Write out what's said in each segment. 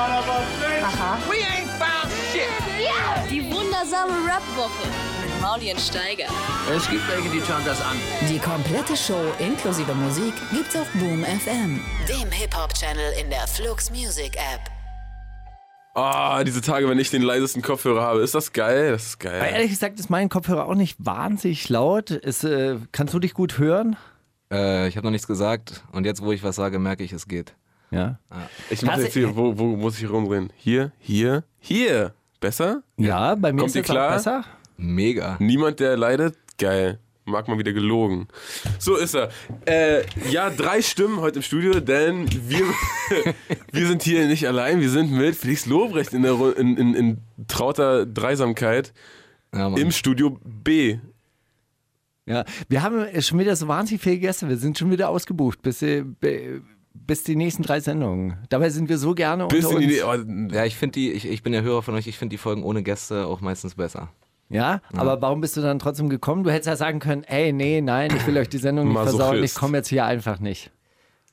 Aha. We ain't found shit. Die wundersame Rap-Woche mit Maulien Steiger. Es gibt welche, die schauen das an. Die komplette Show inklusive Musik gibt's auf Boom FM, dem Hip-Hop-Channel in der Flux Music App. Ah, diese Tage, wenn ich den leisesten Kopfhörer habe, ist das geil? Das ist Aber geil. ehrlich gesagt ist mein Kopfhörer auch nicht wahnsinnig laut. Ist, äh, kannst du dich gut hören? Äh, ich habe noch nichts gesagt und jetzt, wo ich was sage, merke ich, es geht. Ja. Ich mache Hast jetzt hier, wo, wo muss ich rumdrehen? Hier, hier, hier. Besser? Ja, bei mir Kommt ist es auch klar? besser. Mega. Niemand, der leidet? Geil. Mag mal wieder gelogen. So ist er. Äh, ja, drei Stimmen heute im Studio, denn wir, wir sind hier nicht allein. Wir sind mit Felix Lobrecht in, der, Ru- in, in, in trauter Dreisamkeit Ja, Mann. im Studio B. Ja, wir haben schon wieder so wahnsinnig viele Gäste. Wir sind schon wieder ausgebucht bis, äh, be- bis die nächsten drei Sendungen. Dabei sind wir so gerne Bis unter die, uns. oh, ja, ich finde die, ich, ich bin der Hörer von euch, ich finde die Folgen ohne Gäste auch meistens besser. Ja, aber warum bist du dann trotzdem gekommen? Du hättest ja sagen können, ey, nee, nein, ich will euch die Sendung nicht versauen, ich komme jetzt hier einfach nicht.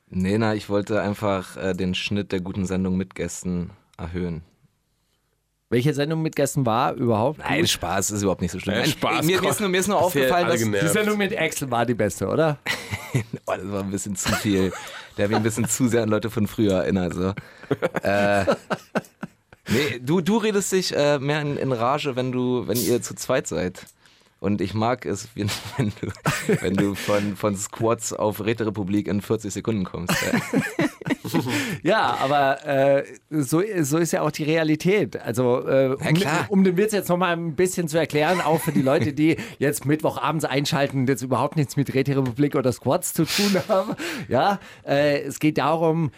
Nee, na, ich wollte einfach äh, den Schnitt der guten Sendung mit Gästen erhöhen. Welche Sendung mit Gästen war überhaupt? Nein, gut? Spaß ist überhaupt nicht so schlimm. Nein, Spaß, mir, mir, komm. ist nur, mir ist nur aufgefallen, alle dass genervt. Die Sendung mit Axel war die beste, oder? Oh, das war ein bisschen zu viel. Der hat mich ein bisschen zu sehr an Leute von früher erinnert. So. Äh, nee, du, du redest dich äh, mehr in, in Rage, wenn du, wenn ihr zu zweit seid. Und ich mag es, wenn du, wenn du von, von Squats auf Räterepublik in 40 Sekunden kommst. Ja. Aber äh, so, so ist ja auch die Realität. Also, äh, um, um den Witz jetzt nochmal ein bisschen zu erklären, auch für die Leute, die jetzt Mittwochabends einschalten und jetzt überhaupt nichts mit Räterepublik oder Squats zu tun haben. Ja, äh, es geht darum,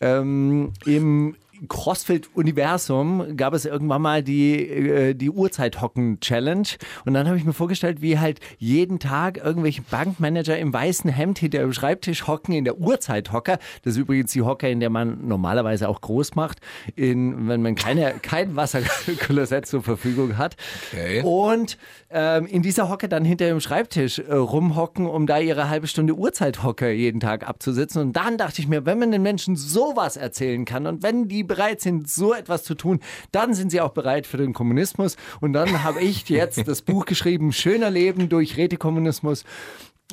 ähm, im CrossFit-Universum gab es irgendwann mal die, äh, die Uhrzeithocken-Challenge. Und dann habe ich mir vorgestellt, wie halt jeden Tag irgendwelche Bankmanager im weißen Hemd hinter dem Schreibtisch hocken in der Uhrzeithocker. Das ist übrigens die Hocker, in der man normalerweise auch groß macht, in, wenn man keine, kein Wasserklosett zur Verfügung hat. Okay. Und ähm, in dieser Hocke dann hinter dem Schreibtisch äh, rumhocken, um da ihre halbe Stunde Uhrzeithocker jeden Tag abzusitzen. Und dann dachte ich mir, wenn man den Menschen sowas erzählen kann und wenn die bereit sind, so etwas zu tun, dann sind sie auch bereit für den Kommunismus. Und dann habe ich jetzt das Buch geschrieben, Schöner Leben durch Rätekommunismus.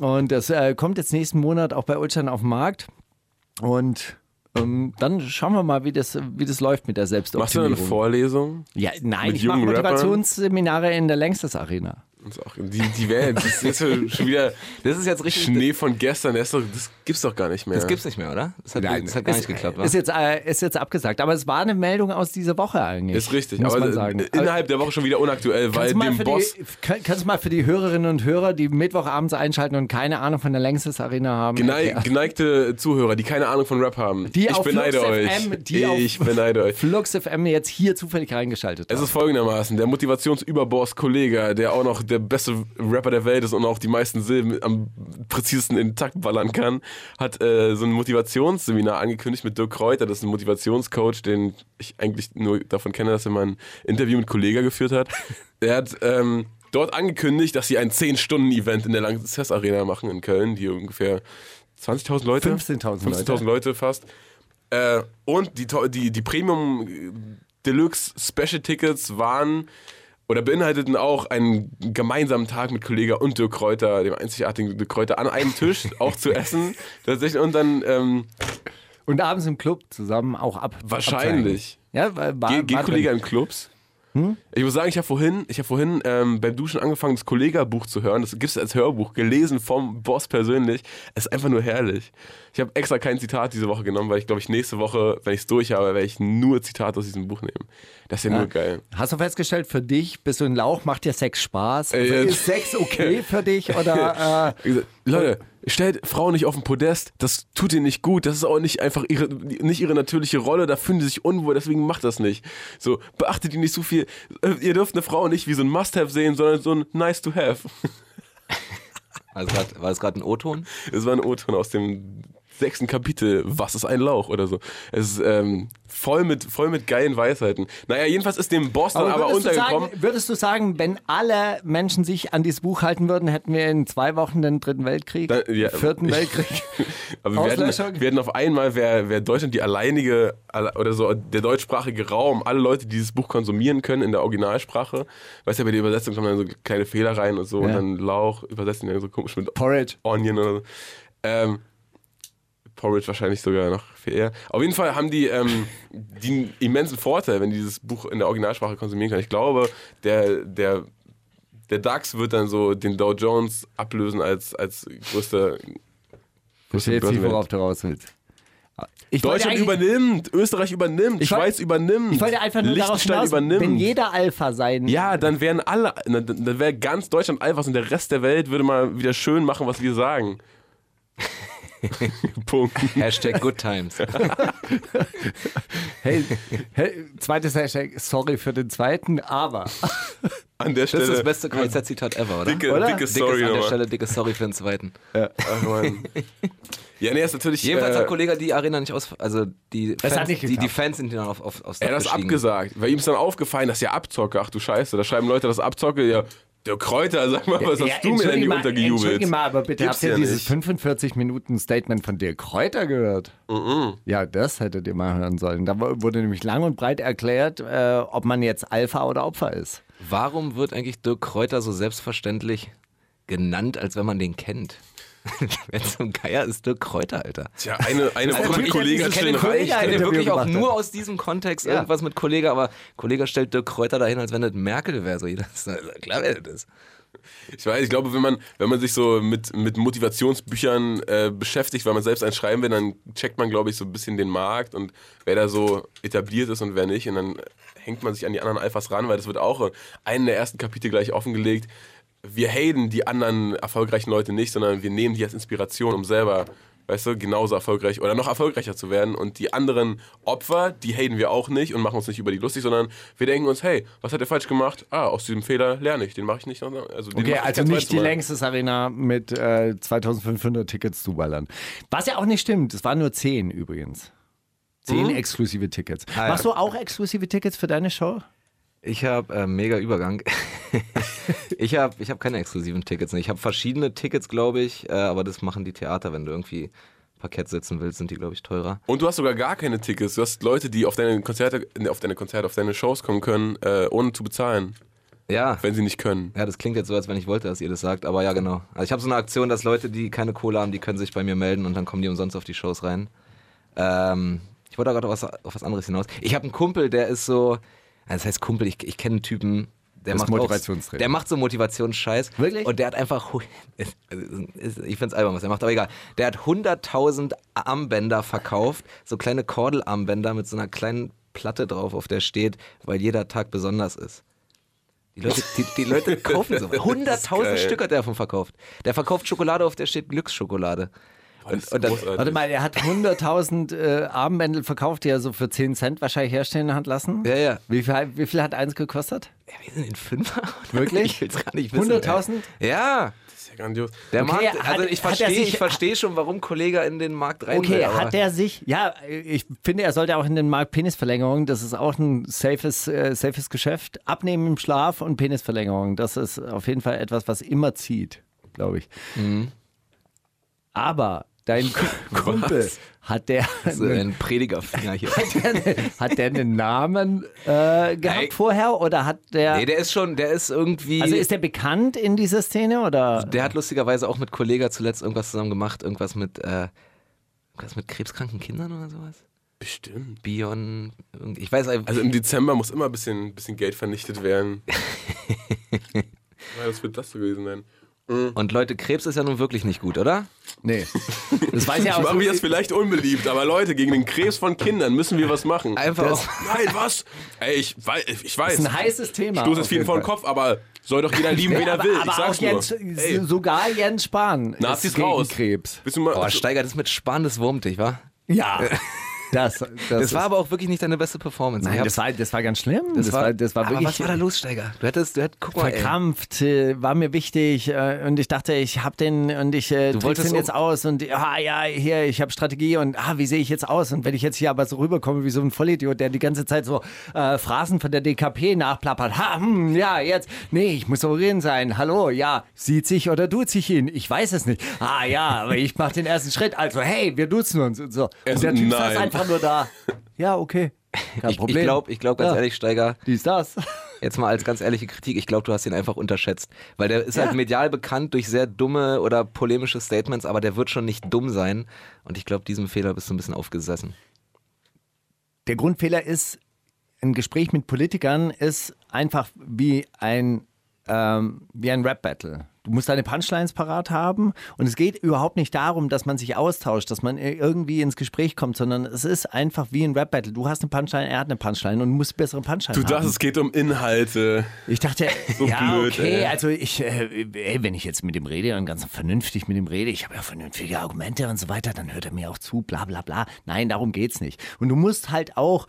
Und das äh, kommt jetzt nächsten Monat auch bei Ulstein auf den Markt. Und ähm, dann schauen wir mal, wie das, wie das läuft mit der Machst du Selbstoptimierung. eine Vorlesung? Ja, nein, Mit ich mache jungen Rappern? Motivationsseminare in der Längstes Arena. Das ist auch- Die, die Welt, das ist ja schon wieder Das ist jetzt richtig. Schnee von gestern. Das, doch, das gibt's doch gar nicht mehr. Das gibt's nicht mehr, oder? Das hat, Nein, das hat gar nicht ist, geklappt? Ist jetzt, äh, ist jetzt abgesagt. Aber es war eine Meldung aus dieser Woche eigentlich. Ist richtig, muss aber man sagen. innerhalb der Woche schon wieder unaktuell, weil dem Boss. die, kann- kannst du mal für die Hörerinnen und Hörer, die Mittwochabends einschalten und keine Ahnung von der Längstes Arena haben, Geneig, erklären? geneigte Zuhörer, die keine Ahnung von Rap haben. Die ich beneide Flux euch. FM, die ich beneide euch. Flux FM jetzt hier zufällig reingeschaltet Es haben. ist folgendermaßen: Der Motivationsüberboss Kollege, der auch noch der beste Rapper der Welt ist und auch die meisten Silben am präzisesten in den Takt ballern kann, hat äh, so ein Motivationsseminar angekündigt mit Dirk Kräuter. Das ist ein Motivationscoach, den ich eigentlich nur davon kenne, dass er mal ein Interview mit Kollega geführt hat. Er hat ähm, dort angekündigt, dass sie ein 10-Stunden-Event in der Lanxess Arena machen in Köln, die ungefähr 20.000 Leute. 15.000 15.000 Leute fast. Äh, und die, die, die Premium Deluxe Special Tickets waren oder beinhalteten auch einen gemeinsamen Tag mit Kollege und Dirk Kräuter, dem einzigartigen Dirk Kräuter, an einem Tisch auch zu essen. Tatsächlich. Und dann ähm, Und abends im Club zusammen auch ab. wahrscheinlich. abzeigen. Ja, war, war, Ge geht Kollege in Clubs? Ich muss sagen, ich habe vorhin, ich hab vorhin ähm, beim Duschen angefangen, das Kollega-Buch zu hören. Das gibt es als Hörbuch, gelesen vom Boss persönlich. Es ist einfach nur herrlich. Ich habe extra kein Zitat diese Woche genommen, weil ich glaube, ich nächste Woche, wenn ich es durch habe, werde ich nur Zitate aus diesem Buch nehmen. Das ist ja, nur geil. Hast du festgestellt, für dich bist du ein Lauch, macht dir Sex Spaß? Ey, jetzt- ist Sex okay für dich? Oder äh, Leute, stellt Frauen nicht auf den Podest, das tut ihr nicht gut, das ist auch nicht einfach ihre, nicht ihre natürliche Rolle, da fühlen sie sich unwohl, deswegen macht das nicht. So, beachtet ihr nicht so viel, Äh, ihr dürft eine Frau nicht wie so ein Must-Have sehen, sondern so ein Nice-to-Have. Also war das gerade ein O-Ton? Das war ein O-Ton aus dem sechsten Kapitel, was ist ein Lauch oder so. Es ist ähm, voll, mit, voll mit geilen Weisheiten. Naja, jedenfalls ist dem Boss dann aber, du untergekommen. sagen, würdest du sagen, wenn alle Menschen sich an dieses Buch halten würden, hätten wir in zwei Wochen den dritten Weltkrieg, Da- ja, vierten Weltkrieg? Aber wir werden, wir auf einmal, wäre wär Deutschland die alleinige, alle- oder so, der deutschsprachige Raum, alle Leute, die dieses Buch konsumieren können in der Originalsprache. Weißt du, bei der Übersetzung kommen dann so kleine Fehler rein und so und Ja. dann Lauch, übersetzen dann so komisch mit Porridge. Onion oder so. Ähm, Porridge wahrscheinlich sogar noch viel eher. Auf jeden Fall haben die ähm, den immensen Vorteil, wenn die dieses Buch in der Originalsprache konsumieren können. Ich glaube, der, der, der DAX wird dann so den Dow Jones ablösen als, als größter. Ich verstehe jetzt nicht, worauf du raus willst. Ich wollte Deutschland übernimmt, Österreich übernimmt, Ich Schweiz übernimmt, Ich wollte einfach nur darauf Liechtenstein hinaus, übernimmt. wenn jeder Alpha sein ja, dann wären alle, dann, dann wäre ganz Deutschland Alphas und der Rest der Welt würde mal wieder schön machen, was wir sagen. Punkt. Hashtag Good Times. Hey, hey, zweites Hashtag, sorry für den zweiten, aber. An der Das Stelle. ist das beste KZ-Zitat ever, oder? Dicke, Oder? dicke Dickes Story an der. Stelle, dicke Sorry für den zweiten. Ach, Mann. Ja, nee, ist natürlich. Jedenfalls äh, hat Kollege die Arena nicht aus, also die Es hat Fans, nicht die, die. Fans sind dann auf, auf, aufs er hat das abgesagt, weil ihm ist dann aufgefallen, dass ja Abzocke, ach du Scheiße, da schreiben Leute, das Abzocke, ja, der Kräuter, sag mal, was Ja, hast du mir denn hier mal, untergejubelt? Entschuldige mal, aber bitte Gibt's habt ihr ja dieses nicht. 45 Minuten Statement von Dirk Kräuter gehört? Ja, das hättet ihr mal hören sollen. Da wurde nämlich lang und breit erklärt, äh, ob man jetzt Alpha oder Opfer ist. Warum wird eigentlich Dirk Kräuter so selbstverständlich genannt, als wenn man den kennt? Wer zum Geier ist Dirk Kräuter, Alter? Tja, eine, eine Also, Woche Typ, Kollege der hat schon Kollege Ich kenne wirklich auch nur aus diesem Kontext Ja. irgendwas mit Kollege, aber Kollege stellt Dirk Kräuter dahin, als wenn das Merkel wäre. So, das ist, klar wäre das. Ich weiß, ich glaube, wenn man, wenn man sich so mit, mit Motivationsbüchern äh, beschäftigt, weil man selbst eins schreiben will, dann checkt man, glaube ich, so ein bisschen den Markt und wer da so etabliert ist und wer nicht. Und dann hängt man sich an die anderen Alphas ran, weil das wird auch in einem der ersten Kapitel gleich offengelegt. Wir haten die anderen erfolgreichen Leute nicht, sondern wir nehmen die als Inspiration, um selber, weißt du, genauso erfolgreich oder noch erfolgreicher zu werden. Und die anderen Opfer, die haten wir auch nicht und machen uns nicht über die lustig, sondern wir denken uns, hey, was hat er falsch gemacht? Ah, aus diesem Fehler lerne ich, den mache ich nicht. noch- Also Okay, also nicht die Mal. längstes Arena mit äh, 2500 Tickets zu ballern. Was ja auch nicht stimmt, es waren nur 10 übrigens. 10 exklusive Tickets. ja. Machst du auch exklusive Tickets für deine Show? Ich habe äh, mega Übergang. ich habe ich hab keine exklusiven Tickets. Ich habe verschiedene Tickets, glaube ich, äh, aber das machen die Theater, wenn du irgendwie Parkett sitzen willst, sind die, glaube ich, teurer. Und du hast sogar gar keine Tickets. Du hast Leute, die auf deine Konzerte, auf deine Konzerte, auf deine Shows kommen können, äh, ohne zu bezahlen, Ja. wenn sie nicht können. Ja, das klingt jetzt so, als wenn ich wollte, dass ihr das sagt, aber ja, genau. Also ich habe so eine Aktion, dass Leute, die keine Kohle haben, die können sich bei mir melden und dann kommen die umsonst auf die Shows rein. Ähm, ich wollte gerade auf was, auf was anderes hinaus. Ich habe einen Kumpel, der ist so, ja, das heißt Kumpel, ich, ich kenne einen Typen, der Das macht auch- Motivationstrainer. Der macht so Motivationsscheiß. Wirklich? Und der hat einfach, also, ich find's albern, was er macht, aber egal. Der hat 100.000 Armbänder verkauft, so kleine Kordelarmbänder mit so einer kleinen Platte drauf, auf der steht, weil jeder Tag besonders ist. Die Leute, die, die Leute kaufen so. 100.000 geil. Stück hat er davon verkauft. Der verkauft Schokolade, auf der steht Glücksschokolade. Das und dann- großartig. Warte mal, er hat 100.000 äh, Armbändel verkauft, die er so für 10 Cent wahrscheinlich herstellen hat lassen. Ja, ja. Wie viel, wie viel hat eins gekostet? Ja, wir sind in Fünfer. Wirklich? Ich will's gar nicht wissen. 100.000? ey. Ja. Das ist ja grandios. Der Okay, Markt, also ich hat er verstehe ich versteh schon, warum Kollege in den Markt rein Okay, will, hat er sich, ja, ich finde, er sollte auch in den Markt Penisverlängerung, das ist auch ein safes, äh, safes Geschäft. Abnehmen im Schlaf und Penisverlängerung, das ist auf jeden Fall etwas, was immer zieht, glaube ich. Mhm. Aber dein Ku- Kumpel, hat der, so ein Predigerfinger hier. hat, der, hat der einen Namen äh, gehabt Hey. vorher oder hat der, Nee, der ist schon, der ist irgendwie. also ist der bekannt in dieser Szene oder? der hat lustigerweise auch mit Kollega zuletzt irgendwas zusammen gemacht, irgendwas mit, äh, irgendwas mit krebskranken Kindern oder sowas. Bestimmt. Bion, ich weiß Also im Dezember muss immer ein bisschen, bisschen Geld vernichtet werden. ja, was wird das so gewesen sein? Und Leute, Krebs ist ja nun wirklich nicht gut, oder? Nee. Das weiß ja Ich auch mache mich jetzt vielleicht unbeliebt, aber Leute, gegen den Krebs von Kindern müssen wir was machen. Einfach Das, nein, was? Ey, ich weiß, ich weiß. Das ist ein heißes Thema. Stoß jetzt vielen vor den. Kopf, aber soll doch jeder lieben, wen er will. aber ich sag's auch Jens, nur. Ey, sogar Jens Spahn Nazis ist gegen raus. Krebs. Bist du mal, Boah, Steiger, das mit Spahn, das wurmt dich, wa? Ja. Das, das, Das war aber auch wirklich nicht deine beste Performance. Nein, das war, das war ganz schlimm. Das, war, das war aber wirklich was war da los, Steiger? Du hättest, du hättest, guck mal, ey. verkrampft, äh, war mir wichtig äh, und ich dachte, ich hab den und ich äh, trick's wolltest den jetzt um- aus und ah ja, hier, ich habe Strategie und ah, wie sehe ich jetzt aus? Und wenn ich jetzt hier aber so rüberkomme wie so ein Vollidiot, der die ganze Zeit so äh, Phrasen von der DKP nachplappert, ha, hm, ja, jetzt, nee, ich muss souverän sein, hallo, ja, sieht sich oder tut sich ihn? Ich weiß es nicht. Ah ja, aber ich mache den ersten Schritt, also hey, wir duzen uns und so. Und so, der Typ saß nein. Einfach nur da. Ja, okay. Kein Ich, Problem. ich glaube, ich glaub, ganz Ja. ehrlich, Steiger, Dies, das. jetzt mal als ganz ehrliche Kritik, ich glaube, du hast ihn einfach unterschätzt. Weil der ist Ja. halt medial bekannt durch sehr dumme oder polemische Statements, aber der wird schon nicht dumm sein. Und ich glaube, diesem Fehler bist du ein bisschen aufgesessen. Der Grundfehler ist, ein Gespräch mit Politikern ist einfach wie ein, ähm, wie ein Rap-Battle. Du musst deine Punchlines parat haben und es geht überhaupt nicht darum, dass man sich austauscht, dass man irgendwie ins Gespräch kommt, sondern es ist einfach wie ein Rap-Battle. Du hast eine Punchline, er hat eine Punchline und du musst bessere Punchline Du haben. dachtest, es geht um Inhalte. Ich dachte, So ja, blöd, okay, ey. also ich, äh, ey, wenn ich jetzt mit ihm rede und ganz vernünftig mit ihm rede, ich habe ja vernünftige Argumente und so weiter, dann hört er mir auch zu, bla bla bla. Nein, darum geht's nicht. Und du musst halt auch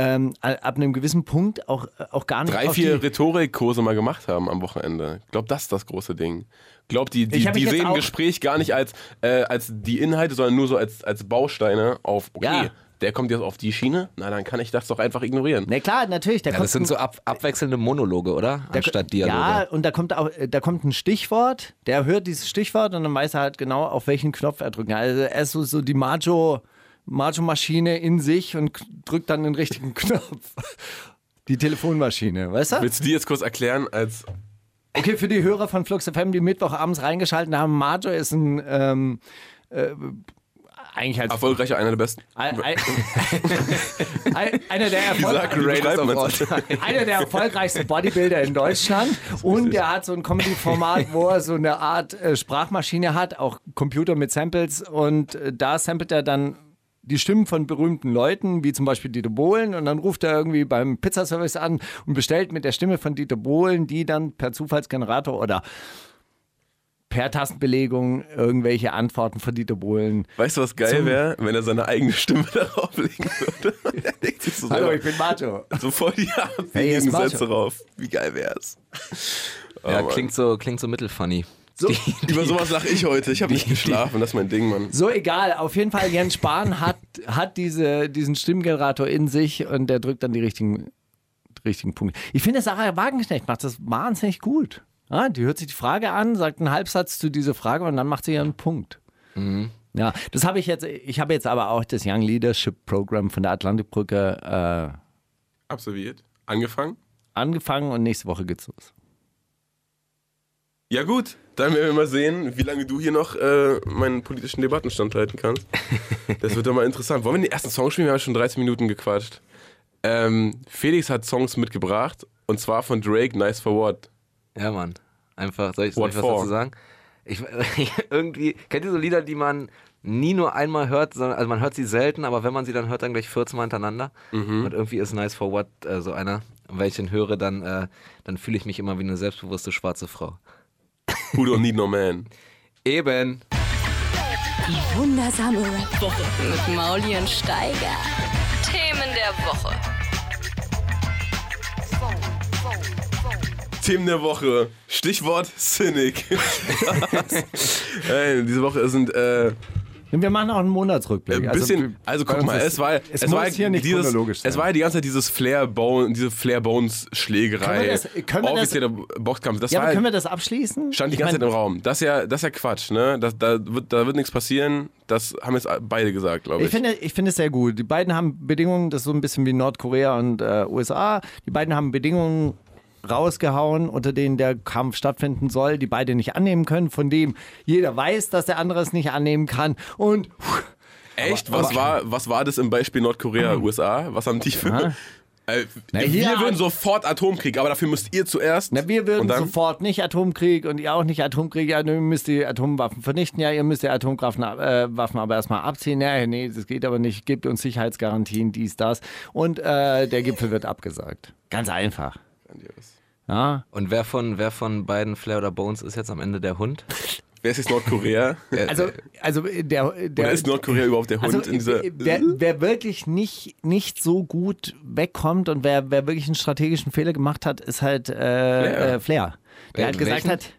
ähm, ab einem gewissen Punkt auch, auch gar nicht Drei, auf vier Rhetorikkurse mal gemacht haben am Wochenende. Ich glaube, das ist das große Ding. Ich glaube, die, die, die sehen Gespräch gar nicht als, äh, als die Inhalte, sondern nur so als, als Bausteine auf, okay, Ja. der kommt jetzt auf die Schiene, na dann kann ich das doch einfach ignorieren. Na klar, natürlich. Da Ja, kommt das sind so ab, abwechselnde Monologe, oder? da- Anstatt Dialoge. Ja, und da kommt auch, da kommt ein Stichwort, der hört dieses Stichwort und dann weiß er halt genau, auf welchen Knopf er drückt. Also er ist so, so die Macho, Macho-Maschine in sich und drückt dann den richtigen Knopf. Die Telefonmaschine, weißt du? Willst du die jetzt kurz erklären als Okay, für die Hörer von Flux FM, die Mittwochabends reingeschaltet haben, Majo ist ein ähm, äh, eigentlich als erfolgreicher, einer der besten? ein, ein, ein, einer, der einer der erfolgreichsten Bodybuilder in Deutschland und der hat so ein Comedy-Format, wo er so eine Art äh, Sprachmaschine hat, auch Computer mit Samples und äh, da samplet er dann die Stimmen von berühmten Leuten, wie zum Beispiel Dieter Bohlen und dann ruft er irgendwie beim Pizzaservice an und bestellt mit der Stimme von Dieter Bohlen, die dann per Zufallsgenerator oder per Tastenbelegung irgendwelche Antworten von Dieter Bohlen. Weißt du, was geil wäre, wenn er seine eigene Stimme darauf legen würde? er legt sich so, selber bin Majo. so voll die Hey, abwegigen Macho. Sätze rauf. Wie geil wär's? Ja, Oh, Mann. klingt so, klingt so mittelfunny. Über sowas lache ich heute. Ich habe nicht geschlafen, das ist mein Ding, Mann. So egal, auf jeden Fall Jens Spahn hat, hat diese, diesen Stimmgenerator in sich und der drückt dann die richtigen, die richtigen Punkte. Ich finde, Sarah Wagenknecht macht das wahnsinnig gut. Ja, die hört sich die Frage an, sagt einen Halbsatz zu dieser Frage und dann macht sie ihren Punkt. Ja, das habe ich jetzt, ich habe jetzt aber auch das Young Leadership Program von der Atlantikbrücke äh, Absolviert. Angefangen? angefangen und nächste Woche geht's los. Ja gut, dann werden wir mal sehen, wie lange du hier noch äh, meinen politischen Debatten standhalten kannst. Das wird doch mal interessant. Wollen wir den ersten Song spielen? Wir haben schon 13 Minuten gequatscht. Ähm, Felix hat Songs mitgebracht und zwar von Drake, Nice for What. Ja, Mann. Einfach, soll ich, soll ich was for? dazu sagen? Ich, irgendwie, kennt ihr so Lieder, die man nie nur einmal hört, sondern, also man hört sie selten, aber wenn man sie dann hört, dann gleich 14 Mal hintereinander. Mhm. Und irgendwie ist Nice for What äh, so einer. Und wenn ich den höre, dann, äh, dann fühle ich mich immer wie eine selbstbewusste schwarze Frau. Who don't need no man. Eben. Die wundersame Rap-Woche mit Mauli und Steiger. Themen der Woche. Themen der Woche. Stichwort Cynic. hey, diese Woche sind äh, wir machen auch einen Monatsrückblick. ein bisschen, also, bei guck mal, es war, es, es war hier nicht dieses, chronologisch sein. es war ja die ganze Zeit dieses Flair Bone, diese Flair Bones Schlägerei, offizieller Boxkampf. Das ja, war aber können wir das abschließen? stand die Ich ganze mein, Zeit im Raum. Das ist ja, das ist ja Quatsch, ne? Das, da wird, da wird nichts passieren. Das haben jetzt beide gesagt, glaube ich. Ich finde, ich finde es sehr gut. Die beiden haben Bedingungen, das ist so ein bisschen wie Nordkorea und äh, USA. Die beiden haben Bedingungen rausgehauen, unter denen der Kampf stattfinden soll, die beide nicht annehmen können, von dem jeder weiß, dass der andere es nicht annehmen kann. Und pff, Echt? was, war, was war das im Beispiel Nordkorea, USA? Was haben die für. Äh, Na, wir hier- würden sofort Atomkrieg, aber dafür müsst ihr zuerst. na, wir würden sofort nicht Atomkrieg und ihr auch nicht Atomkrieg. Ja, ihr müsst die Atomwaffen vernichten. Ja, ihr müsst die Atomwaffen äh, Waffen aber erstmal abziehen. Ja, nee, das geht aber nicht. Gebt uns Sicherheitsgarantien, dies, das. Und äh, der Gipfel wird abgesagt. Ganz einfach. Ja, Und wer von, wer von beiden Flair oder Bones ist jetzt am Ende der Hund? Wer ist jetzt Nordkorea? Also, also der, der Oder ist Nordkorea überhaupt der Hund also, in dieser. wer, wer wirklich nicht, nicht so gut wegkommt und wer, wer wirklich einen strategischen Fehler gemacht hat, ist halt äh, Flair. Äh, Flair. Der hat gesagt welchen? hat,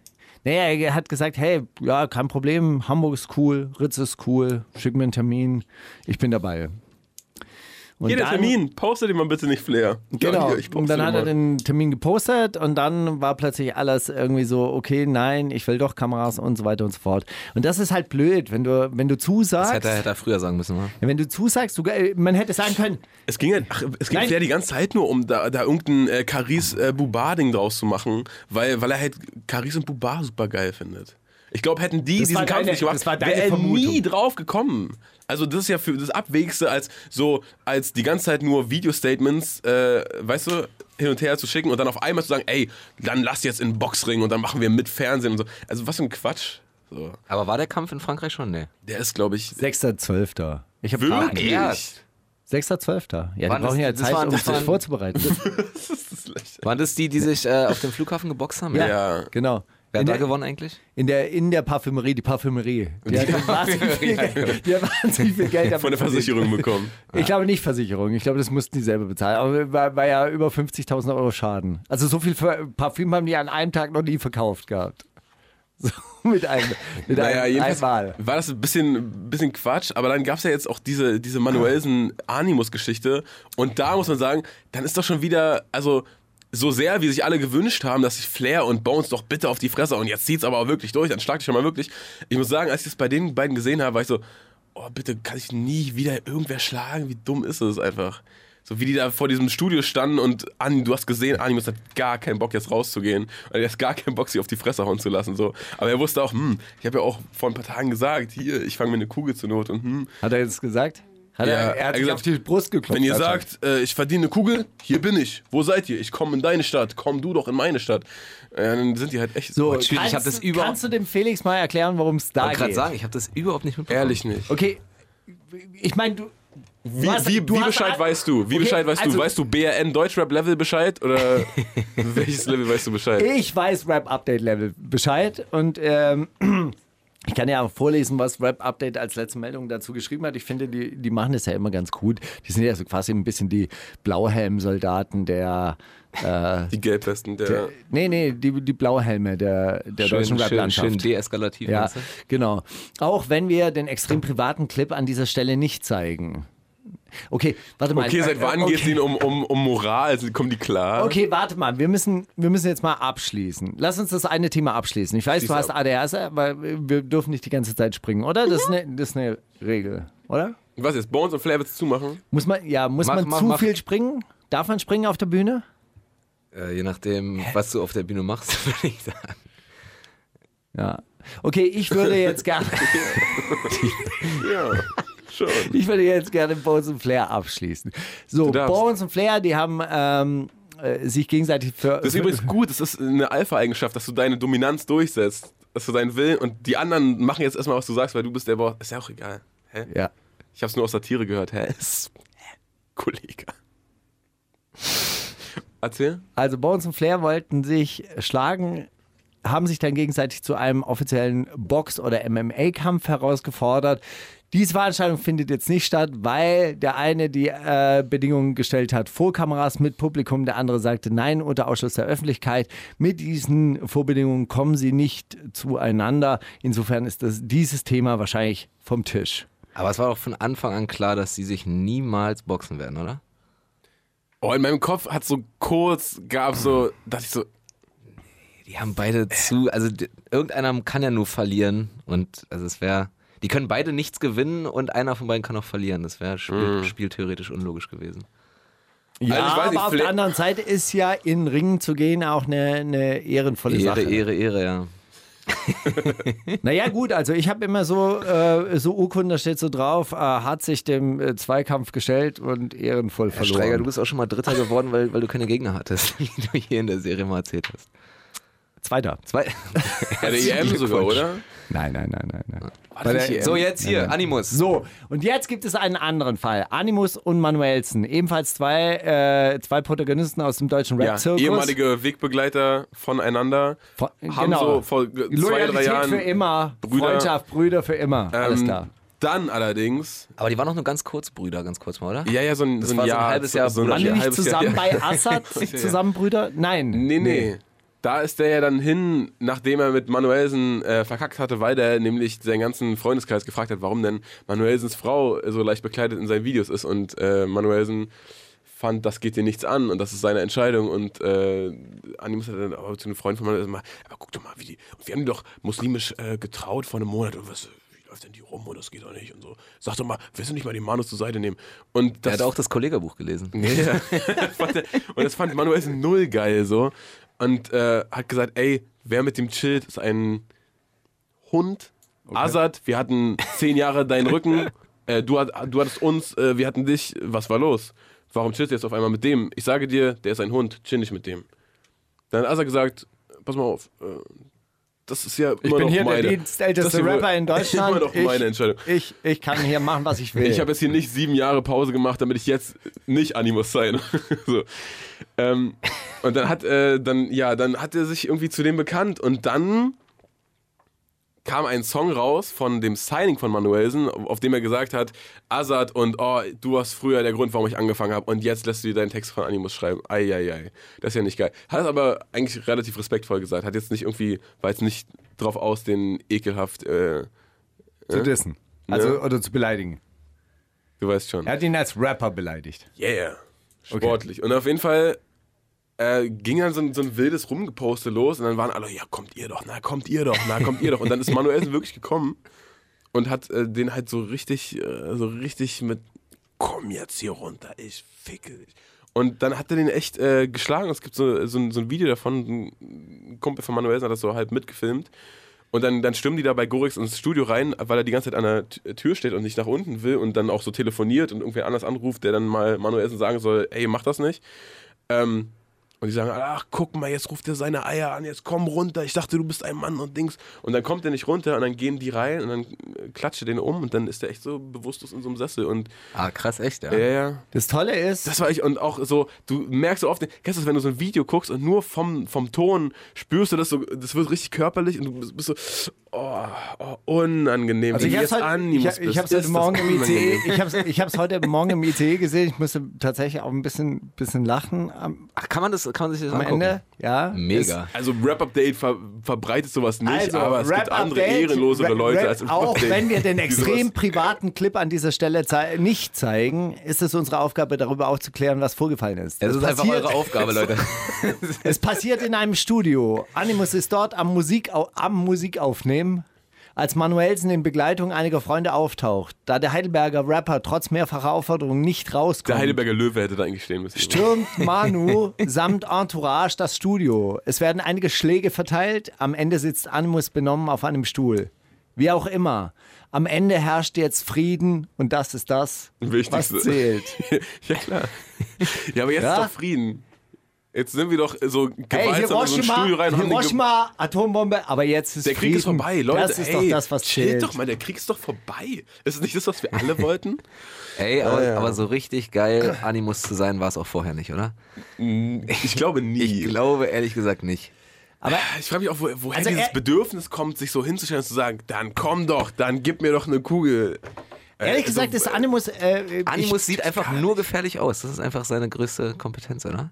naja, er hat gesagt, hey, ja, kein Problem, Hamburg ist cool, Ritz ist cool, schick mir einen Termin, ich bin dabei. Und Hier der dann- Termin, poste den mal bitte nicht Flair. Genau. Ja, hier, ich und dann hat er den Termin gepostet und dann war plötzlich alles irgendwie so, okay, nein, ich will doch Kameras und so weiter und so fort. Und das ist halt blöd, wenn du, wenn du Das zusagst, hätte er, hätte er früher sagen müssen, oder? wenn du zusagst, du, äh, man hätte sagen können, Es ging halt, ach, es ging Nein. Flair die ganze Zeit nur um da, da irgendein äh, Caris äh, Bubar-Ding draus zu machen, weil, weil er halt Caris und Bubar super geil findet. Ich glaube, hätten die Das diesen Kampf deine- nicht gemacht, das wäre er nie drauf gekommen. Also das ist ja für das Abwegste, als so, als die ganze Zeit nur Video-Statements, äh, weißt du, hin und her zu schicken und dann auf einmal zu sagen, ey, dann lass jetzt in den Boxring und dann machen wir mit Fernsehen und so. Also was für ein Quatsch. So. Aber war der Kampf in Frankreich schon? Nee. Der ist, glaube ich, 6.12. Ich habe wirklich. Erst. 6.12. Ja, die Wann brauchen ist- ja das Zeit, waren- um das sich waren- vorzubereiten. Waren das die, die sich äh, auf dem Flughafen geboxt haben? Ja. genau. Wer In hat da der, gewonnen eigentlich? in, der, in der Parfümerie, die Parfümerie. Die hat wahnsinnig viel Geld, die hat wahnsinnig viel Geld von der verdient. Versicherung bekommen. Ich glaube nicht Versicherung. Ich glaube, das mussten die selber bezahlen. Aber war, war ja über 50.000 Euro Schaden. Also so viel Parfüm haben die an einem Tag noch nie verkauft gehabt. So mit einem, mit Naja, einem jedenfalls einmal. war das ein bisschen, bisschen Quatsch, aber dann gab es ja jetzt auch diese, diese Manuelsen Animus-Geschichte und da muss man sagen, dann ist doch schon wieder, also so sehr, wie sich alle gewünscht haben, dass sich Flair und Bones doch bitte auf die Fresse und jetzt zieht's aber auch wirklich durch, dann schlag dich schon mal wirklich. Ich muss sagen, als ich das bei den beiden gesehen habe, war ich so, oh bitte kann ich nie wieder irgendwer schlagen, wie dumm ist es einfach. So wie die da vor diesem Studio standen und An, du hast gesehen, Animus hat gar keinen Bock jetzt rauszugehen. Und er hat gar keinen Bock, sich auf die Fresse hauen zu lassen. So. Aber er wusste auch, hm, ich habe ja auch vor ein paar Tagen gesagt, hier, ich fange mir eine Kugel zur Not und hm. Hat er jetzt gesagt? Hat Ja, er, er hat er sich gesagt, auf die Brust geklopft. Wenn ihr sagt, äh, ich verdiene eine Kugel, hier bin ich. Wo seid ihr? Ich komme in deine Stadt. Komm du doch in meine Stadt. Äh, dann sind die halt echt so, schwierig, ich kannst, hab das überhaupt- kannst du dem Felix mal erklären, worum es Ich da wollte gerade geht? sagen, ich habe das überhaupt nicht mitbekommen. ehrlich nicht. Okay, ich meine, du. Wie, hast- wie, du wie Bescheid weißt du? Wie Okay, Bescheid weißt also- du? Weißt du BRN Deutschrap Level Bescheid oder welches Level weißt du Bescheid? Ich weiß Rap Update Level Bescheid und ähm, ich kann ja auch vorlesen, was Rap Update als letzte Meldung dazu geschrieben hat. Ich finde, die, die machen das ja immer ganz gut. Die sind ja so quasi ein bisschen die Blauhelm-Soldaten der. Äh, Die Gelbwesten, der. nee, nee, die, die Blauhelme der, der Schön, deutschen schön, Rap-Landschaft. schön deeskalativ. Ja, genau. Auch wenn wir den extrem privaten Clip an dieser Stelle nicht zeigen. Okay, warte mal. Okay, seit wann okay. geht es ihnen um, um, um Moral? Also, kommen die klar? Okay, warte mal, wir müssen, wir müssen jetzt mal abschließen. Lass uns das eine Thema abschließen. Ich weiß, Schließ du hast ab. ADHS, aber wir dürfen nicht die ganze Zeit springen, oder? Das ist eine, das ist eine Regel, oder? Was jetzt? Bones und du zumachen? Muss man, ja, muss Mach, man mach, zu mach. viel springen? Darf man springen auf der Bühne? Äh, je nachdem, was du auf der Bühne machst, würde ich sagen. Ja. Okay, ich würde jetzt gerne, Ja, schon. ich würde jetzt gerne Bones und Flair abschließen. So. Bones und Flair, die haben ähm, äh, sich gegenseitig für. Das ist übrigens gut, das ist eine Alpha-Eigenschaft, dass du deine Dominanz durchsetzt. Dass du deinen Willen und die anderen machen jetzt erstmal, was du sagst, weil du bist der Boss. Ist ja auch egal. Hä? Ja. Ich hab's nur aus Satire gehört. Hä? Kollege. Erzähl. Also Bones und Flair wollten sich schlagen, haben sich dann gegenseitig zu einem offiziellen Box- oder MMA-Kampf herausgefordert. Diese Veranstaltung findet jetzt nicht statt, weil der eine die äh, Bedingungen gestellt hat vor Kameras mit Publikum, der andere sagte nein unter Ausschluss der Öffentlichkeit. Mit diesen Vorbedingungen kommen sie nicht zueinander. Insofern ist das, dieses Thema wahrscheinlich vom Tisch. Aber es war doch von Anfang an klar, dass sie sich niemals boxen werden, oder? Oh, in meinem Kopf hat so kurz, gab so, dachte ich so, Die haben beide zu, also irgendeiner kann ja nur verlieren und also es wäre, die können beide nichts gewinnen und einer von beiden kann auch verlieren. Das wäre spiel, spieltheoretisch unlogisch gewesen. Ja, Also ich weiß nicht, aber auf der anderen Seite ist ja in den Ring zu gehen auch eine, eine ehrenvolle Ehre, Sache. Ehre, Ehre, ja. Naja, gut, also ich habe immer so, äh, so Urkunden, da steht so drauf, äh, hat sich dem äh, Zweikampf gestellt und ehrenvoll Herr verloren. Streiger, du bist auch schon mal Dritter geworden, weil, weil du keine Gegner hattest, wie du hier in der Serie mal erzählt hast. Zweiter. Zwei. Bei der EM sogar, oder? Nein, nein, nein, nein, nein. Das nicht EM? So, jetzt hier, Animus. So, und jetzt gibt es einen anderen Fall. Animus und Manuelsen, ebenfalls zwei, äh, zwei Protagonisten aus dem deutschen Ja, Rap-Zirkus. ehemalige Wegbegleiter voneinander. Von- haben genau. so vor g- zwei, Loyalität drei Jahren. für immer, Brüder. Freundschaft, Brüder für immer. Alles ähm, klar. Dann allerdings, Aber die waren doch nur ganz kurz Brüder, ganz kurz mal, oder? ja, ja, so ein, so ein war so ein Jahr. halbes Jahr so. Waren die nicht zusammen Jahr, bei Assad zusammen Brüder? Nein. Nee, nee. Da ist der ja dann hin, nachdem er mit Manuelsen äh, verkackt hatte, weil der nämlich seinen ganzen Freundeskreis gefragt hat, warum denn Manuelsens Frau so leicht bekleidet in seinen Videos ist. Und äh, Manuelsen fand, das geht dir nichts an und das ist seine Entscheidung. Und äh, Animus hat dann aber zu einem Freund von Manuelsen mal, aber guck doch mal, wie die. Und wir haben die doch muslimisch äh, getraut vor einem Monat und was. Wie läuft denn die rum und das geht doch nicht und so. Sag doch mal, willst du nicht mal den Manus zur Seite nehmen? Und das hat auch das Kollegabuch gelesen. Ja. Er- und das fand Manuelsen null geil so. Und äh, hat gesagt, ey, wer mit dem chillt, ist ein Hund. Azad, wir hatten zehn Jahre deinen Rücken. Äh, du, hat, du hattest uns, äh, wir hatten dich. Was war los? Warum chillst du jetzt auf einmal mit dem? Ich sage dir, der ist ein Hund, chill nicht mit dem. Dann hat Azad gesagt, pass mal auf, äh, das ist ja immer Ich bin noch hier meine. der dienstälteste Rapper in Deutschland. Immer noch ich, meine Entscheidung. Ich, ich kann hier machen, was ich will. Ich habe jetzt hier nicht sieben Jahre Pause gemacht, damit ich jetzt nicht Animus sein. so. ähm, und dann hat, äh, dann, ja, dann hat er sich irgendwie zu dem bekannt und dann kam ein Song raus von dem Signing von Manuelsen, auf dem er gesagt hat, Azad und oh, du warst früher der Grund, warum ich angefangen habe und jetzt lässt du dir deinen Text von Animus schreiben. Eieiei. Das ist ja nicht geil. Hat es aber eigentlich relativ respektvoll gesagt. Hat jetzt nicht irgendwie, war jetzt nicht drauf aus, den ekelhaft, äh, zu dissen. Also, oder zu beleidigen. du weißt schon. Er hat ihn als Rapper beleidigt. Yeah. Sportlich. Und auf jeden Fall äh, ging dann so ein, so ein wildes Rumgeposte los und dann waren alle, ja, kommt ihr doch, na, kommt ihr doch, na, kommt ihr doch. Und dann ist Manuelsen wirklich gekommen und hat äh, den halt so richtig, äh, so richtig mit, komm jetzt hier runter, ich ficke dich. Und dann hat er den echt äh, geschlagen. Es gibt so, so, ein, so ein Video davon, ein Kumpel von Manuelsen hat das so halb mitgefilmt. Und dann, dann stürmen die da bei Gorix ins Studio rein, weil er die ganze Zeit an der T- Tür steht und nicht nach unten will und dann auch so telefoniert und irgendwer anders anruft, der dann mal Manuelsen sagen soll, ey, mach das nicht. Ähm, und die sagen, ach, guck mal, jetzt ruft er seine Eier an, jetzt komm runter, ich dachte, du bist ein Mann und Dings. Und dann kommt er nicht runter und dann gehen die rein und dann äh, klatscht er den um und dann ist er echt so bewusstlos in so einem Sessel. Und Ah, krass, echt, ja. ja, ja. Das Tolle ist, Das war ich und auch so, du merkst so oft, kennst du das, wenn du so ein Video guckst und nur vom, vom Ton spürst du das so, das wird richtig körperlich und du bist so, oh, oh unangenehm. Also ich jetzt heute, Animus ich, ich hab's heute ist Morgen das im ICE, ich hab's, ich hab's heute Morgen im ICE gesehen. Ich musste tatsächlich auch ein bisschen, bisschen lachen am, Ach, kann man das, kann man sich das am angucken? Ende. Ja, Mega. Also Rap-Update ver verbreitet sowas nicht, Also, aber es gibt Rap andere Update, ehrenlosere Rap- Leute Rap- als im Auch Update, wenn wir den extrem privaten Clip an dieser Stelle zei nicht zeigen, ist es unsere Aufgabe, darüber aufzuklären, was vorgefallen ist. Das ist einfach passiert, eure Aufgabe, Leute. Es passiert in einem Studio. Animus ist dort am, Musik, am Musikaufnehmen, als Manuelsen in Begleitung einiger Freunde auftaucht. Da der Heidelberger Rapper trotz mehrfacher Aufforderung nicht rauskommt, Der Heidelberger Löwe hätte da eigentlich stehen müssen. stürmt Manu samt Entourage das Studio. Es werden einige Schläge verteilt. Am Ende sitzt Animus benommen auf einem Stuhl. Wie auch immer. Am Ende herrscht jetzt Frieden und das ist das, was Wichtigste. zählt. ja, klar. Ja, aber jetzt Ja? ist doch Frieden. Jetzt sind wir doch so Hey, gewaltsam in so ein Hiroshima, Studio rein Hiroshima, Atombombe, aber jetzt ist Der Frieden. Krieg ist vorbei, Leute. Das ist ey, doch das, was chillt zählt. doch mal, der Krieg ist doch vorbei. Ist es nicht das, was wir alle wollten? Ey, aber, aber so richtig geil Animus zu sein war es auch vorher nicht, oder? Ich glaube nie. Ich glaube ehrlich gesagt nicht. Aber ich frage mich auch, wo, woher Also dieses er- Bedürfnis kommt, sich so hinzustellen und zu sagen, dann komm doch, dann gib mir doch eine Kugel. Äh, ehrlich gesagt ist Animus. Äh, Animus ich, sieht einfach nur gefährlich aus. Das ist einfach seine größte Kompetenz, oder?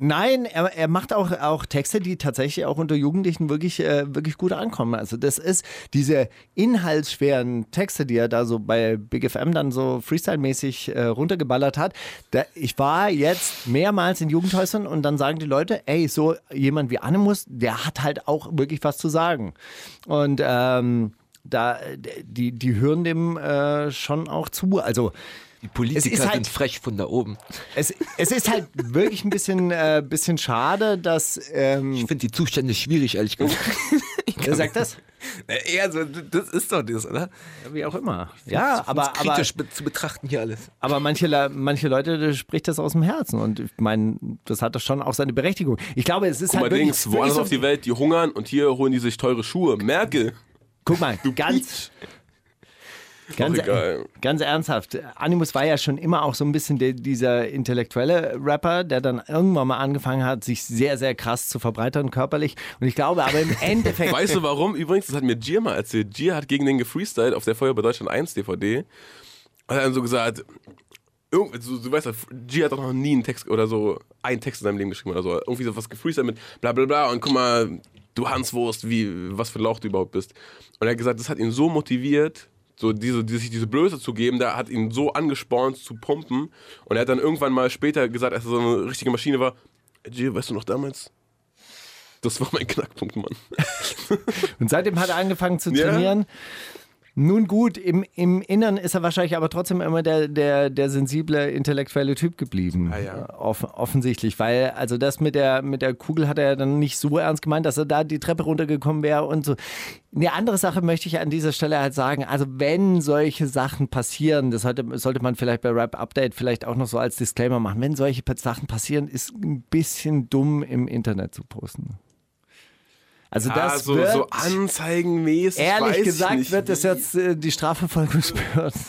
Nein, er, er macht auch, auch Texte, die tatsächlich auch unter Jugendlichen wirklich, äh, wirklich gut ankommen. Also das ist diese inhaltsschweren Texte, die er da so bei Big FM dann so Freestyle-mäßig äh, runtergeballert hat. Da, ich war jetzt mehrmals in Jugendhäusern und dann sagen die Leute, ey, so jemand wie Animus, der hat halt auch wirklich was zu sagen. Und ähm, da, die, die hören dem äh, schon auch zu. Also Die Politiker halt- sind frech von da oben. es, es ist halt wirklich ein bisschen, äh, bisschen schade, dass. Ähm, Ich finde die Zustände schwierig, ehrlich gesagt. wer sagt das? Eher so, das ist doch das, oder? Wie auch immer. Ja, aber, aber, kritisch be- zu betrachten hier alles. aber manche, manche Leute da spricht das aus dem Herzen. Und ich meine, das hat doch schon auch seine Berechtigung. Ich glaube, es ist Guck mal, halt Dings, wirklich woanders so, auf die Welt, die hungern und hier holen die sich teure Schuhe. Merkel. Guck mal, ganz, ganz, egal. ganz ernsthaft. Animus war ja schon immer auch so ein bisschen der, dieser intellektuelle Rapper, der dann irgendwann mal angefangen hat, sich sehr, sehr krass zu verbreitern körperlich. Und ich glaube aber im Endeffekt. Weißt du warum? Übrigens, das hat mir Gier mal erzählt. Gier hat gegen den gefreestylt auf der Feuer bei Deutschland 1 DVD. Hat dann so gesagt, irgend, so, du weißt ja, Gier hat doch noch nie einen Text oder so, einen Text in seinem Leben geschrieben oder so. Irgendwie so was gefreestylt mit bla bla bla und guck mal, du Hanswurst, wie, was für ein Lauch du überhaupt bist. Und er hat gesagt, das hat ihn so motiviert, so diese, die, sich diese Blöße zu geben, der hat ihn so angespornt zu pumpen. Und er hat dann irgendwann mal später gesagt, als er so eine richtige Maschine war, Gier, weißt du noch damals? Das war mein Knackpunkt, Mann. Und seitdem hat er angefangen zu Ja. Nun gut, im, im Innern ist er wahrscheinlich aber trotzdem immer der, der, der sensible, intellektuelle Typ geblieben. Ah, ja. Off, offensichtlich, weil also das mit der, mit der Kugel hat er dann nicht so ernst gemeint, dass er da die Treppe runtergekommen wäre und so. Eine andere Sache möchte ich an dieser Stelle halt sagen, also wenn solche Sachen passieren, das sollte, sollte man vielleicht bei Rap Update vielleicht auch noch so als Disclaimer machen, wenn solche Sachen passieren, ist ein bisschen dumm im Internet zu posten. Also das ah, so, wird, so anzeigenmäßig. Ehrlich ich gesagt wird das jetzt äh, die Strafverfolgungsbehörden.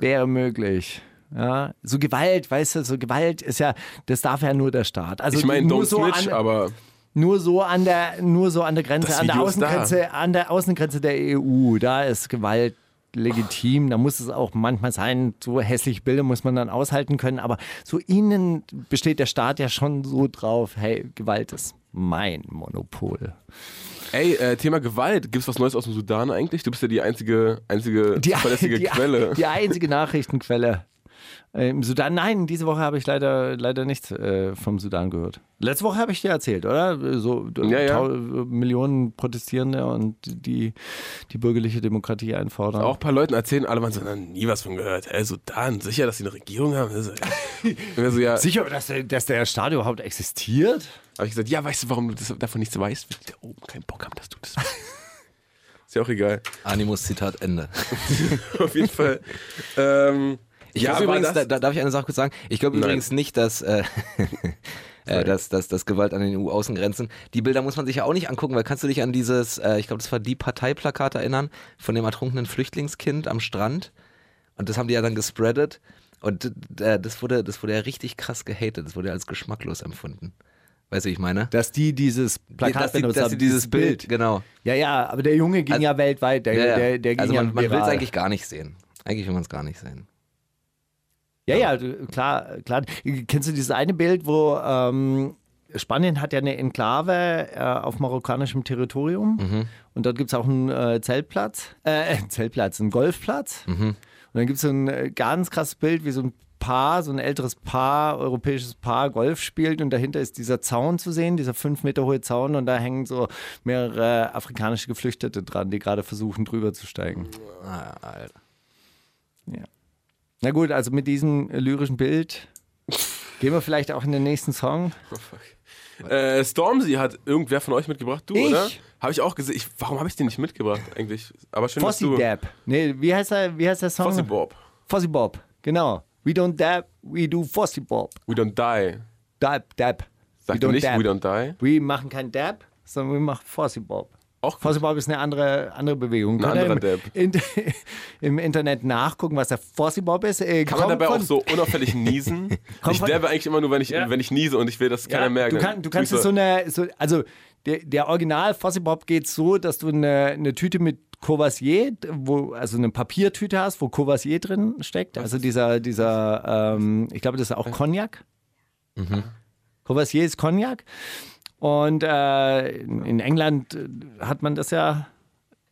Wäre möglich. Ja, so Gewalt, weißt du, so Gewalt ist ja, das darf ja nur der Staat. Also Ich meine, nur don't so snitch, an, aber nur so an der, nur so an der Grenze, an der da. Außengrenze, an der Außengrenze der EU. Da ist Gewalt legitim. Da muss es auch manchmal sein, so hässliche Bilder muss man dann aushalten können. Aber so innen besteht der Staat ja schon so drauf, hey, Gewalt ist mein Monopol. ey, äh, Thema Gewalt. Gibt's was Neues aus dem Sudan eigentlich? Du bist ja die einzige, einzige die, zuverlässige die, Quelle. Die einzige Nachrichtenquelle. Äh, Im Sudan, nein, diese Woche habe ich leider, leider nichts äh, vom Sudan gehört. Letzte Woche habe ich dir erzählt, oder? So äh, Ja, ja. tau- Millionen Protestierende und die, die bürgerliche Demokratie einfordern. Auch ein paar Leuten erzählen, alle waren so, nie was von gehört. Ey, Sudan, sicher, dass sie eine Regierung haben? So, ja, Sicher, dass der, dass der Staat überhaupt existiert? Habe ich gesagt, ja, weißt du, warum du das, davon nichts weißt? Weil die da oben keinen Bock haben, dass du das weißt. Ist ja auch egal. Animus Zitat Ende. Auf jeden Fall. Ähm, Ich ja, glaube übrigens, das- da, da darf ich eine Sache kurz sagen. Ich glaube übrigens nicht, dass, äh, äh, dass, dass, dass Gewalt an den EU-Außengrenzen. Die Bilder muss man sich ja auch nicht angucken, weil kannst du dich an dieses, äh, ich glaube, das war die Parteiplakat erinnern, von dem ertrunkenen Flüchtlingskind am Strand. Und das haben die ja dann gespreadet. Und äh, das wurde, das wurde ja richtig krass gehatet. Das wurde ja als geschmacklos empfunden. Weißt du, ich meine? Dass die dieses Plakat dass die, benutzt dass haben, sie dieses Bild, genau. Ja, ja, aber der Junge ging Also- ja weltweit. Der, Ja, ja. der, der ging also ja man, man will es eigentlich gar nicht sehen. Eigentlich will man es gar nicht sehen. Ja, ja, du- klar, klar. Kennst du dieses eine Bild, wo ähm, Spanien hat ja eine Enklave äh, auf marokkanischem Territorium Mhm. und dort gibt es auch einen äh, Zeltplatz, äh, Zeltplatz, einen Golfplatz. Mhm. Und dann gibt es so ein äh, ganz krasses Bild, wie so ein Paar, so ein älteres Paar, europäisches Paar Golf spielt und dahinter ist dieser Zaun zu sehen, dieser fünf Meter hohe Zaun und da hängen so mehrere afrikanische Geflüchtete dran, die gerade versuchen drüber zu steigen. Ah, Alter. Ja. Na gut, also mit diesem lyrischen Bild gehen wir vielleicht auch in den nächsten Song. Äh, Stormzy hat irgendwer von euch mitgebracht, du, Ich? oder? Habe ich auch gesehen. Ich, warum habe ich den nicht mitgebracht eigentlich? Aber schön, dass Fossi du... Dab. Nee, wie heißt der, wie heißt der Song? Fossi Bob. Fossi Bob, genau. We don't dab, we do Fossi Bob. We don't die. Dab, dab. Sagt we nicht dab. We don't die? Wir machen kein Dab, sondern wir machen Fossi Bob. Auch. Fossi Bob ist eine andere, andere Bewegung. Ein anderer im, in, Im Internet nachgucken, was der Fossi Bob ist. Äh, Kann man dabei auch von- so unauffällig niesen? Ich derbe eigentlich immer nur, wenn ich, Ja. wenn ich niese und ich will, dass keiner Ja, merkt. Du, kann, du kannst es so eine, so, also der, der Original Fossi Bob geht so, dass du eine, eine Tüte mit Courvoisier, wo, also eine Papiertüte hast, wo Courvoisier drin steckt. Also dieser, dieser, ähm, ich glaube, das ist auch Cognac. Courvoisier ist Cognac. Und äh, in England äh, hat man das ja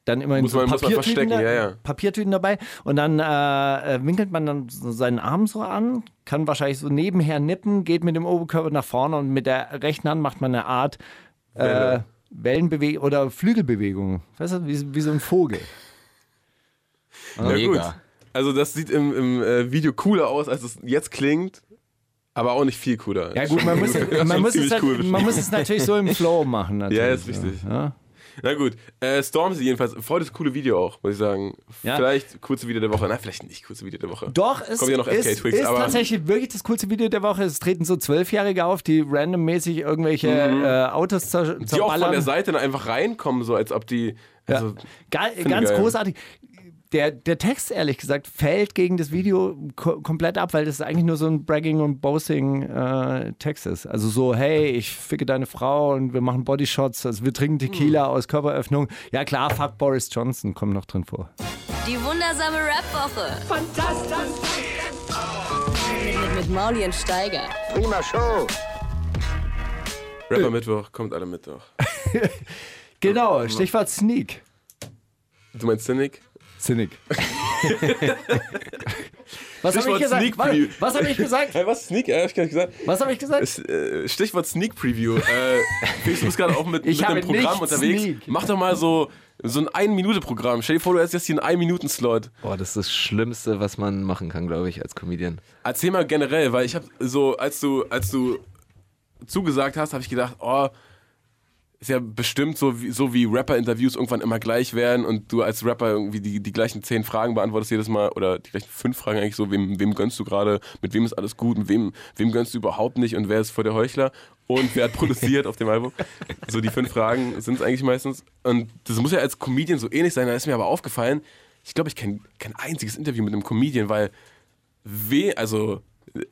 dann immer in so man- muss man Papiertüten, verstecken, ja, ja. Papiertüten dabei. Und dann äh, äh, winkelt man dann so seinen Arm so an, kann wahrscheinlich so nebenher nippen, geht mit dem Oberkörper nach vorne und mit der rechten Hand macht man eine Art äh, Welle. Wellenbewegung oder Flügelbewegung. Weißt du, wie, wie so ein Vogel. Ja, gut. Also das sieht im, im äh, Video cooler aus, als es jetzt klingt, aber auch nicht viel cooler. Ja gut, man muss, man muss, es, halt- cool man muss es natürlich so im Flow machen. Natürlich. Ja, ist richtig. Ja. Na gut, äh, Stormzy jedenfalls, voll das coole Video auch, muss ich sagen. Ja. Vielleicht kurze Video der Woche. Nein, vielleicht nicht kurze Video der Woche. Doch, es Kommt ja noch ist, FK ist aber tatsächlich wirklich das coolste Video der Woche. Es treten so Zwölfjährige auf, die randommäßig irgendwelche äh, Autos zer Mhm. die auch von der zerballern. Seite dann einfach reinkommen, so als ob die. Also, Ga Finde ganz geil. großartig. Der, der Text, ehrlich gesagt, fällt gegen das Video ko komplett ab, weil das eigentlich nur so ein Bragging- und Boasting-Text ist. Also so, hey, ich ficke deine Frau und wir machen Bodyshots, also wir trinken Tequila Mhm. aus Körperöffnung. Ja klar, fuck Boris Johnson kommt noch drin vor. Die wundersame Rap-Woche. Fantastisch. Mit, mit Mauli und Steiger. Rapper Mittwoch, kommt alle Mittwoch. Genau, Stichwort Sneak. Du meinst Cynic? Cynic. Was habe ich Stichwort gesagt? Sneak Warte, Preview. Was habe ich gesagt? Hey, was? Sneak? Ja, hab ich gesagt. Was habe ich gesagt? Es, äh, Stichwort Sneak Preview. Äh, Felix, du bist gerade auch mit, Ich mit einem Programm unterwegs. Sneak. Mach doch mal so, so ein Ein-Minute-Programm. Stell dir vor, du hast jetzt hier einen Ein-Minuten-Slot. Boah, das ist das Schlimmste, was man machen kann, glaube ich, als Comedian. Erzähl mal generell, weil ich habe so, als du, als du zugesagt hast, habe ich gedacht, oh, ist ja bestimmt so wie, so wie Rapper-Interviews irgendwann immer gleich werden und du als Rapper irgendwie die, die gleichen zehn Fragen beantwortest jedes Mal oder die gleichen fünf Fragen eigentlich so, wem, wem gönnst du gerade, mit wem ist alles gut, mit wem, wem gönnst du überhaupt nicht und wer ist vor der Heuchler und wer hat produziert auf dem Album. So die fünf Fragen sind es eigentlich meistens und das muss ja als Comedian so ähnlich sein, da ist mir aber aufgefallen, ich glaube, ich kenne kein einziges Interview mit einem Comedian, weil weh, also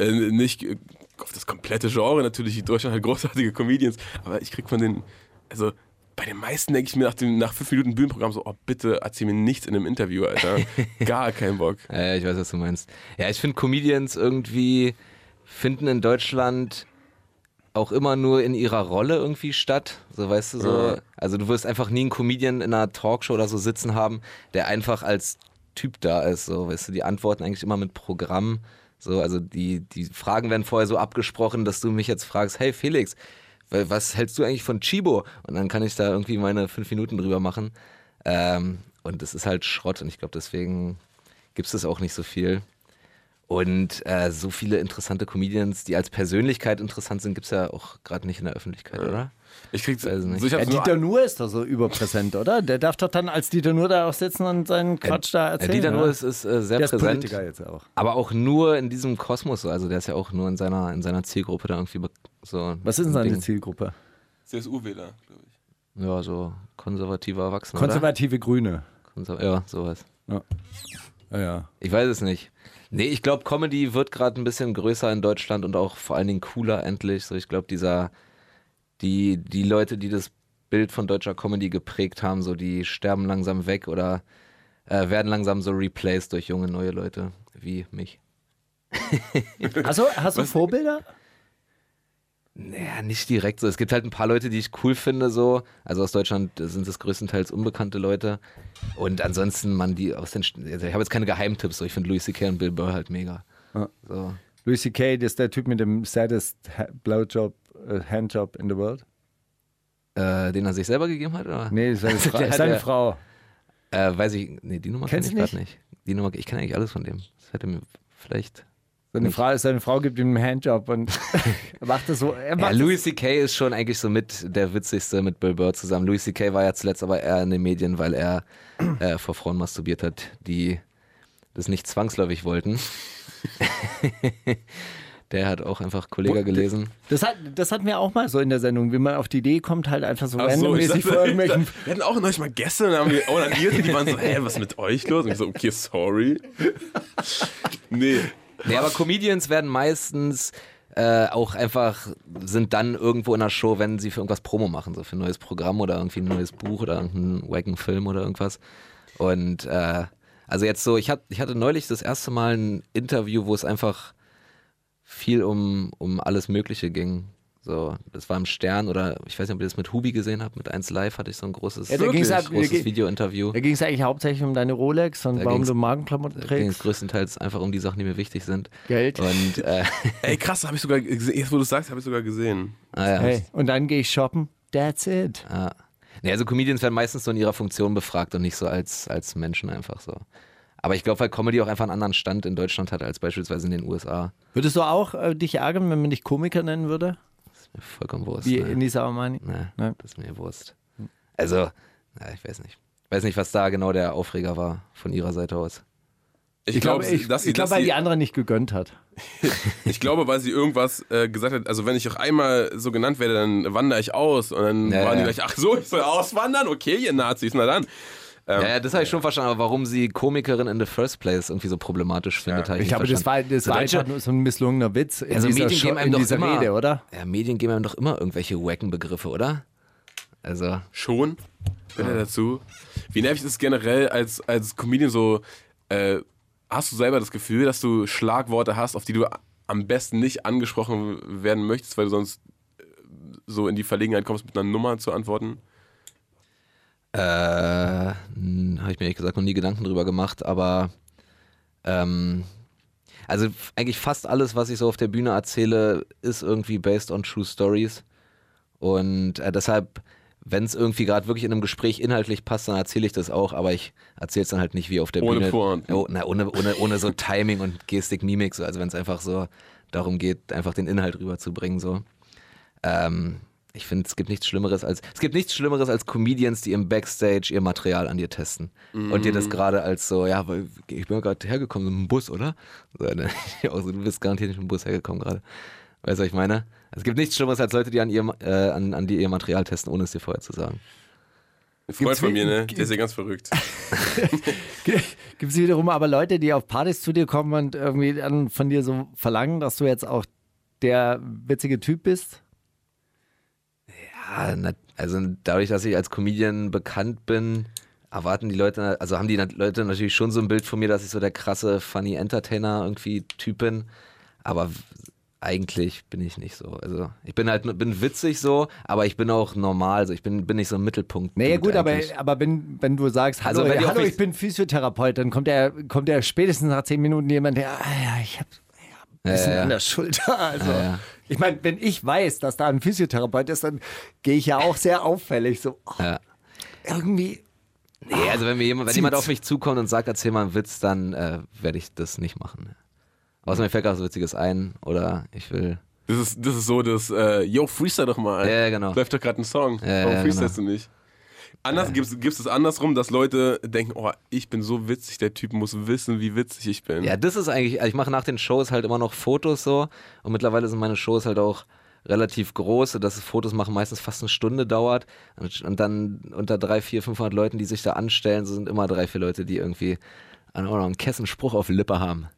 äh, nicht äh, auf das komplette Genre natürlich, Deutschland hat großartige Comedians, aber ich krieg von den, also bei den meisten denke ich mir nach, dem, nach fünf Minuten Bühnenprogramm so, oh bitte erzähl mir nichts in einem Interview, Alter. Gar keinen Bock. Ja, ich weiß, was du meinst. Ja, ich finde Comedians irgendwie finden in Deutschland auch immer nur in ihrer Rolle irgendwie statt. So weißt du so. Also du wirst einfach nie einen Comedian in einer Talkshow oder so sitzen haben, der einfach als Typ da ist. So, weißt du, die antworten eigentlich immer mit Programm. So, also die, die Fragen werden vorher so abgesprochen, dass du mich jetzt fragst, hey Felix, was hältst du eigentlich von Chibo? Und dann kann ich da irgendwie meine fünf Minuten drüber machen. Ähm, und das ist halt Schrott und ich glaube, deswegen gibt es das auch nicht so viel. Und äh, so viele interessante Comedians, die als Persönlichkeit interessant sind, gibt es ja auch gerade nicht in der Öffentlichkeit, oder? Ich krieg's, Weiß nicht. so, ich Ja, nur, Dieter Nuhr ist doch so überpräsent, oder? Der darf doch dann als Dieter Nuhr da auch sitzen und seinen Quatsch da Ja, erzählen. Dieter oder? Nuhr ist, ist äh, sehr der ist präsent, Politiker jetzt auch. aber auch nur in diesem Kosmos. so. Also der ist ja auch nur in seiner, in seiner Zielgruppe da irgendwie be- so. Was ist denn ein seine Ding. Zielgruppe? CSU-Wähler, glaube ich. Ja, so konservative Erwachsene. Konservative Grüne. Oder? Konser ja, sowas. Ja, ja. Ich weiß es nicht. Nee, ich glaube, Comedy wird gerade ein bisschen größer in Deutschland und auch vor allen Dingen cooler endlich. So, ich glaube, dieser, die, die Leute, die das Bild von deutscher Comedy geprägt haben, so die sterben langsam weg oder äh, werden langsam so replaced durch junge neue Leute wie mich. Hast du, hast du Vorbilder? Naja, nicht direkt so. Es gibt halt ein paar Leute, die ich cool finde, so. Also aus Deutschland sind es größtenteils unbekannte Leute. Und ansonsten, man, die aus den. St- Also ich habe jetzt keine Geheimtipps, so. Ich finde Louis C.K. und Bill Burr halt mega. Ja. So. Louis C.K., das ist der Typ mit dem saddest Blowjob, äh, Handjob in the world. Äh, den er sich selber gegeben hat, oder? Nee, seine, Fra Der seine ja- Frau. Äh, weiß ich, nee, die Nummer kenne ich gerade nicht. Die Nummer, ich kenne eigentlich alles von dem. Das hätte mir vielleicht. Seine. Frau, seine Frau gibt ihm einen Handjob und er macht das so. Er Ja, macht Louis C.K. ist schon eigentlich so mit der witzigste mit Bill Burr zusammen. Louis C.K. war ja zuletzt aber eher in den Medien, weil er äh, vor Frauen masturbiert hat, die das nicht zwangsläufig wollten. der hat auch einfach Kollega gelesen. das, hat, das hatten wir auch mal so in der Sendung, wie man auf die Idee kommt, halt einfach so so, randommäßig dachte, vor irgendwelchen. wir hatten auch neulich mal Gäste und dann haben wir onaniert und die waren so, hä, was ist mit euch los? Und ich so, okay, sorry. Nee. Nee, aber Comedians werden meistens äh, auch einfach, sind dann irgendwo in der Show, wenn sie für irgendwas Promo machen, so für ein neues Programm oder irgendwie ein neues Buch oder irgendeinen wacken Film oder irgendwas. Und äh, also jetzt so, ich, hat, ich hatte neulich das erste Mal ein Interview, wo es einfach viel um, um alles Mögliche ging. So, das war im Stern oder ich weiß nicht, ob ihr das mit Hubi gesehen habt, mit 1 Live hatte ich so ein großes, Ja, ab- großes Video-Interview. Da ging es eigentlich hauptsächlich um deine Rolex und Da warum du Magenklamotten Da ging es trägst. größtenteils einfach um die Sachen, die mir wichtig sind. Geld. Und äh, Ey, krass, habe ich sogar gesehen. Jetzt, wo du es sagst, habe ich sogar gesehen. ah, ja, Hey, und dann gehe ich shoppen. That's it. Ja. Nee, also Comedians werden meistens so in ihrer Funktion befragt und nicht so als, als Menschen einfach so. Aber ich glaube, weil Comedy auch einfach einen anderen Stand in Deutschland hat als beispielsweise in den USA. Würdest du auch äh, dich ärgern, wenn man dich Komiker nennen würde? Vollkommen Wurst. Wie ne? Inisa Amani? Nee, Nein. das ist mir Wurst. Also, Ja, ich weiß nicht. Ich weiß nicht, was da genau der Aufreger war von ihrer Seite aus. Ich, Ich glaube, glaube, ich, dass sie, ich glaub, dass weil sie, die andere nicht gegönnt hat. ich glaube, weil sie irgendwas äh, gesagt hat, also wenn ich auch einmal so genannt werde, dann wandere ich aus. Und dann Ja, waren die gleich, ach so, ich soll auswandern? Okay, ihr Nazis, na dann. Ähm, Ja, ja, das habe ich schon verstanden, aber warum sie Komikerin in the first place irgendwie so problematisch findet, habe ich Ich glaube, das war, das So war einfach nur so ein misslungener Witz in Also dieser, Medien geben einem in doch dieser immer- Rede, oder? Ja, Medien geben einem doch immer irgendwelche wacken Begriffe, oder? Also, Schon. Bitte dazu. Wie nervig ist es generell als, als Comedian so, äh, hast du selber das Gefühl, dass du Schlagworte hast, auf die du am besten nicht angesprochen werden möchtest, weil du sonst äh, so in die Verlegenheit kommst, mit einer Nummer zu antworten? Äh, habe ich mir ehrlich gesagt noch nie Gedanken drüber gemacht, aber ähm, also eigentlich fast alles, was ich so auf der Bühne erzähle, ist irgendwie based on true stories. Und äh, deshalb, wenn es irgendwie gerade wirklich in einem Gespräch inhaltlich passt, dann erzähle ich das auch, aber ich erzähle es dann halt nicht wie auf der Ohne Bühne. Pointen. Oh, na, ohne, ohne, ohne so Timing und Gestik, Mimik, so. also wenn es einfach so darum geht, einfach den Inhalt rüberzubringen. So. Ähm, ich finde, es gibt nichts Schlimmeres als es gibt nichts Schlimmeres als Comedians, die im Backstage ihr Material an dir testen und dir das gerade als so, ja, weil ich bin gerade hergekommen mit dem Bus, oder? So, ne? auch so, du bist garantiert nicht mit dem Bus hergekommen gerade. Weißt du, was ich meine? Es gibt nichts Schlimmeres als Leute, die an, ihr, äh, an, an dir ihr Material testen, ohne es dir vorher zu sagen. Ein Freund Gibt's von mir, ne? Der ist ja ganz verrückt. Gibt es wiederum aber Leute, die auf Partys zu dir kommen und irgendwie dann von dir so verlangen, dass du jetzt auch der witzige Typ bist? Ja, also dadurch, dass ich als Comedian bekannt bin, erwarten die Leute, also haben die Leute natürlich schon so ein Bild von mir, dass ich so der krasse Funny Entertainer irgendwie Typ bin. Aber eigentlich bin ich nicht so. Also ich bin halt bin witzig so, aber ich bin auch normal. Also ich bin, bin nicht so ein Mittelpunkt. Naja gut, aber, eigentlich. aber wenn, wenn du sagst, hallo, Also hallo ich bin Physiotherapeut, dann kommt der, kommt der spätestens nach zehn Minuten jemand, der, ah, ja, ich habe ein bisschen ja, ja. an der Schulter. Also, Ja, ja. ich meine, wenn ich weiß, dass da ein Physiotherapeut ist, dann gehe ich ja auch sehr auffällig so, oh, Ja. irgendwie, Nee, also wenn, mir jemand, wenn jemand auf mich zukommt und sagt, erzähl mal einen Witz, dann äh, werde ich das nicht machen. Außer mir fällt gerade was Witziges ein oder ich will. Das ist, das ist so das, äh, yo, freestyle doch mal. Ja, ja, genau. Läuft doch gerade ein Song. Ja, Warum ja, freestylst du nicht? Anders gibt es es andersrum, dass Leute denken, oh, ich bin so witzig, der Typ muss wissen, wie witzig ich bin. Ja, das ist eigentlich, also ich mache nach den Shows halt immer noch Fotos so und mittlerweile sind meine Shows halt auch relativ groß, sodass das Fotos machen meistens fast eine Stunde dauert und, und dann unter drei, vier, 500 Leuten, die sich da anstellen, so sind immer drei, vier Leute, die irgendwie einen, einen Kessenspruch auf Lippe haben.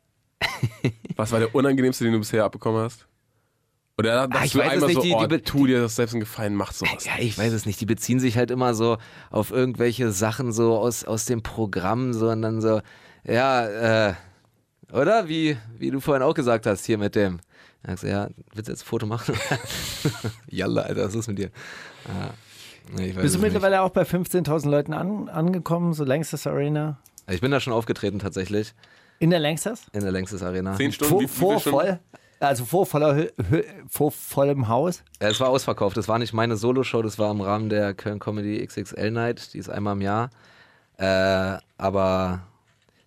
Was war der unangenehmste, den du bisher abbekommen hast? Oder dachtest Ah, ich du weiß es einmal nicht, so, die- oh, die tu dir das selbst einen Gefallen, mach sowas. Ja, ich weiß es nicht. Die beziehen sich halt immer so auf irgendwelche Sachen so aus, aus dem Programm, so und dann so, ja, äh, oder? Wie, wie du vorhin auch gesagt hast, hier mit dem. Sagst du, ja, willst du jetzt ein Foto machen? Jalla, Alter, was ist mit dir? Ah, nee, ich weiß bist du mittlerweile auch bei 15.000 Leuten an, angekommen, so Längstes Arena? nicht. Ich bin da schon aufgetreten tatsächlich, In der Längstes? in der Längstes Arena. Zehn Stunden, Vor, wie, wie vor voll? Also vor, voller, vor vollem Haus? Ja, Es war ausverkauft. Das war nicht meine Soloshow, das war im Rahmen der Köln Comedy XXL Night. Die ist einmal im Jahr. Äh, aber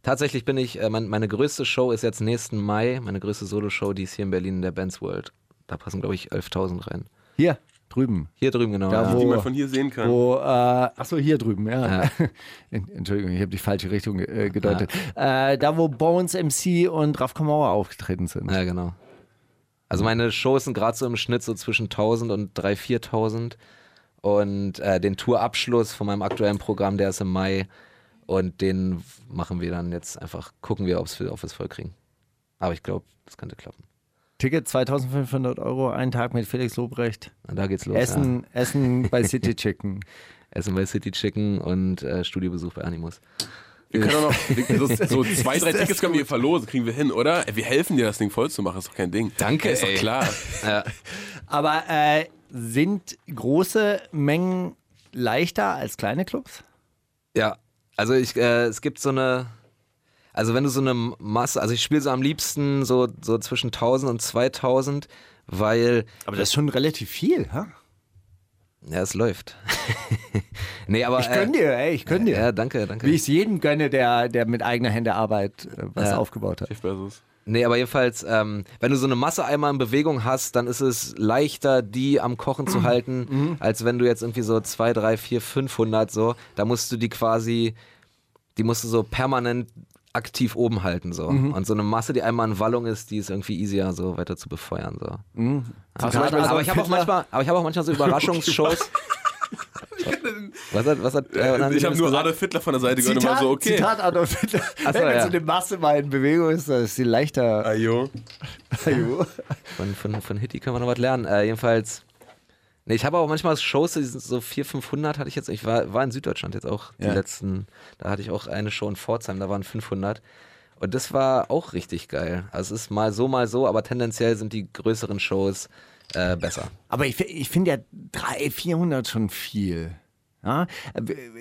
tatsächlich bin ich, äh, mein, meine größte Show ist jetzt nächsten Mai. Meine größte Soloshow, die ist hier in Berlin in der Bands World. Da passen, glaube ich, 11.000 rein. Hier, drüben. Hier drüben, genau. Da, ja. wo- Die man von hier sehen kann. Wo, äh, achso, hier drüben, ja. Entschuldigung, ich habe die falsche Richtung äh, gedeutet. Äh, da, wo Bones MC und Raf Kamauer aufgetreten sind. ja, genau. Also meine Shows sind gerade so im Schnitt so zwischen 1000 und 3.000, 4.000. Und äh, den Tourabschluss von meinem aktuellen Programm, der ist im Mai. Und den machen wir dann jetzt einfach, gucken wir, ob wir es voll kriegen. Aber ich glaube, das könnte klappen. Ticket 2500 Euro, ein Tag mit Felix Lobrecht. Und da geht's los. Essen, Essen bei City Chicken. Ja. Essen bei City Chicken und äh, Studiobesuch bei Animus. Wir können auch noch, so, zwei, drei Tickets können wir hier verlosen, kriegen wir hin, oder? Wir helfen dir, das Ding voll zu machen, ist doch kein Ding. Danke, Ist doch klar. Ja. Aber äh, sind große Mengen leichter als kleine Clubs? Ja, also ich, äh, es gibt so eine, also wenn du so eine Masse, also ich spiele so am liebsten so, so zwischen 1000 und 2000, weil, Aber das ist schon relativ viel, ha? Ja, es läuft. nee, aber. Ich gönn dir, ey, ich gönn dir. Ja, danke, danke. Wie ich es jedem gönne, der, der mit eigener Hände Arbeit äh, was Ja. aufgebaut hat. Jeff Bezos. Nee, aber jedenfalls, ähm, wenn du so eine Masse einmal in Bewegung hast, dann ist es leichter, die am Kochen zu halten, Mhm. als wenn du jetzt irgendwie so 2, 3, 4, 500 so, da musst du die quasi, die musst du so permanent aktiv oben halten so. Mhm. Und so eine Masse, die einmal in Wallung ist, die ist irgendwie easier so weiter zu befeuern so. Hast du manchmal so aber, ich habe auch manchmal, aber ich habe auch manchmal so Überraschungsshows. was hat, was hat, äh, ich habe nur gesagt? Adolf Hitler von der Seite gehört und Zitat, war so, okay. Zitat Adolf Hitler. Ach so, Wenn ja. so eine Masse mal in Bewegung ist, dann ist sie leichter. Ajo. Ajo. Von, von, von Hitty können wir noch was lernen. Äh, jedenfalls, nee, ich habe auch manchmal Shows, die sind so 400, 500 hatte ich jetzt. Ich war, war in Süddeutschland jetzt auch die Ja. letzten, da hatte ich auch eine Show in Pforzheim, da waren 500. Und das war auch richtig geil. Also es ist mal so, mal so, aber tendenziell sind die größeren Shows äh, besser. Aber ich, ich finde ja 300, 400 schon viel. Ja?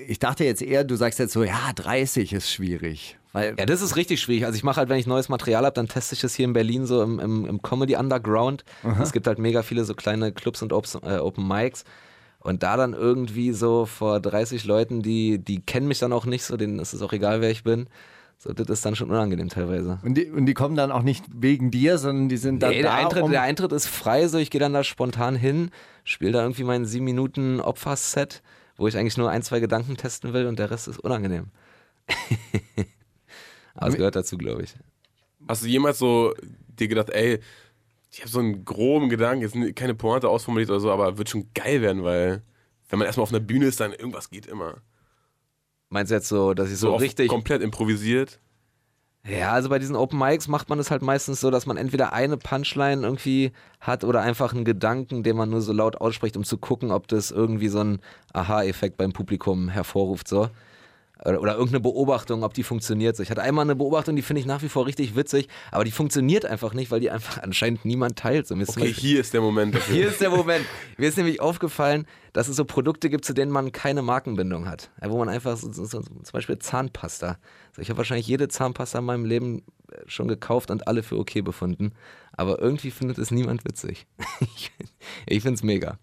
Ich dachte jetzt eher, du sagst jetzt so, ja, 30 ist schwierig. Weil, Ja, das ist richtig schwierig. Also ich mache halt, wenn ich neues Material habe, dann teste ich das hier in Berlin so im, im, im Comedy Underground. Es gibt halt mega viele so kleine Clubs und Ops, äh, Open Mics. Und da dann irgendwie so vor 30 Leuten, die, die kennen mich dann auch nicht so, denen ist es auch egal, wer ich bin. So, das ist dann schon unangenehm teilweise. und, die, und die kommen dann auch nicht wegen dir, sondern die sind dann Nee, da, der, Eintritt, um, der Eintritt ist frei, so ich gehe dann da spontan hin, spiele da irgendwie mein 7 Minuten Opferset, wo ich eigentlich nur ein, zwei Gedanken testen will und der Rest ist unangenehm. Aber es gehört dazu, glaube ich. Hast du jemals so dir gedacht, ey, ich habe so einen groben Gedanken, jetzt keine Pointe ausformuliert oder so, aber wird schon geil werden, weil wenn man erstmal auf einer Bühne ist, dann irgendwas geht immer. Meinst du jetzt so, dass ich so, So, richtig. komplett improvisiert. Ja, also bei diesen Open Mics macht man es halt meistens so, dass man entweder eine Punchline irgendwie hat oder einfach einen Gedanken, den man nur so laut ausspricht, um zu gucken, ob das irgendwie so einen Aha-Effekt beim Publikum hervorruft. So. Oder, oder irgendeine Beobachtung, ob die funktioniert. So, Ich hatte einmal eine Beobachtung, die finde ich nach wie vor richtig witzig, aber die funktioniert einfach nicht, weil die einfach anscheinend niemand teilt. So, Okay, Beispiel- hier ist der Moment dafür. hier ist der Moment. Mir ist nämlich aufgefallen, dass es so Produkte gibt, zu denen man keine Markenbindung hat. Ja, Wo man einfach, so, so, so, zum Beispiel Zahnpasta. Also ich habe wahrscheinlich jede Zahnpasta in meinem Leben äh, schon gekauft und alle für okay befunden. Aber irgendwie findet es niemand witzig. Ich finde es mega.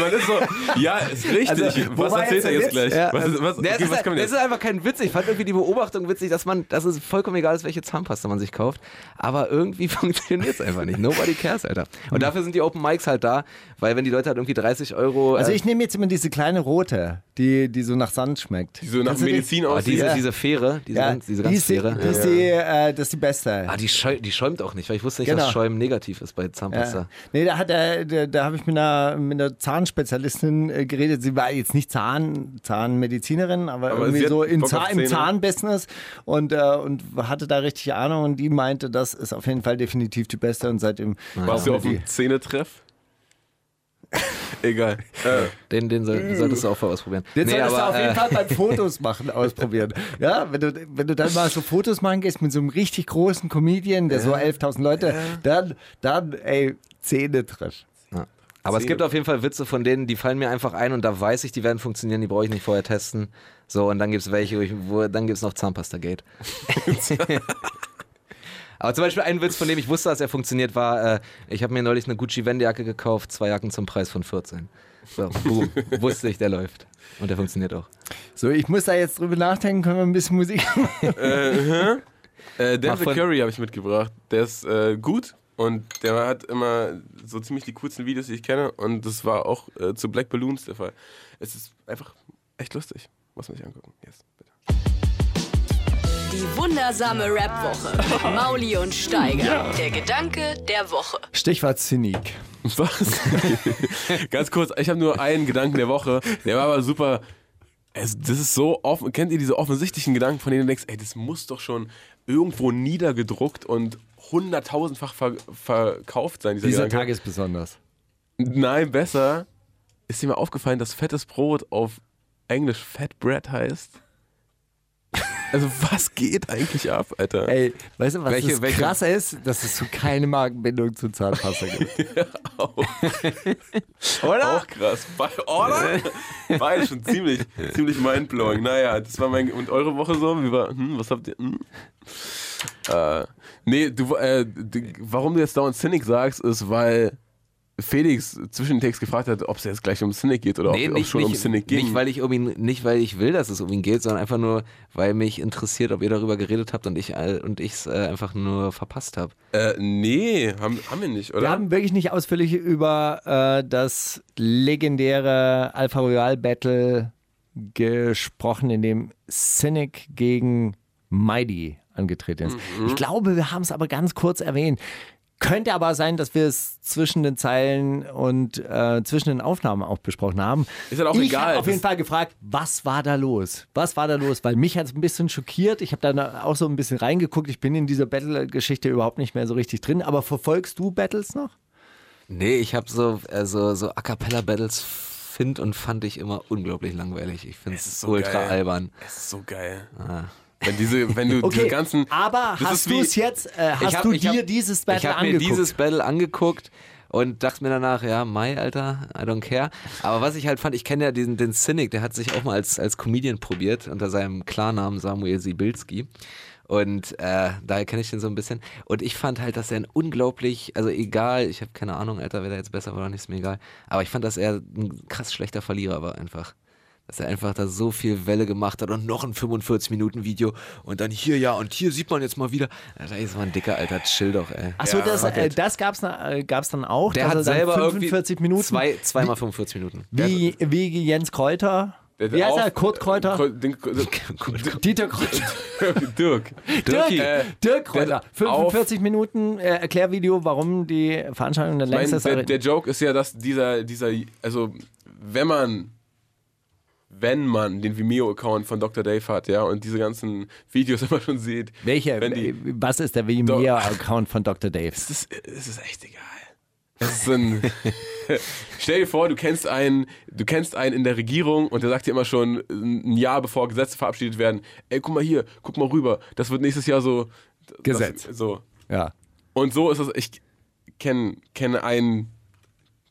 Man ist so, ja, ist richtig. Also, was erzählt jetzt er jetzt gleich? Ja, was, ist- was, okay, es, ist, was kann man das jetzt? ist einfach kein Witz. Ich fand irgendwie die Beobachtung witzig, dass man, dass es vollkommen egal ist, welche Zahnpasta man sich kauft. Aber irgendwie funktioniert es einfach nicht. Nobody cares, Alter. Und dafür sind die Open Mics halt da, weil wenn die Leute halt irgendwie 30 Euro. Also äh, ich nehme jetzt immer diese kleine rote, die, die so nach Sand schmeckt. Die so nach die- Medizin oh, aussieht. diese, Ja. diese Fähre, diese, Ja, ganz, diese die ganz ist die, Fähre. die ist die, äh, das ist die beste. Ah, die schäumt auch nicht, weil ich wusste nicht, Genau. dass Schäumen negativ ist bei Zahnpasta. Ja. Nee, da, hat er, da, da habe ich mit einer, mit einer Zahnspezialistin äh, geredet. Sie war jetzt nicht Zahn, Zahnmedizinerin, aber, Aber irgendwie so im, Zahn, im. Zahnbusiness und, äh, und hatte da richtig Ahnung und die meinte, das ist auf jeden Fall definitiv die beste und seitdem. Warst du auf dem Zähnetreff? Egal. Äh, Den, den soll, solltest du auch mal ausprobieren. Den Nee, solltest du aber, auf jeden äh, Fall beim Fotos machen ausprobieren. Ja, wenn du, wenn du dann mal so Fotos machen gehst mit so einem richtig großen Comedian, der so 11.000 Leute, dann, dann, ey, Zähne treffen. ja. Aber es gibt auf jeden Fall Witze von denen, die fallen mir einfach ein und da weiß ich, die werden funktionieren, die brauche ich nicht vorher testen. So, und dann gibt es welche, wo, ich, wo dann gibt es noch Zahnpasta-Gate. Aber zum Beispiel ein Witz, von dem ich wusste, dass er funktioniert, war, äh, ich habe mir neulich eine Gucci-Wendejacke gekauft, zwei Jacken zum Preis von 14. So, boom, wusste ich, der läuft. Und der funktioniert auch. So, ich muss da jetzt drüber nachdenken, können wir ein bisschen Musik machen? äh, Denzel von- Curry habe ich mitgebracht. Der ist äh, gut und der hat immer so ziemlich die coolsten Videos, die ich kenne. Und das war auch äh, zu Black Balloons der Fall. Es ist einfach echt lustig. Muss man sich angucken. Yes, bitte. Die wundersame Rap-Woche Mauli und Steiger. Der Gedanke der Woche. Stichwort Zynik. Was? Ganz kurz, ich habe nur einen Gedanken der Woche. Der war aber super. Es, das ist so offen. Kennt ihr diese offensichtlichen Gedanken, von denen du denkst, ey, das muss doch schon irgendwo niedergedruckt und hunderttausendfach ver verkauft sein, dieser, Dieser. Tag ist besonders. Nein, besser. Ist dir mal aufgefallen, dass fettes Brot auf Englisch Fat Bread heißt? Also was geht eigentlich ab, Alter? Ey, weißt du, was Welche- das welche- krass ist? Dass es so keine Markenbindung zu Zahnpasta gibt. Oder? Auch krass. Be- Oder? Beide schon ziemlich, ziemlich mindblowing. Naja, das war mein. Und eure Woche so? Wie war, hm, was habt ihr? Hm? Äh, nee, du, äh, du, warum du jetzt dauernd Cynic sagst, ist, weil Felix zwischen den Text gefragt hat, ob es jetzt gleich um Cynic geht oder Nee, ob, nicht, schon um nicht, Cynic ging. nicht, weil ich um ihn, nicht, weil ich will, dass es um ihn geht, sondern einfach nur, weil mich interessiert, ob ihr darüber geredet habt und ich und ich es äh, einfach nur verpasst habe. äh, nee, haben, haben wir nicht, oder? Wir haben wirklich nicht ausführlich über äh, das legendäre Alpha Royal Battle gesprochen, in dem Cynic gegen Mighty angetreten ist. Mhm. Ich glaube, wir haben es aber ganz kurz erwähnt. Könnte aber sein, dass wir es zwischen den Zeilen und äh, zwischen den Aufnahmen auch besprochen haben. Ist halt auch ich egal. habe auf jeden Fall gefragt, was war da los? Was war da los? Weil mich hat es ein bisschen schockiert. Ich habe da auch so ein bisschen reingeguckt. Ich bin in dieser Battle-Geschichte überhaupt nicht mehr so richtig drin. Aber verfolgst du Battles noch? Nee, ich habe so, also, so A Cappella Battles find und fand ich immer unglaublich langweilig. Ich finde Es so ultra geil. albern. Es ist so geil. Wenn, diese, wenn du Okay, diese ganzen. aber das hast du es jetzt, äh, hast hab- du dir hab- dieses Battle Ich habe mir angeguckt? dieses Battle angeguckt und dachte mir danach, ja, Mai, Alter, I don't care. Aber was ich halt fand, ich kenne ja diesen den Cynic, der hat sich auch mal als, als Comedian probiert unter seinem Klarnamen Samuel Sibilski. Und äh, daher kenne ich den so ein bisschen. Und ich fand halt, dass er ein unglaublich, also egal, ich habe keine Ahnung, Alter, wer da jetzt besser war oder nicht, ist mir egal. Aber ich fand, dass er ein krass schlechter Verlierer war einfach. Dass er einfach da so viel Welle gemacht hat und noch ein 45-Minuten-Video und dann hier, ja, und hier sieht man jetzt mal wieder. Alter, ist mal ein dicker Alter, chill doch, ey. Achso, Ja, das, äh, das gab's, äh, gab's dann auch. Der dass hat er selber 45 irgendwie Minuten. Zwei, zweimal 45 Minuten. wie, wie Jens Kräuter. Wie heißt auch- er? Kurt Kräuter? Dieter Kräuter. Dirk. Dirk, Dirk, äh, Dirk Kräuter. der- 45 Minuten äh, Erklärvideo, warum die Veranstaltung der längste ist. der, der Joke ist ja, dass dieser, dieser, also wenn man, wenn man den Vimeo-Account von Dr. Dave hat, ja, und diese ganzen Videos immer schon sieht, Welcher? wenn die, was ist der Vimeo-Account von Dr. Dave? es ist, es ist echt egal. Es ist ein, stell dir vor, du kennst einen, du kennst einen in der Regierung und der sagt dir immer schon ein Jahr bevor Gesetze verabschiedet werden, ey, guck mal hier, guck mal rüber, das wird nächstes Jahr so Gesetz. Das, so. Ja. Und so ist es, ich kenne kenn einen,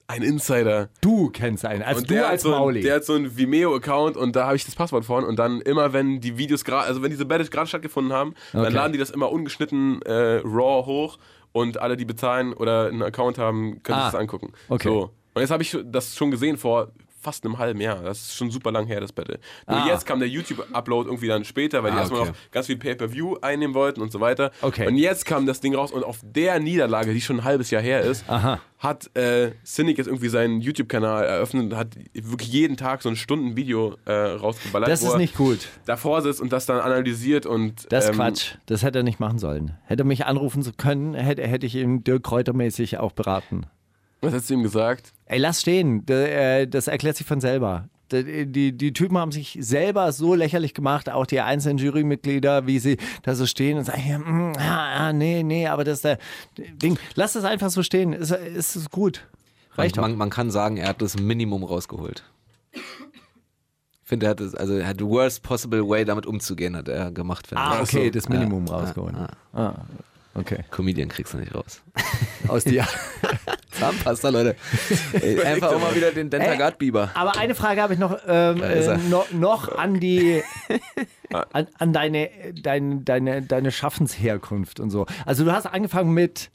einen Insider, Du kennst einen, als und du der hat, als so ein, Mauli. der hat so einen Vimeo-Account und da habe ich das Passwort von und dann immer, wenn die Videos gerade, also wenn diese Battles gerade stattgefunden haben, Okay. dann laden die das immer ungeschnitten äh, raw hoch und alle, die bezahlen oder einen Account haben, können Ah, sich das angucken. okay. So. Und jetzt habe ich das schon gesehen vor fast einem halben Jahr. Das ist schon super lang her, das Battle. Nur Ah. jetzt kam der YouTube-Upload irgendwie dann später, weil die Ah, erstmal okay. noch ganz viel Pay-Per-View einnehmen wollten und so weiter. Okay. Und jetzt kam das Ding raus und auf der Niederlage, die schon ein halbes Jahr her ist, Aha. hat äh, Cynic jetzt irgendwie seinen YouTube-Kanal eröffnet und hat wirklich jeden Tag so ein Stunden-Video äh, rausgeballert. Das ist nicht gut. Davor sitzt und das dann analysiert und. Das ist ähm, Quatsch. Das hätte er nicht machen sollen. Hätte er mich anrufen können, hätte, hätte ich ihn Dirk Kräuter-mäßig auch beraten. Was hast du ihm gesagt? Ey, lass stehen. Äh, Das erklärt sich von selber. D- Die, die Typen haben sich selber so lächerlich gemacht, auch die einzelnen Jurymitglieder, wie sie da so stehen und sagen, ja, mm, ja, ja, nee, nee, aber das ist der Ding. Lass das einfach so stehen. Ist, ist es gut. Reicht doch. man, man kann sagen, er hat das Minimum rausgeholt. Ich finde, er hat das, also er hat the worst possible way damit umzugehen, hat er gemacht. finde Ah, ich. okay, das Minimum Ja, rausgeholt. ja, Ah, okay. Comedian kriegst du nicht raus. Aus dir. Zahnpasta, Leute. Ey, Einfach auch mal wieder den Dentagat Biber. Aber eine Frage habe ich noch, ähm, äh, noch, noch an die an, an deine, deine, deine, deine Schaffensherkunft und so. Also du hast angefangen mit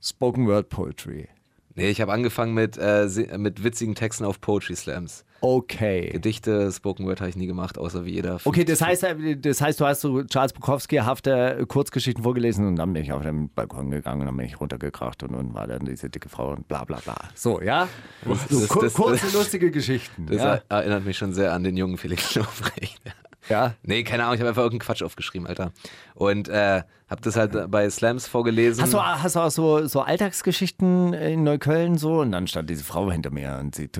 Spoken Word Poetry. Nee, ich habe angefangen mit, äh, mit witzigen Texten auf Poetry Slams. Okay. Gedichte, Spoken Word habe ich nie gemacht, außer wie jeder. Okay, das heißt, äh, das heißt, du hast so Charles Bukowski-hafte Kurzgeschichten vorgelesen und dann bin ich auf den Balkon gegangen und dann bin ich runtergekracht und dann war dann diese dicke Frau und bla bla bla. So, ja? So, das- kur- das- kurze, das- lustige Geschichten. Das ja? erinnert mich schon sehr an den jungen Felix Lobrecht. Ja. Nee, keine Ahnung, ich habe einfach irgendeinen Quatsch aufgeschrieben, Alter. Und äh, habe das halt bei Slams vorgelesen. Hast du, hast du auch so, so Alltagsgeschichten in Neukölln so? Und dann stand diese Frau hinter mir und sie,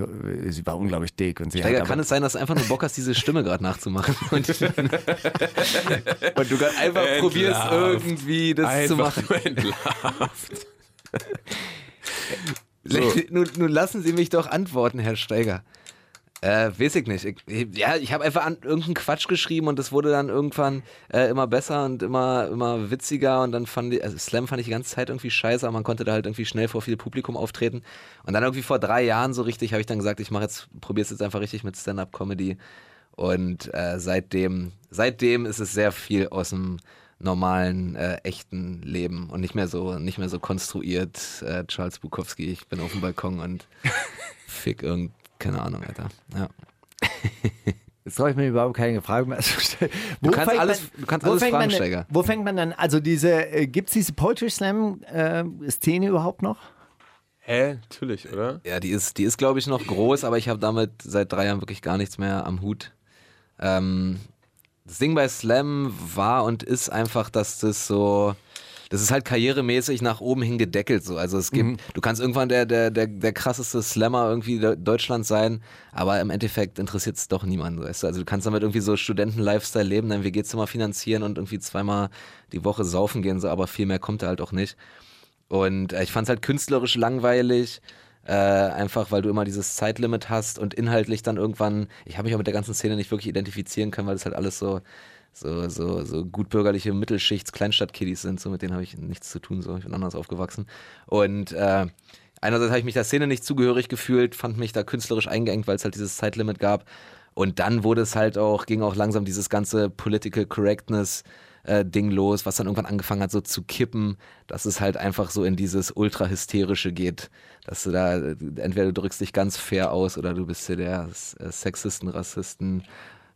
sie war unglaublich dick und sie Steiger, kann es sein, dass du einfach nur Bock hast, diese Stimme gerade nachzumachen? Und, und du gerade einfach Entlarvt. probierst, irgendwie das zu machen. nur entlarvt. Nun, nun lassen Sie mich doch antworten, Herr Steiger. Äh, weiß ich nicht. Ich, ja, ich habe einfach an, irgendeinen Quatsch geschrieben und das wurde dann irgendwann äh, immer besser und immer, immer witziger und dann fand ich, also Slam fand ich die ganze Zeit irgendwie scheiße, aber man konnte da halt irgendwie schnell vor viel Publikum auftreten. Und dann irgendwie vor drei Jahren so richtig habe ich dann gesagt, ich mache jetzt, probiere es jetzt einfach richtig mit Stand-Up-Comedy. Und äh, seitdem, seitdem ist es sehr viel aus dem, normalen, äh, echten Leben und nicht mehr so, nicht mehr so konstruiert, äh, Charles Bukowski, ich bin auf dem Balkon und fick irgend, keine Ahnung, Alter. Ja. Jetzt traue ich mir überhaupt keine Frage mehr zu stellen. Wo Du kannst fängt alles, man- du kannst wo alles fängt Fragen man, stellen. Wo fängt man dann, also diese, äh, gibt es diese Poetry Slam äh, Szene überhaupt noch? Hä? Natürlich, oder? Ja, die ist, die ist glaube ich, noch groß, aber ich habe damit seit drei Jahren wirklich gar nichts mehr am Hut. Ähm, das Ding bei Slam war und ist einfach, dass das so, das ist halt karrieremäßig nach oben hin gedeckelt so. Also es gibt, du kannst irgendwann der, der, der, der krasseste Slammer irgendwie de- Deutschlands sein, aber im Endeffekt interessiert es doch niemanden, weißt du. Also du kannst damit irgendwie so Studenten-Lifestyle leben, dein WG-Zimmer finanzieren und irgendwie zweimal die Woche saufen gehen, so, aber viel mehr kommt da halt auch nicht. Und äh, ich fand es halt künstlerisch langweilig, äh, einfach weil du immer dieses Zeitlimit hast und inhaltlich dann irgendwann, ich habe mich auch mit der ganzen Szene nicht wirklich identifizieren können, weil das halt alles so, so, so, so gutbürgerliche Mittelschichts, Kleinstadt-Kiddies sind, so mit denen habe ich nichts zu tun, so ich bin anders aufgewachsen. Und äh, einerseits habe ich mich der Szene nicht zugehörig gefühlt, fand mich da künstlerisch eingeengt, weil es halt dieses Zeitlimit gab. Und dann wurde es halt auch, ging auch langsam dieses ganze Political Correctness äh, Ding los, was dann irgendwann angefangen hat, so zu kippen, dass es halt einfach so in dieses ultra-hysterische geht. Dass du da, äh, entweder du drückst dich ganz fair aus oder du bist hier der äh, Sexisten, Rassisten,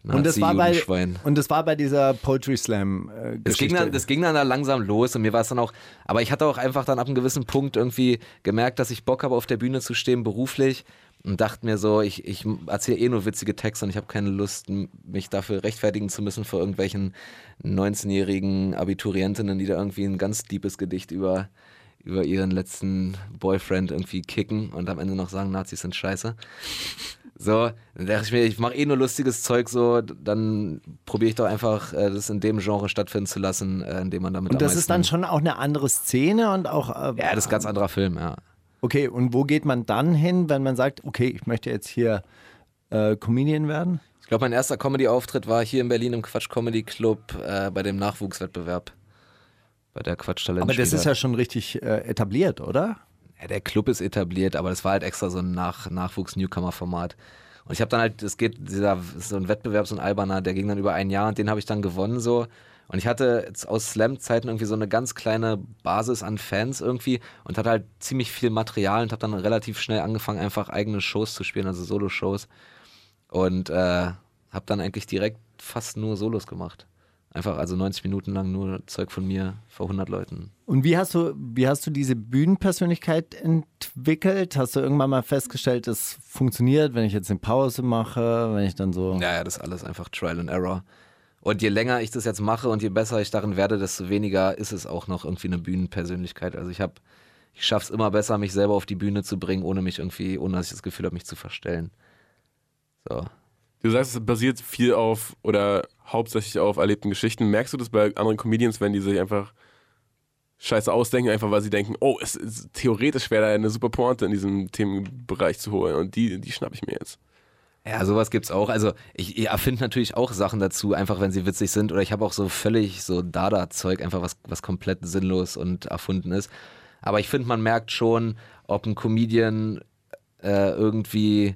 Und das, war bei, und das war bei dieser Poetry Slam äh, Das ging, Geschichte. dann, das ging dann da langsam los und mir war es dann auch, aber ich hatte auch einfach dann ab einem gewissen Punkt irgendwie gemerkt, dass ich Bock habe, auf der Bühne zu stehen, beruflich und dachte mir so, ich, ich erzähle eh nur witzige Texte und ich habe keine Lust, mich dafür rechtfertigen zu müssen vor irgendwelchen 19-jährigen Abiturientinnen, die da irgendwie ein ganz deepes Gedicht über, über ihren letzten Boyfriend irgendwie kicken und am Ende noch sagen, Nazis sind scheiße. So, dann dachte ich mir, ich mache eh nur lustiges Zeug so, dann probiere ich doch einfach, äh, das in dem Genre stattfinden zu lassen, äh, indem man damit und das ist dann schon auch eine andere Szene und auch. Äh, Ja, das ist ein ganz anderer Film, ja. Okay, und wo geht man dann hin, wenn man sagt, okay, ich möchte jetzt hier äh, Comedian werden? Ich glaube, mein erster Comedy-Auftritt war hier in Berlin im Quatsch Comedy Club äh, bei dem Nachwuchswettbewerb. Bei der Quatsch Talent. Aber das ist ja schon richtig äh, etabliert, oder? Ja, der Club ist etabliert, aber das war halt extra so ein Nach Nachwuchs-Newcomer-Format. Und ich habe dann halt, es geht, dieser, so ein Wettbewerb, so ein alberner, der ging dann über ein Jahr und den habe ich dann gewonnen so. Und ich hatte aus Slam-Zeiten irgendwie so eine ganz kleine Basis an Fans irgendwie und hatte halt ziemlich viel Material und habe dann relativ schnell angefangen, einfach eigene Shows zu spielen, also Solo-Shows. Und äh, habe dann eigentlich direkt fast nur Solos gemacht. Einfach also 90 Minuten lang nur Zeug von mir vor 100 Leuten. Und wie hast du, wie hast du diese Bühnenpersönlichkeit entwickelt? Hast du irgendwann mal festgestellt, das funktioniert, wenn ich jetzt eine Pause mache, wenn ich dann so. Ja, ja, das ist alles einfach Trial and Error. Und je länger ich das jetzt mache und je besser ich darin werde, desto weniger ist es auch noch irgendwie eine Bühnenpersönlichkeit. Also ich habe, ich schaffe es immer besser, mich selber auf die Bühne zu bringen, ohne mich irgendwie, ohne dass ich das Gefühl habe, mich zu verstellen. So. Du sagst, es basiert viel auf oder hauptsächlich auf erlebten Geschichten. Merkst du das bei anderen Comedians, wenn die sich einfach Scheiße ausdenken, einfach weil sie denken, oh, es ist theoretisch wäre da eine super Pointe in diesem Themenbereich zu holen und die, die schnapp ich mir jetzt. Ja, sowas gibt's auch. Also ich, ich erfinde natürlich auch Sachen dazu, einfach wenn sie witzig sind. Oder ich habe auch so völlig so Dada-Zeug, einfach was, was komplett sinnlos und erfunden ist. Aber ich finde, man merkt schon, ob ein Comedian äh, irgendwie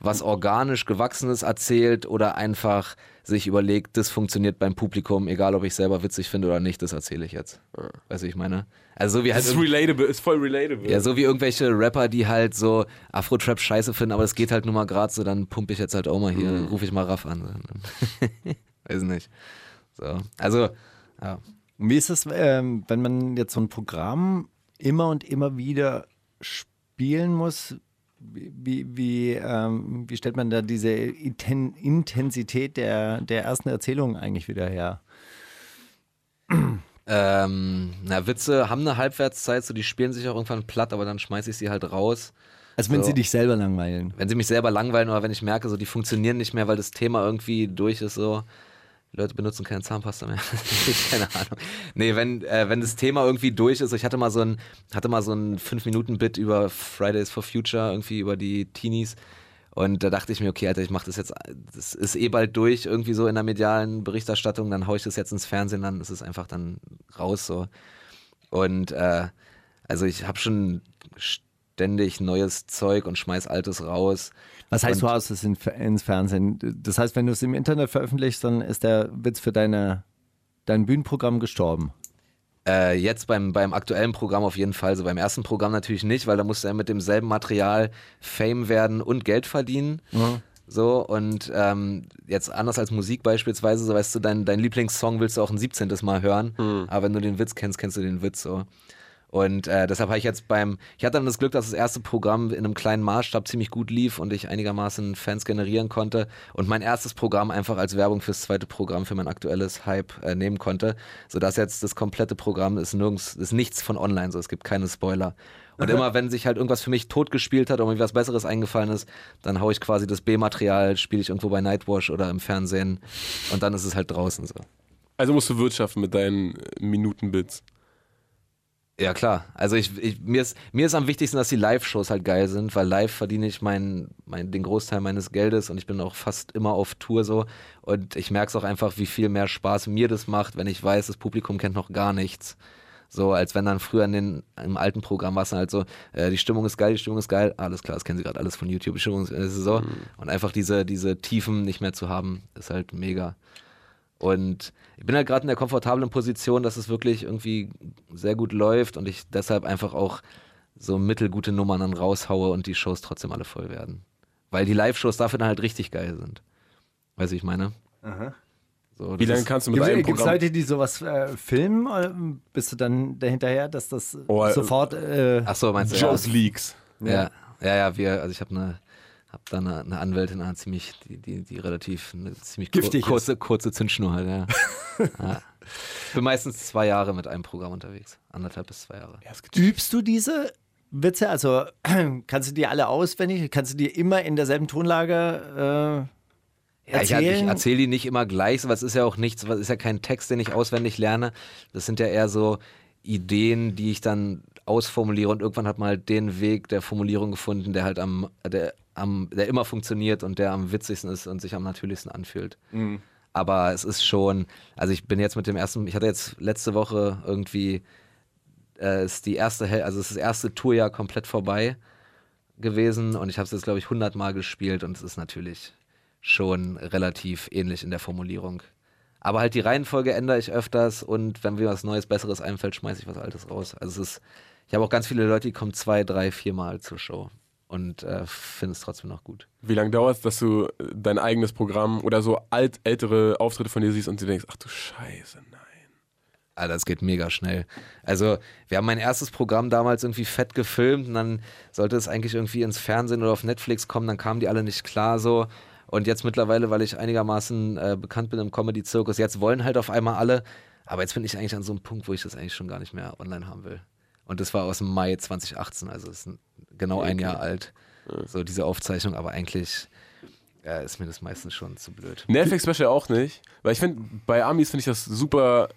was organisch Gewachsenes erzählt oder einfach sich überlegt, das funktioniert beim Publikum, egal ob ich selber witzig finde oder nicht, das erzähle ich jetzt. Weißt du, wie ich meine? Also so wie halt Das ist relatable, ist voll relatable. ja, so wie irgendwelche Rapper, die halt so Afro-Trap scheiße finden, aber das geht halt nur mal gerade so, dann pumpe ich jetzt halt auch mal hier, Mhm. rufe ich mal Raff an. Weiß nicht. So. Also, ja. Und wie ist es, ähm, wenn man jetzt so ein Programm immer und immer wieder spielen muss? Wie, wie, ähm, wie stellt man da diese Inten Intensität der, der ersten Erzählung eigentlich wieder her? Ähm, na, Witze haben eine Halbwertszeit, so die spielen sich auch irgendwann platt, aber dann schmeiße ich sie halt raus. Also wenn So. sie dich selber langweilen. Wenn sie mich selber langweilen oder wenn ich merke, so die funktionieren nicht mehr, weil das Thema irgendwie durch ist, so. Leute benutzen keine Zahnpasta mehr. keine Ahnung. Nee, wenn, äh, wenn das Thema irgendwie durch ist, ich hatte mal so ein, hatte mal so ein 5-Minuten-Bit über Fridays for Future, irgendwie über die Teenies. Und da dachte ich mir, okay, Alter, ich mache das jetzt, das ist eh bald durch, irgendwie so in der medialen Berichterstattung, dann haue ich das jetzt ins Fernsehen, dann ist es einfach dann raus so. Und äh, also ich habe schon ständig neues Zeug und schmeiß altes raus. Was heißt, Und- du haust es in, ins Fernsehen? Das heißt, wenn du es im Internet veröffentlichst, dann ist der Witz für deine dein Bühnenprogramm gestorben? Äh, jetzt beim, beim aktuellen Programm auf jeden Fall. So beim ersten Programm natürlich nicht, weil da musst du ja mit demselben Material Fame werden und Geld verdienen. So, und ähm, jetzt anders als Musik beispielsweise, so weißt du, dein, dein Lieblingssong willst du auch ein 17. Mal hören, aber wenn du den Witz kennst, kennst du den Witz so. Und äh, deshalb habe ich jetzt beim, ich hatte dann das Glück, dass das erste Programm in einem kleinen Maßstab ziemlich gut lief und ich einigermaßen Fans generieren konnte und mein erstes Programm einfach als Werbung fürs zweite Programm für mein aktuelles Hype äh, nehmen konnte, sodass jetzt das komplette Programm ist nirgends, ist nichts von online, so es gibt keine Spoiler. Und immer wenn sich halt irgendwas für mich totgespielt hat oder mir was Besseres eingefallen ist, dann haue ich quasi das B-Material, spiele ich irgendwo bei Nightwash oder im Fernsehen und dann ist es halt draußen so. Also musst du wirtschaften mit deinen äh, Minutenbits. Ja, klar. Also ich, ich, mir, ist, mir ist am wichtigsten, dass die Live-Shows halt geil sind, weil live verdiene ich mein, mein, den Großteil meines Geldes und ich bin auch fast immer auf Tour so. Und ich merke es auch einfach, wie viel mehr Spaß mir das macht, wenn ich weiß, das Publikum kennt noch gar nichts. So, als wenn dann früher in den, im alten Programm war es halt so, äh, die Stimmung ist geil, die Stimmung ist geil, alles klar, das kennen sie gerade alles von YouTube, die Stimmung ist, ist so. Und einfach diese, diese Tiefen nicht mehr zu haben, ist halt mega. Und ich bin halt gerade in der komfortablen Position, dass es wirklich irgendwie sehr gut läuft und ich deshalb einfach auch so mittelgute Nummern dann raushaue und die Shows trotzdem alle voll werden. Weil die Live-Shows dafür dann halt richtig geil sind. Weißt du, wie ich meine? So, Wie lange kannst du mit Gibt einem es Programm? Leute, die sowas äh, filmen? Oder bist du dann dahinterher, dass das Oh, äh, sofort. Äh, Ach so, meinst du? Jones Leaks. Ja, ja, ja, wir, also ich habe eine, hab da eine, eine Anwältin, eine ziemlich, die, die, die relativ, eine ziemlich kur- Giftig ist. kurze, kurze Zündschnur hat, ja. ja. Ich bin meistens zwei Jahre mit einem Programm unterwegs. Anderthalb bis zwei Jahre. übst du diese Witze? Also kannst du die alle auswendig? Kannst du die immer in derselben Tonlage äh, Ja, ich, erzählen? ich erzähle die nicht immer gleich, was ist ja auch nichts, was ist ja kein Text, den ich auswendig lerne. Das sind ja eher so Ideen, die ich dann ausformuliere und irgendwann hat man halt den Weg der Formulierung gefunden, der halt am, der, am, der immer funktioniert und der am witzigsten ist und sich am natürlichsten anfühlt. Aber es ist schon, also ich bin jetzt mit dem ersten, ich hatte jetzt letzte Woche irgendwie, äh, ist die erste, also ist das erste Tourjahr komplett vorbei gewesen und ich habe es jetzt, glaube ich, 100 Mal gespielt und es ist natürlich schon relativ ähnlich in der Formulierung. Aber halt die Reihenfolge ändere ich öfters und wenn mir was Neues, Besseres einfällt, schmeiße ich was Altes raus. Also es ist, ich habe auch ganz viele Leute, die kommen zwei, drei, vier Mal zur Show und äh, finden es trotzdem noch gut. Wie lange dauert es, dass du äh, dein eigenes Programm oder so alt, ältere Auftritte von dir siehst und dir denkst, ach du Scheiße, nein. Alter, das geht mega schnell. Also, wir haben mein erstes Programm damals irgendwie fett gefilmt und dann sollte es eigentlich irgendwie ins Fernsehen oder auf Netflix kommen, dann kamen die alle nicht klar so. Und jetzt mittlerweile, weil ich einigermaßen äh, bekannt bin im Comedy-Zirkus, jetzt wollen halt auf einmal alle, aber jetzt bin ich eigentlich an so einem Punkt, wo ich das eigentlich schon gar nicht mehr online haben will. Und das war aus dem Mai 2018, also ist genau ein Jahr alt, so diese Aufzeichnung, aber eigentlich äh, ist mir das meistens schon zu blöd. Netflix-Special auch nicht, weil ich finde, bei Amis finde ich das super,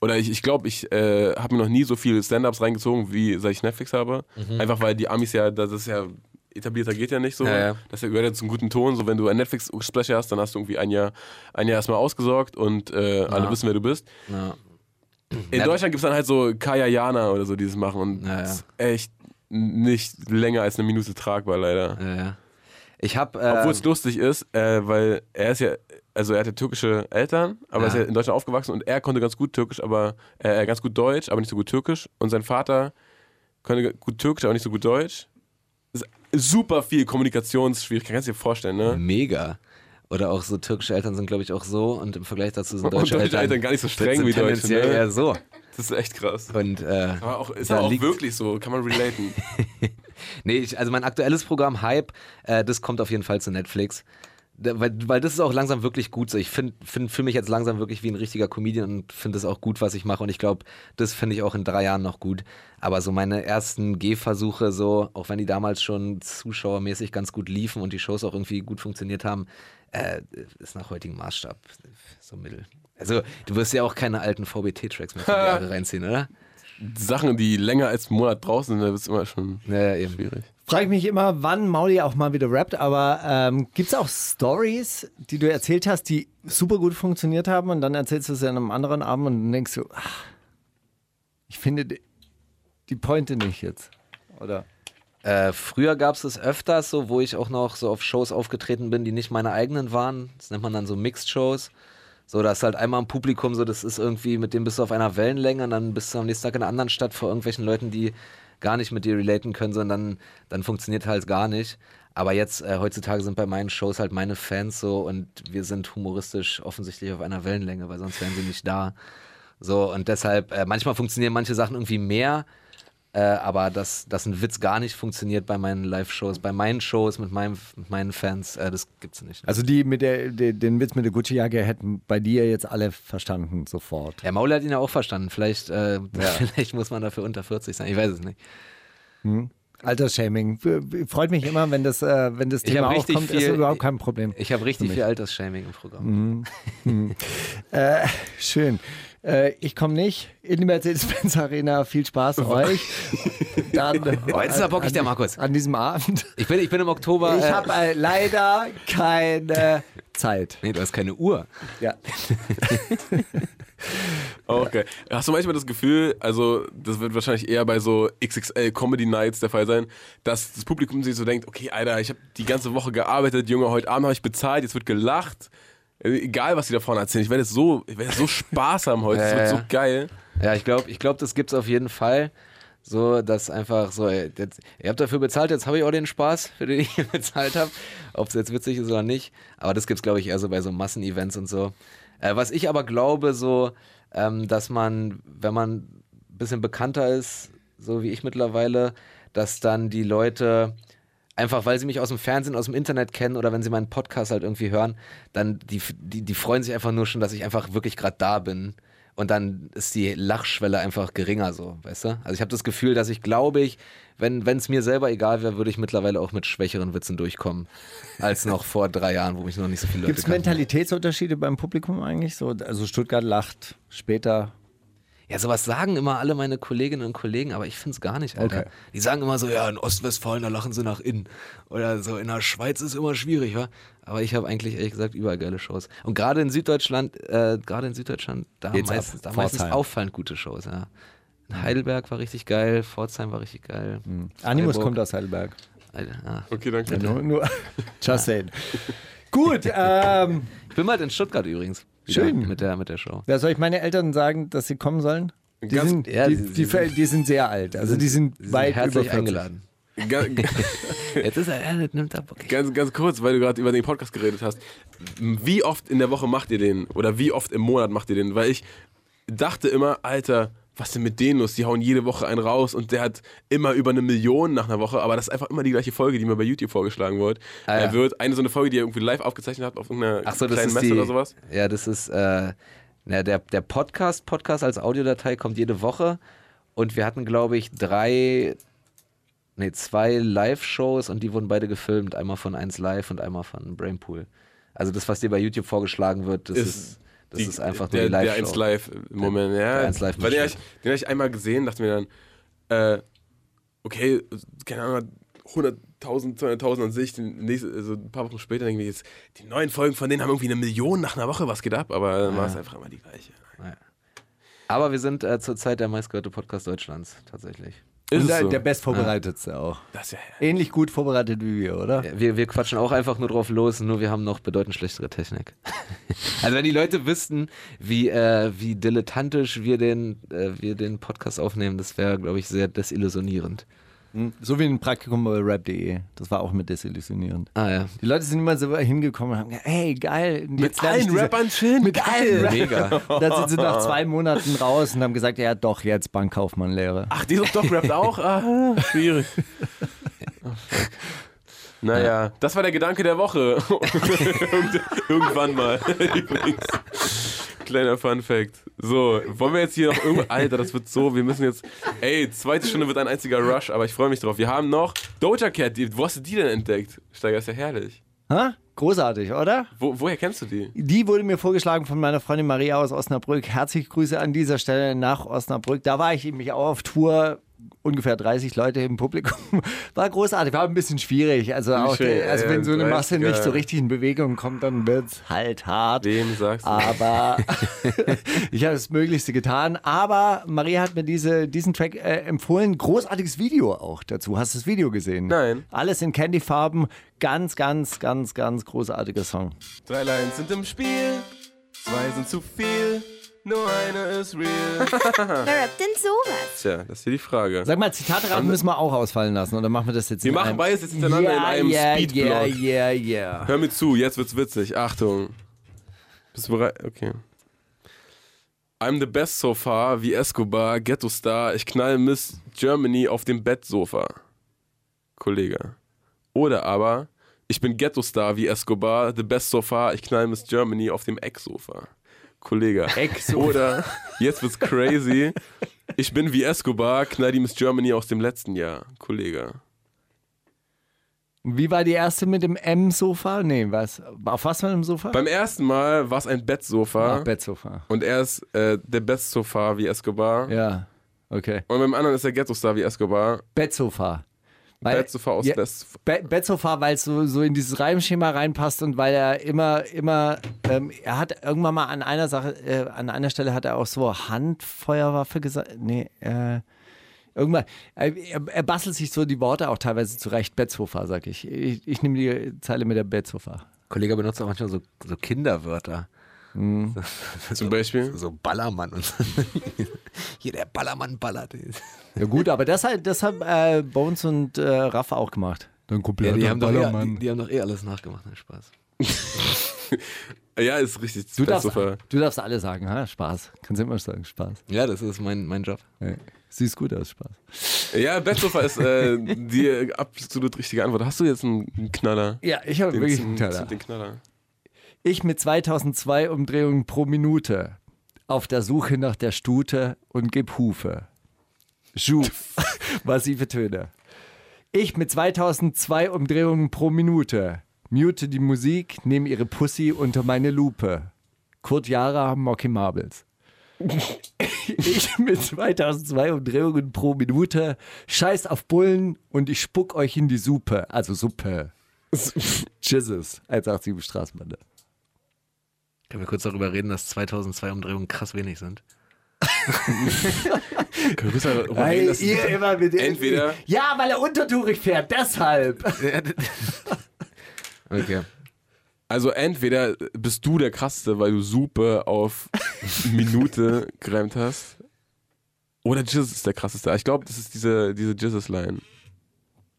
oder ich glaube, ich, glaub, ich äh, habe mir noch nie so viele Stand-Ups reingezogen, wie seit ich Netflix habe. Einfach weil die Amis ja, das ist ja, etablierter geht ja nicht so. Ja, ja. Das gehört ja zum guten Ton. So, wenn du ein Netflix-Special hast, dann hast du irgendwie ein Jahr, ein Jahr erstmal ausgesorgt und äh, alle wissen, wer du bist. In Ja. Deutschland gibt es dann halt so Kaya Jana oder so, die das machen und Ja, ist echt nicht länger als eine Minute tragbar, leider. Ja, ja. Ich habe. Äh, Obwohl es lustig ist, äh, weil er ist ja, also er hatte türkische Eltern, aber ist ja in Deutschland aufgewachsen und er konnte ganz gut Türkisch, aber äh, ganz gut Deutsch, aber nicht so gut Türkisch. Und sein Vater konnte gut Türkisch, aber nicht so gut Deutsch. Super viel Kommunikationsschwierigkeiten, kannst du dir vorstellen, ne? Mega. Oder auch so türkische Eltern sind, glaube ich, auch so und im Vergleich dazu sind deutsche, deutsche Eltern gar nicht so streng wie deutsche, ne? eher so. Das ist echt krass. Und äh, Aber auch, ist auch liegt- wirklich so, kann man relaten. Nee, ich, also mein aktuelles Programm Hype, äh, das kommt auf jeden Fall zu Netflix. Da, weil, weil das ist auch langsam wirklich gut so. Ich finde find, fühle mich jetzt langsam wirklich wie ein richtiger Comedian und finde es auch gut, was ich mache. Und ich glaube, das finde ich auch in drei Jahren noch gut. Aber so meine ersten Gehversuche, so, auch wenn die damals schon zuschauermäßig ganz gut liefen und die Shows auch irgendwie gut funktioniert haben, äh, ist nach heutigem Maßstab so mittel. Also, du wirst ja auch keine alten VBT-Tracks mehr für die Jahre reinziehen, oder? Sachen, die länger als einen Monat draußen sind, da wird es immer schon Ja, ja, eben. schwierig. Frage ich mich immer, wann Mauli auch mal wieder rappt, aber ähm, gibt es auch Stories, die du erzählt hast, die super gut funktioniert haben und dann erzählst du es an einem anderen Abend und dann denkst du, ach, ich finde die, die Pointe nicht jetzt. Oder? Äh, früher gab es das öfters, so, wo ich auch noch so auf Shows aufgetreten bin, die nicht meine eigenen waren. Das nennt man dann so Mixed-Shows. So, da ist halt einmal im Publikum so, das ist irgendwie, mit dem bist du auf einer Wellenlänge und dann bist du am nächsten Tag in einer anderen Stadt vor irgendwelchen Leuten, die gar nicht mit dir relaten können, sondern dann, dann funktioniert halt gar nicht. Aber jetzt, äh, heutzutage sind bei meinen Shows halt meine Fans so und wir sind humoristisch offensichtlich auf einer Wellenlänge, weil sonst wären sie nicht da. So, und deshalb, äh, manchmal funktionieren manche Sachen irgendwie mehr, äh, aber dass, dass ein Witz gar nicht funktioniert bei meinen Live-Shows, bei meinen Shows mit, meinem, mit meinen Fans, äh, das gibt's nicht. Also die mit der, de, den Witz mit der Gucci-Jacke hätten bei dir jetzt alle verstanden sofort. Der Maul hat ihn ja auch verstanden. Vielleicht, äh, vielleicht muss man dafür unter 40 sein. Ich weiß es nicht. Altersshaming. Freut mich immer, wenn das, äh, wenn das Thema aufkommt, ist viel- überhaupt kein Problem. Ich habe richtig viel Altersshaming im Programm. Äh, schön. Äh, ich komme nicht in die Mercedes-Benz Arena. Viel Spaß euch. Dann, Oh, jetzt ist er bockig, der Markus. An diesem Abend. Ich bin, ich bin im Oktober. Ich äh, habe äh, leider keine Zeit. nee, du hast keine Uhr. Ja. Okay. Hast du manchmal das Gefühl, also das wird wahrscheinlich eher bei so XXL Comedy Nights der Fall sein, dass das Publikum sich so denkt, okay, Alter, ich habe die ganze Woche gearbeitet, Junge, heute Abend habe ich bezahlt, jetzt wird gelacht. Äh, Egal, was die da vorne erzählen, ich werde jetzt so, ich werde so Spaß haben heute, das wird so geil. Ja, ich glaube, ich glaub, das gibt's auf jeden Fall. So, dass einfach so, ey, jetzt, ihr habt dafür bezahlt, jetzt habe ich auch den Spaß, für den ich bezahlt habe. Ob es jetzt witzig ist oder nicht. Aber das gibt's, glaube ich, eher so bei so Massenevents und so. Äh, was ich aber glaube, so, ähm, dass man, wenn man ein bisschen bekannter ist, so wie ich mittlerweile, dass dann die Leute einfach, weil sie mich aus dem Fernsehen, aus dem Internet kennen oder wenn sie meinen Podcast halt irgendwie hören, dann die, die, die freuen sich einfach nur schon, dass ich einfach wirklich gerade da bin. Und dann ist die Lachschwelle einfach geringer so, weißt du? Also ich habe das Gefühl, dass ich glaube ich, wenn es mir selber egal wäre, würde ich mittlerweile auch mit schwächeren Witzen durchkommen, als noch vor drei Jahren, wo mich noch nicht so viele Leute Gibt es. Mentalitätsunterschiede beim Publikum eigentlich? So, also Stuttgart lacht später. Ja, sowas sagen immer alle meine Kolleginnen und Kollegen, aber ich finde es gar nicht, Alter. Okay. Die sagen immer so, ja, in Ostwestfalen, da lachen sie nach innen. Oder so, in der Schweiz ist immer schwierig, wa? Aber ich habe eigentlich, ehrlich gesagt, überall geile Shows. Und gerade in Süddeutschland, äh, gerade in Süddeutschland, da, ab. meistens, da meistens auffallend gute Shows, ja. In Heidelberg war richtig geil, Pforzheim war richtig geil. Animus Freiburg. kommt aus Heidelberg. Alter, ja. Okay, danke. Nur, nur, just saying. Gut, ähm, Ich bin bald in Stuttgart übrigens. Schön. Mit der, mit der Show. wer soll ich meine Eltern sagen, dass sie kommen sollen? Die, Ganz- sind, ja, die, sie- die, sie die, sind sehr alt. Also die sind, Sie sind weit herzlich über 40. eingeladen. Jetzt ist er, er nimmt ab, okay. Ganz, ganz kurz, weil du gerade über den Podcast geredet hast. Wie oft in der Woche macht ihr den? Oder wie oft im Monat macht ihr den? Weil ich dachte immer, Alter, was ist denn mit denen los? Die hauen jede Woche einen raus und der hat immer über eine Million nach einer Woche, aber das ist einfach immer die gleiche Folge, die mir bei YouTube vorgeschlagen wird. Ah, ja. Er wird eine so eine Folge, die er irgendwie live aufgezeichnet hat auf irgendeiner so, das kleinen ist Messe die, oder sowas. Ja, das ist äh, na, der, der Podcast. Podcast als Audiodatei kommt jede Woche. Und wir hatten, glaube ich, drei, nee, zwei Live-Shows und die wurden beide gefilmt. Einmal von 1 Live und einmal von Brainpool. Also das, was dir bei YouTube vorgeschlagen wird, das Ist ist, das Die- ist einfach der, nur die Der Live-Show. 1 Live im Moment, ja. der 1 Live Weil den habe ich, hab ich einmal gesehen, dachte mir dann, äh, okay, keine Ahnung, 100.000, 200.000 an sich, den nächste, also ein paar Wochen später denke ich jetzt, die neuen Folgen von denen haben irgendwie eine Million nach einer Woche, was geht ab? Aber dann war es einfach immer die gleiche. Aber wir sind äh, zurzeit der meistgehörte Podcast Deutschlands, tatsächlich. Ist der, so? der bestvorbereitetste auch. Das ist ja Ähnlich gut vorbereitet wie wir, oder? Ja, Wir, wir quatschen auch einfach nur drauf los, nur wir haben noch bedeutend schlechtere Technik. also wenn die Leute wüssten, wie, äh, wie dilettantisch wir den, äh, wir den Podcast aufnehmen, das wäre, glaube ich, sehr desillusionierend. So wie ein Praktikum bei rap.de. Das war auch mit desillusionierend. Ah ja. Die Leute sind immer so hingekommen und haben gesagt, hey, geil. Mit allen diese- Rappern chillen? Mit allen Rappern. Mega. Dann sind sie nach zwei Monaten raus und haben gesagt, ja doch, jetzt Bankkaufmann-Lehre. Ach, die Doc rappt auch? Ah, schwierig. Naja, das war der Gedanke der Woche. Irgend- Irgendwann mal. Übrigens. Kleiner Fun Fact. So, wollen wir jetzt hier noch irgendwo. Alter, das wird so. Wir müssen jetzt. Ey, zweite Stunde wird ein einziger Rush, aber ich freue mich drauf. Wir haben noch Doja Cat. Wo hast du die denn entdeckt? Steiger, ist ja herrlich. Ha? Großartig, oder? Wo, woher kennst du die? Die wurde mir vorgeschlagen von meiner Freundin Maria aus Osnabrück. Herzliche Grüße an dieser Stelle nach Osnabrück. Da war ich nämlich auch auf Tour. Ungefähr 30 Leute im Publikum. War großartig, war ein bisschen schwierig. Also, auch, schön, also wenn so eine 30er. Masse nicht so richtig in Bewegung kommt, dann wird's halt hart. Wem sagst du? Aber ich habe das Möglichste getan. Aber Maria hat mir diese, diesen Track äh, empfohlen. Großartiges Video auch dazu. Hast du das Video gesehen? Nein. Alles in Candyfarben. Ganz, ganz, ganz, ganz großartiger Song. Drei Lines sind im Spiel. Zwei sind zu viel, nur eine ist real. Wer rappt denn sowas? Tja, das ist hier die Frage. Sag mal, Zitate müssen wir auch ausfallen lassen oder machen wir das jetzt Wir in machen einem- beides jetzt hintereinander in Ja, einem ja, Speedblock. Ja, ja, ja. Hör mir zu, jetzt wird's witzig. Achtung. Bist du bereit? Okay. I'm the best so far, wie Escobar, Ghetto Star. Ich knall Miss Germany auf dem Bettsofa. Kollege. Oder aber, ich bin Ghetto Star wie Escobar, the best so far. Ich knall Miss Germany auf dem Ecksofa. Kollege. Ecksofa. Oder, jetzt wird's crazy. Ich bin wie Escobar, knall die Miss Germany aus dem letzten Jahr. Kollege. Wie war die erste mit dem M-Sofa? Nee, was? Auf was für einem Sofa? Beim ersten Mal war es ein Bettsofa. Ach, Bettsofa. Und er ist äh, der Best so far wie Escobar. Ja, okay. Und beim anderen ist er Ghetto-Star wie Escobar. Bettsofa. Weil, Bettsofa aus ja, Best. Be Bettsofa, weil es so, so in dieses Reimschema reinpasst und weil er immer, immer, ähm, er hat irgendwann mal an einer Sache, äh, an einer Stelle hat er auch so Handfeuerwaffe gesagt. Nee, äh, irgendwann, äh, er, er bastelt sich so die Worte auch teilweise zurecht. Bettsofa, sag ich. Ich, ich nehme die Zeile mit der Bettsofa. Kollege benutzt auch manchmal so, so Kinderwörter. Zum Beispiel. So Ballermann und so. Hier, der Ballermann ballert. Ja gut, aber das, hat- das haben äh, Bones und äh, Raff auch gemacht. Dann Ja, die, haben doch eh, die, die haben doch eh alles nachgemacht. Ne? Spaß. Ja, ist richtig. Du darfst, du darfst alle sagen, ha? Spaß. Kannst immer sagen, Spaß. Ja, das ist mein, mein Job. Ja. Siehst gut aus, Spaß. Ja, Bettsofa ist äh, die absolut richtige Antwort. Hast du jetzt einen, Knaller? Ja, ich habe wirklich einen Knaller. Den Knaller. Ich mit 2002 Umdrehungen pro Minute auf der Suche nach der Stute und geb Hufe. Schuh. Massive Töne. Ich mit 2002 Umdrehungen pro Minute mute die Musik, nehme ihre Pussy unter meine Lupe. Kurt Jara, Mocky Marbles. Ich mit 2002 Umdrehungen pro Minute scheiß auf Bullen und ich spuck euch in die Suppe. Also Suppe. Jesus, 187 Straßenbande. Können wir kurz darüber reden, dass 2002 Umdrehungen krass wenig sind? Können wir kurz darüber reden, dass- ihr immer mit entweder- Ja, weil er untertourig fährt, deshalb. Okay. Also entweder bist du der Krasseste, weil du Supe auf Minute gereimt hast. Oder Jizz ist der Krasseste. Ich glaube, das ist diese, diese Jizzes-Line.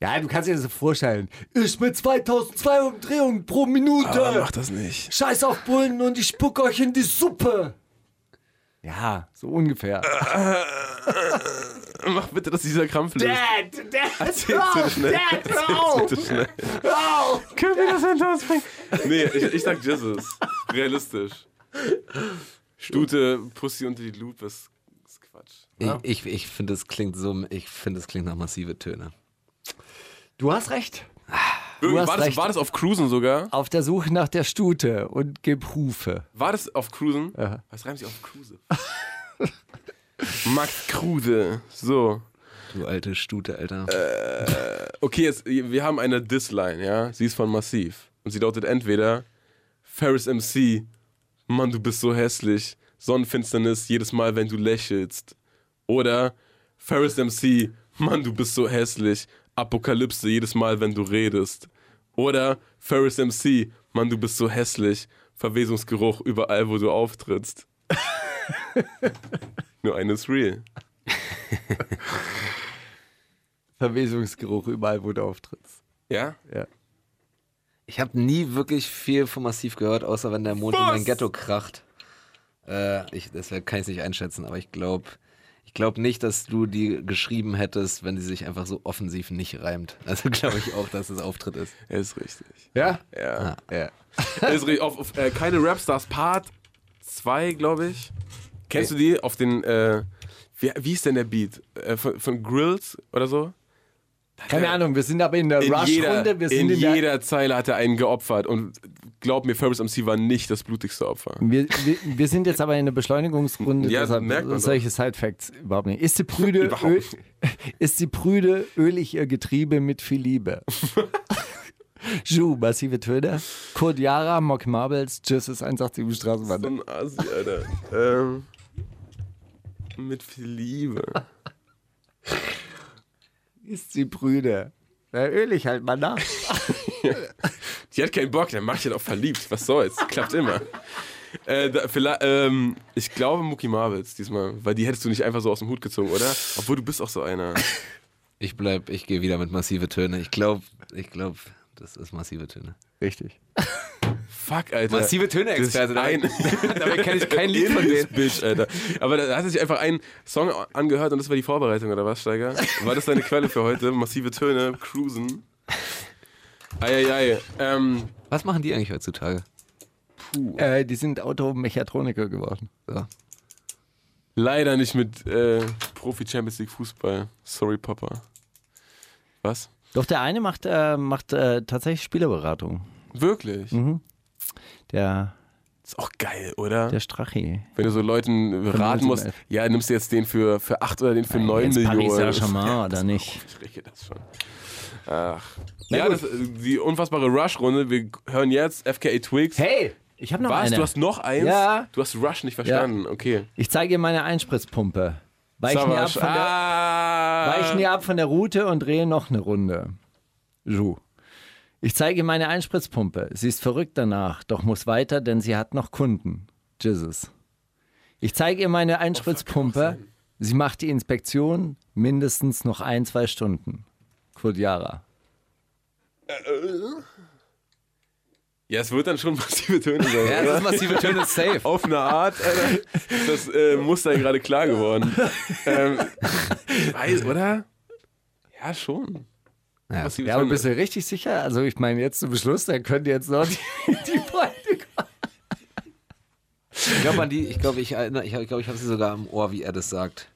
Ja, du kannst dir das vorstellen. Ich mit 2002 Umdrehungen pro Minute. Aber mach das nicht. Scheiß auf Bullen und ich spuck euch in die Suppe. Ja, so ungefähr. Mach bitte, dass dieser Krampf löst. Dad, Dad, Erzähl's hör bitte auf, schnell. Dad, hör auf, bitte schnell. hör auf. Können wir das hinter uns bringen? Nee, ich, ich sag Jizzes. Realistisch. Stute, Pussy unter die Lupe ist, ist Quatsch. Ich, ich, ich finde, es klingt so, ich finde, es klingt nach massive Töne. Du hast recht. Irgendwie, hast war, das, recht. war das auf Cruisen sogar? Auf der Suche nach der Stute und geb Hufe. War das auf Cruisen? Ja. Was reimt sich auf Kruse? Max Kruse. So. Du alte Stute, Alter. Okay, jetzt, wir haben eine Diss-Line, ja? Sie ist von Massiv. Und sie lautet entweder Ferris MC, Mann, du bist so hässlich. Sonnenfinsternis jedes Mal, wenn du lächelst. Oder Ferris MC, Mann, du bist so hässlich. Apokalypse jedes Mal, wenn du redest. Oder Ferris MC, Mann, du bist so hässlich. Verwesungsgeruch überall, wo du auftrittst. Nur eines real. Verwesungsgeruch überall, wo du auftrittst. Ja? Ja. Ich habe nie wirklich viel von Massiv gehört, außer wenn der Mond in mein Ghetto kracht. Äh, ich, deshalb kann ich es nicht einschätzen, aber ich glaube ich glaub nicht, dass du die geschrieben hättest, wenn sie sich einfach so offensiv nicht reimt. Also glaube ich auch, dass es Auftritt ist. Er ist richtig. Ja? Ja. Ja. Er ist richtig. Auf, auf äh, keine Rapstars Part 2, glaube ich. Kennst du die? Auf den, äh, wie, wie ist denn der Beat? Äh, von, von Grills oder so? Keine Ahnung, wir sind aber in der Rush-Runde. In in der- jeder Zeile hat er einen geopfert. Und glaub mir, Ferris MC war nicht das blutigste Opfer. wir, wir, wir sind jetzt aber in der Beschleunigungsrunde. Ja, deshalb merkt man solche Side-Facts überhaupt nicht. Ist die Prüde, Öl, ist die Prüde ölig ihr Getriebe mit viel Liebe? Ju, massive Töne. Kurt Jara, Mock Marbles, Tschüss, ist 187 So Straßenbahn. ein Asi, Alter. ähm, mit viel Liebe. Ist die Prüde. Ja, ölig halt, Mann. na. Die hat keinen Bock, der macht ja doch verliebt. Was soll's? Klappt immer. Äh, da, vielleicht, ähm, ich glaube Mucki Marvels diesmal, weil die hättest du nicht einfach so aus dem Hut gezogen, oder? Obwohl du bist auch so einer. Ich bleib, ich gehe wieder mit massive Töne. Ich glaube, ich glaube, das ist massive Töne. Richtig. Fuck, Alter. Massive Töne-Experte. Das ist ein- Dabei kenne ich kein Lied von denen. Bitch, Alter. Aber da hat sich einfach ein Song angehört und das war die Vorbereitung, oder was, Steiger? War das deine Quelle für heute? Massive Töne, Cruisen. Eieiei. Ähm, Was machen die eigentlich heutzutage? Äh, die sind Automechatroniker geworden. So. leider nicht mit äh, Profi-Champions League Fußball. Sorry, Papa. Was? Doch der eine macht, äh, macht äh, tatsächlich Spielerberatung. Wirklich? Mhm. Der, Ist auch geil, oder? der Strachi. Wenn du so Leuten raten musst, ja, nimmst du jetzt den für, für 8 oder den für 9 Jetzt Millionen. Paris Saint-Germain oder nicht? Ich rieche das schon. Ach. Na ja, das, die unfassbare Rush-Runde. Wir hören jetzt FKA Twigs. Hey, ich habe noch Was? eine. Du hast noch eins? Ja. Du hast Rush nicht verstanden. Okay. Ich zeige dir meine Einspritzpumpe. Weich nie, ab Savage. von der, ah. ab von der Route und drehe noch eine Runde. So. Ich zeige ihr meine Einspritzpumpe. Sie ist verrückt danach, doch muss weiter, denn sie hat noch Kunden. Jesus. Ich zeige ihr meine Einspritzpumpe. Sie macht die Inspektion mindestens noch ein, zwei Stunden. Kodiara. Ja, es wird dann schon massive Töne sein. Ja, das ist massive Töne safe. Auf eine Art, Alter. Das äh, Muster gerade klar geworden. ähm, ich weiß, oder? Ja, schon. Ja. Massive Ja, aber bist du richtig sicher? Also ich meine jetzt zum Beschluss, dann könnt ihr jetzt noch die, die Freunde Ich glaube, die, ich glaube, ich erinnere, ich glaube, ich habe sie sogar im Ohr, wie er das sagt.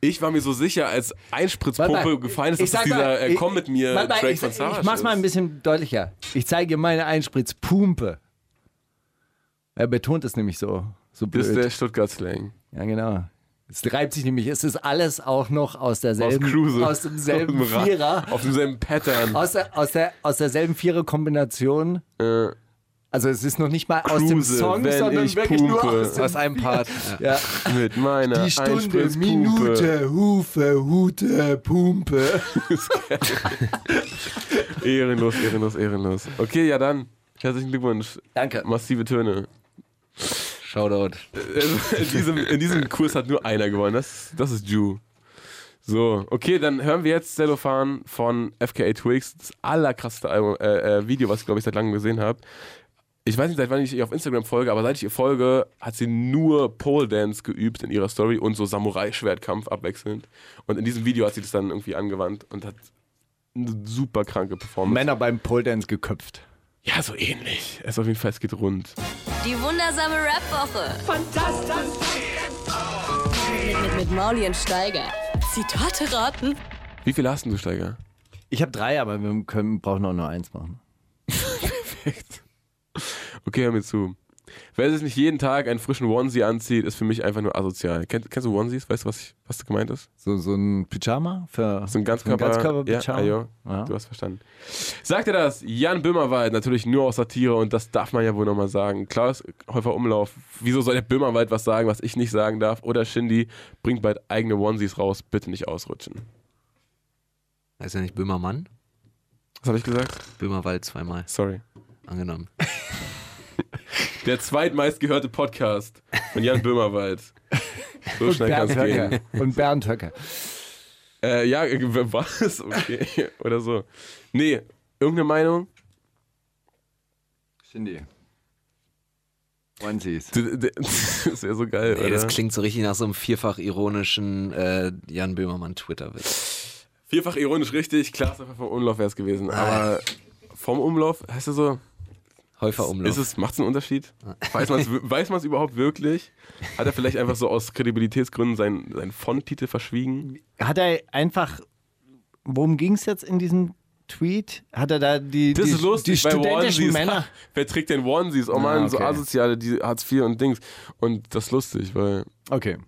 Ich war mir so sicher, als Einspritzpumpe mal, gefallen ist, ich dass es dieser mal, äh, ich- Komm mit mir mal, Track ich, von Savage ich mach's mal ein bisschen deutlicher. Ich zeige dir meine Einspritzpumpe. Er betont es nämlich so, so Das ist blöd. der Stuttgart-Slang. Ja, genau. Es reibt sich nämlich, es ist alles auch noch aus Aus derselben, aus demselben Aus dem Ra- Vierer, Auf demselben Pattern. aus, der, aus, der, aus derselben Vierer-Kombination. Äh, Also es ist noch nicht mal aus dem Song, wenn sondern ich wirklich nur pumpe. aus dem Aus einem Part. Ja. ja. mit meiner Die Stunde. Minute, Hufe, Hute, Pumpe. Ehrenlos, ehrenlos, ehrenlos. Okay, ja dann. Herzlichen Glückwunsch. Danke. Massive Töne. Shoutout. In, diesem, in diesem Kurs hat nur einer gewonnen. Das, das ist Ju. So, okay, dann hören wir jetzt Cellophan von FKA Twigs. Das allerkrasseste Album, äh, äh, Video, was ich glaube ich seit langem gesehen habe. Ich weiß nicht, seit wann ich ihr auf Instagram folge, aber seit ich ihr folge, hat sie nur Pole Dance geübt in ihrer Story und so Samurai-Schwertkampf abwechselnd. Und in diesem Video hat sie das dann irgendwie angewandt und hat eine super kranke Performance. Männer beim Pole Dance geköpft. Ja, so ähnlich. Es ist auf jeden Fall, es geht rund. Die wundersame Rap-Woche. Fantastisch. Mit, mit, mit Mauli und Steiger. Zitate raten. Wie viele hast denn du, Steiger? Ich habe drei, aber wir können, brauchen auch nur eins machen. Perfekt. Okay, hör mir zu. Wer sich nicht jeden Tag einen frischen Onesie anzieht, ist für mich einfach nur asozial. Kenn, kennst du Onesies? Weißt du, was, ich, was gemeint ist? So, so ein Pyjama für So ein Ganzkörper. Ganzkörper-Pyjama? ja, ajo, Ja. Du hast verstanden. Sagt er das? Jan Böhmerwald, natürlich nur aus Satire und das darf man ja wohl nochmal sagen. Klaus Häufer Umlauf, wieso soll der Böhmerwald was sagen, was ich nicht sagen darf? Oder Shindy bringt bald eigene Onesies raus, bitte nicht ausrutschen. Heißt ja nicht Böhmermann? Was habe ich gesagt? Böhmerwald zweimal. Sorry. Angenommen. Der zweitmeistgehörte Podcast von Jan Böhmerwald. So Und schnell kann es gehen. Und Bernd Höcker. Äh, ja, äh, was? Okay. Oder so. Nee, irgendeine Meinung? Shindy. Onesies. Das wäre so geil, Ey, oder? das klingt so richtig nach so einem vierfach ironischen äh, Jan Böhmermann Twitter-Witz. Vierfach ironisch richtig, klar, ist einfach vom Umlauf wäre es gewesen. Aber vom Umlauf, heißt das so? Häufer Umlauf. Ist es, macht es einen Unterschied? Weiß man es weiß man's überhaupt wirklich? Hat er vielleicht einfach so aus Kredibilitätsgründen seinen, seinen Font-Titel verschwiegen? Hat er einfach, worum ging es jetzt in diesem Tweet? Hat er da die, Das die, ist lustig, die studentischen. Männer? Wer trägt denn Onesies? Oh Ah, Mann, so okay. asoziale, die Hartz IV und Dings. Und das ist lustig, weil Okay.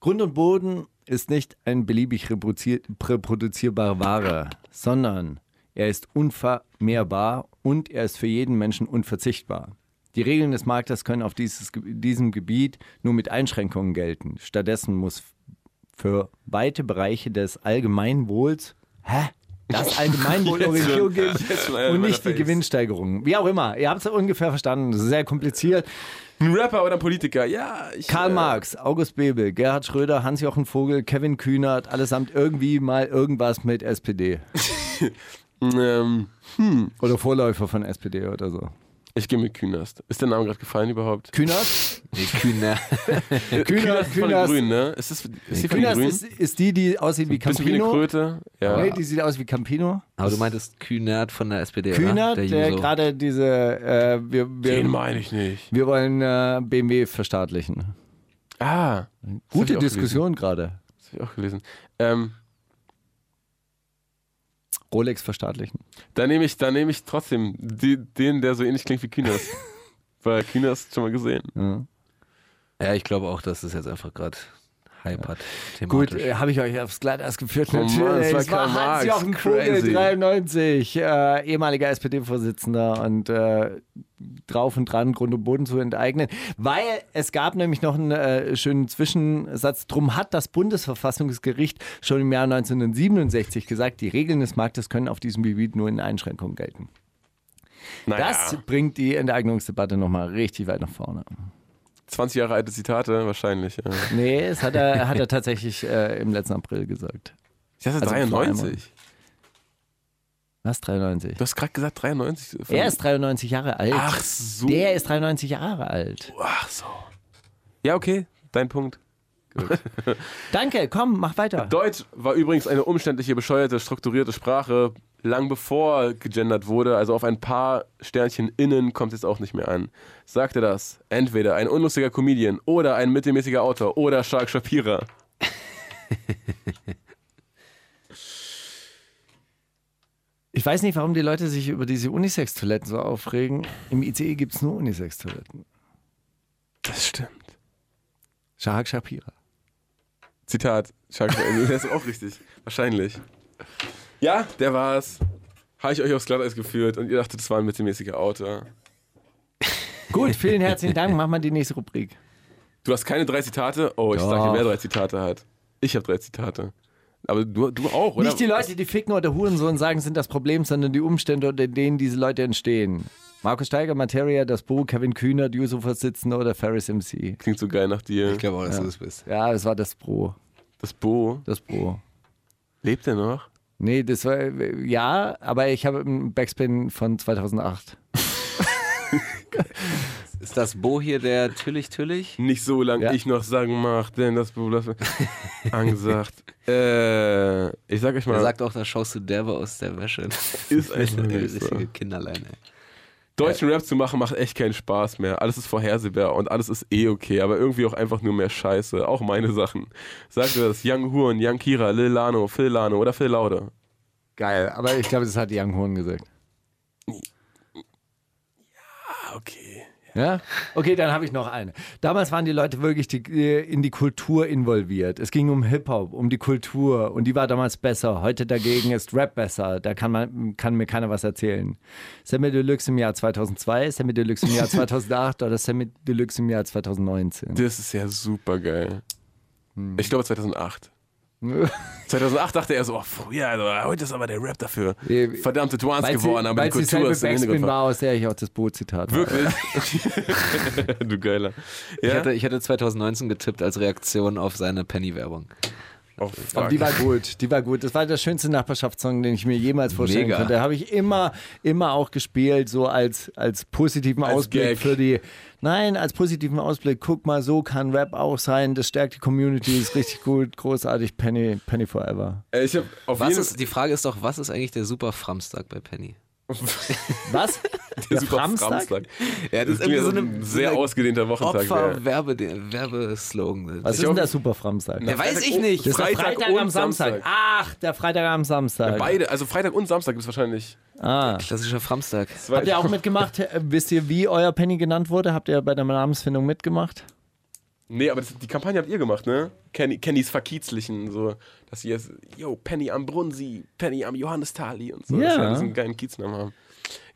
Grund und Boden ist nicht ein beliebig reproduzier- reproduzierbare Ware, sondern er ist unvermehrbar und er ist für jeden Menschen unverzichtbar. Die Regeln des Marktes können auf dieses, diesem Gebiet nur mit Einschränkungen gelten. Stattdessen muss für weite Bereiche des Allgemeinwohls, hä? das jetzt schon einer und nicht die. Gewinnsteigerung. Wie auch immer, ihr habt es ungefähr verstanden. Das ist sehr kompliziert. Ein Rapper oder ein Politiker? Ja, ich. Karl äh, Marx, August Bebel, Gerhard Schröder, Hans-Jochen Vogel, Kevin Kühnert, allesamt irgendwie mal irgendwas mit SPD. Ähm, Oder Vorläufer von SPD oder so. ich gehe mit Künast. Ist der Name gerade gefallen überhaupt? Kühnert? Nee, Kühner. Kühnert, von den. Grünen, ne? Ist, das, ist die von den Grünen? ist, ist die, die aussieht wie Bisschen wie eine Campino. Kröte. Ja. Nee, die sieht aus wie Campino. Aber du meintest Kühnert von der SPD, Kühnert, oder? der Juso. gerade diese, äh, wir, Den wir, meine ich nicht. wir wollen äh, BMW verstaatlichen. Ah. Gute Diskussion gerade. Das habe ich auch gelesen. Ähm, Rolex verstaatlichen. da nehme ich, da nehme ich trotzdem die, den, der so ähnlich klingt wie Künast. Weil Künast schon mal gesehen. Ja. Ja, ich glaube auch, dass es jetzt einfach gerade Hype hat. Gut, äh, habe ich euch aufs Glatteis geführt. Oh Mann, Natürlich. war es war Marx, Hans-Jochen Vogel, crazy. 93, äh, ehemaliger SPD-Vorsitzender und äh, drauf und dran, Grund und Boden zu enteignen. Weil es gab nämlich noch einen äh, schönen Zwischensatz. Drum hat das Bundesverfassungsgericht schon im Jahr 1967 gesagt, die Regeln des Marktes können auf diesem Gebiet nur in Einschränkungen gelten. Naja, Das bringt die Enteignungsdebatte nochmal richtig weit nach vorne. 20 Jahre alte Zitate, wahrscheinlich. Ja. Nee, das hat er, hat er tatsächlich äh, im letzten April gesagt. Ich dachte Also vor 93. Was, 93? Du hast gerade gesagt 93. Er ist 93 Jahre alt. Ach so. Der ist 93 Jahre alt. Ach so. Ja, okay. Dein Punkt. Danke, komm, mach weiter. Deutsch war übrigens eine umständliche, bescheuerte, strukturierte Sprache, lang bevor gegendert wurde, also auf ein paar Sternchen innen kommt es auch nicht mehr an. Sagte das entweder ein unlustiger Comedian oder ein mittelmäßiger Autor oder Shark Shapira. Ich weiß nicht, warum die Leute sich über diese Unisex-Toiletten so aufregen. Im ICE gibt es nur Unisex-Toiletten. Das stimmt. Shahak Shapira. Zitat, Shark Shapira, der ist auch richtig. Wahrscheinlich. Ja, der war's. Habe ich euch aufs Glatteis geführt und ihr dachtet, das war ein mittelmäßiger Autor. Gut, vielen herzlichen Dank. Mach mal die nächste Rubrik. Du hast keine drei Zitate? Oh, ich sag dir, Doch. wer drei Zitate hat. Ich habe drei Zitate. Aber du, du auch, oder? Nicht die Leute, die ficken oder Hurensohn sagen, sind das Problem, sondern die Umstände, unter denen diese Leute entstehen. Markus Steiger, Materia, das Bo, Kevin Kühnert, Yusuf-Vorsitzender oder Ferris MC. Klingt so geil nach dir. Ich glaube auch, dass du das bist. Ja, das war das Bro. Das Bo. Das Bro. Lebt er noch? Nee, das war, ja, aber ich habe einen Backspin von 2008. Ist das Bo hier der Tüllich Tüllich? Nicht so lange Ja. ich noch sagen mag, denn das Bo das angesagt. äh, ich sag euch mal, Er sagt auch, da schaust du derbe aus der Wäsche. ist einfach Der nicht so. richtige Kinderlein, ey. Deutschen Rap zu machen macht echt keinen Spaß mehr. Alles ist vorhersehbar und alles ist eh okay, aber irgendwie auch einfach nur mehr Scheiße. Auch meine Sachen. Sagt ihr das? Young Huren, Young Kira, Lil Lano, Phil Lano oder Phil Laude? Geil, aber ich glaube, das hat Young Horn gesagt. Ah, okay. Ja? Okay, dann habe ich noch eine. Damals waren die Leute wirklich die, äh, in die Kultur involviert. Es ging um Hip-Hop, um die Kultur und die war damals besser. Heute dagegen ist Rap besser. Da kann, man, kann mir keiner was erzählen. Sammy Deluxe im Jahr 2002, Sammy Deluxe im Jahr 2008 oder Sammy Deluxe im Jahr 2019. Das ist ja super geil. Hm. Ich glaube 2008. 2008 dachte er so, oh, früher, also, heute ist aber der Rap dafür. Verdammte Twans geworden, aber die Kultur ist im Backspin Hintergrund. war, aus der ich auch das Boot-Zitat habe. Wirklich? du Geiler. Ich, Ja? hätte, ich hätte 2019 getippt als Reaktion auf seine Penny-Werbung. Oh, Aber die war gut, die war gut. Das war der schönste Nachbarschaftssong, den ich mir jemals vorstellen Mega. konnte. Habe ich immer, immer auch gespielt, so als, als positiven Als Ausblick Gag. für die. Nein, als positiven Ausblick. Guck mal, so kann Rap auch sein. Das stärkt die Community, ist richtig gut, großartig. Penny, Penny Forever. Äh, ich hab auf Was jeden ist, die Frage ist doch, was ist eigentlich der super Framstag bei Penny? Was? der super Framstag? Framstag. Ja, Das ist irgendwie so ein sehr ausgedehnter Wochentag. ja. Opfer-Werbeslogan. Was ist denn der Super Framstag? Ja, weiß ich nicht. Das ist der Freitag Freitag und am Samstag. Samstag. Ach, der Freitag am Samstag. Beide, also Freitag und Samstag gibt es wahrscheinlich. Ah. Klassischer Framstag. Habt ihr auch mitgemacht? Äh, Wisst ihr, wie euer Penny genannt wurde? Habt ihr bei der Namensfindung mitgemacht? Nee, aber das, die Kampagne habt ihr gemacht, ne? Kenny, Kennys Verkiezlichen, so, dass sie jetzt, yo, Penny am Brunsi, Penny am Johannestali und so, Ja. dass wir diesen geilen Kieznamen haben.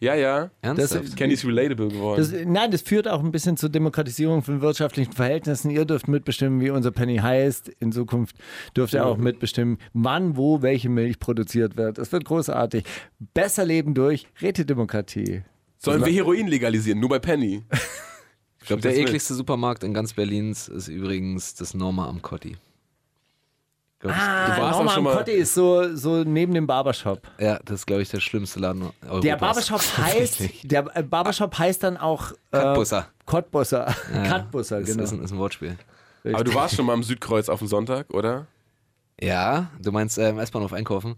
Ja, ja. Ernsthaft? Candy ist relatable geworden. Das, nein, das führt auch ein bisschen zur Demokratisierung von wirtschaftlichen Verhältnissen. Ihr dürft mitbestimmen, wie unser Penny heißt. In Zukunft dürft ihr auch mitbestimmen, wann, wo, welche Milch produziert wird. Das wird großartig. Besser leben durch Rätedemokratie. Sollen wir Heroin legalisieren? Nur bei Penny. Ich glaube, der ekligste Supermarkt in ganz Berlins ist übrigens das Norma am Cotti. Glaub Ah, warst Norma schon am Cotti ist so, so neben dem Barbershop. Ja, das ist, glaube ich, der schlimmste Laden Europas. Der Barbershop heißt, der äh, Barbershop heißt dann auch äh, Cottbusser. Cottbusser. Cottbusser, Das genau. ist, ein, ist ein Wortspiel. Aber du warst schon mal am Südkreuz auf dem Sonntag, oder? Ja, du meinst äh, im S-Bahnhof einkaufen?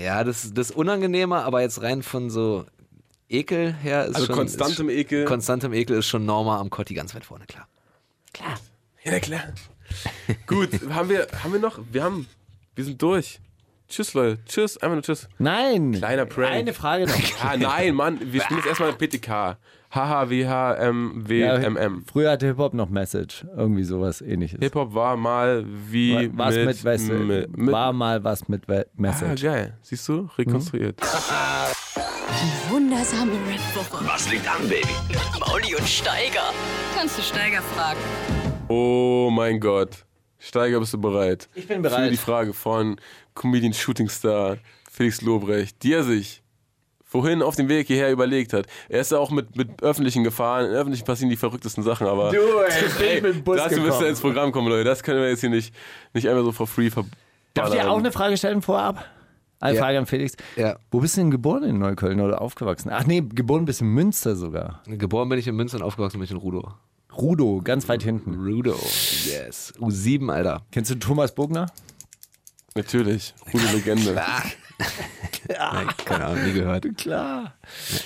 Ja, das, das ist unangenehmer, aber jetzt rein von so Ekel her ist Also schon... konstantem ist, Ekel. Konstantem Ekel ist schon Norma am Cotti ganz weit vorne, klar. Ja, na klar. Gut, haben wir, haben wir noch? Wir haben, wir sind durch. Tschüss, Leute. Tschüss, einfach nur Tschüss. Nein. Kleiner Prank. Eine Frage noch. Ah, nein, Mann, wir spielen jetzt erstmal PTK. HHWHMWMM. früher hatte Hip-Hop noch Message. Irgendwie sowas ähnliches. Hip-Hop war mal wie was mit, mit, West mit, mit war mal was mit We Ah, Message. geil. Siehst du? Rekonstruiert. Wundersame Rap-Woche. Was liegt an, Baby? Mauli und Steiger. Kannst du Steiger fragen? Oh mein Gott. Steiger, bist du bereit? Ich bin Für bereit. die Frage von Comedian Shooting Star Felix Lobrecht, die er sich vorhin auf dem Weg hierher überlegt hat. Er ist ja auch mit, mit öffentlichen Gefahren, in öffentlichen passieren die verrücktesten Sachen, aber Du, ey, ich bin mit dem Bus dazu müsst ihr ins Programm kommen, Leute. Das können wir jetzt hier nicht, nicht einfach so for free verballern. Darf ich dir auch eine Frage stellen vorab? Eine Ja. Frage an Felix. Ja. Wo bist du denn geboren in Neukölln oder aufgewachsen? Ach nee, geboren bist du in Münster sogar. Geboren bin ich in Münster und aufgewachsen bin ich in Rudo. Rudo, ganz weit hinten. Rudo, yes. U7, Alter. Kennst du Thomas Bogner? Natürlich. Gute Legende. Ja, keine Ahnung, nie gehört. Klar.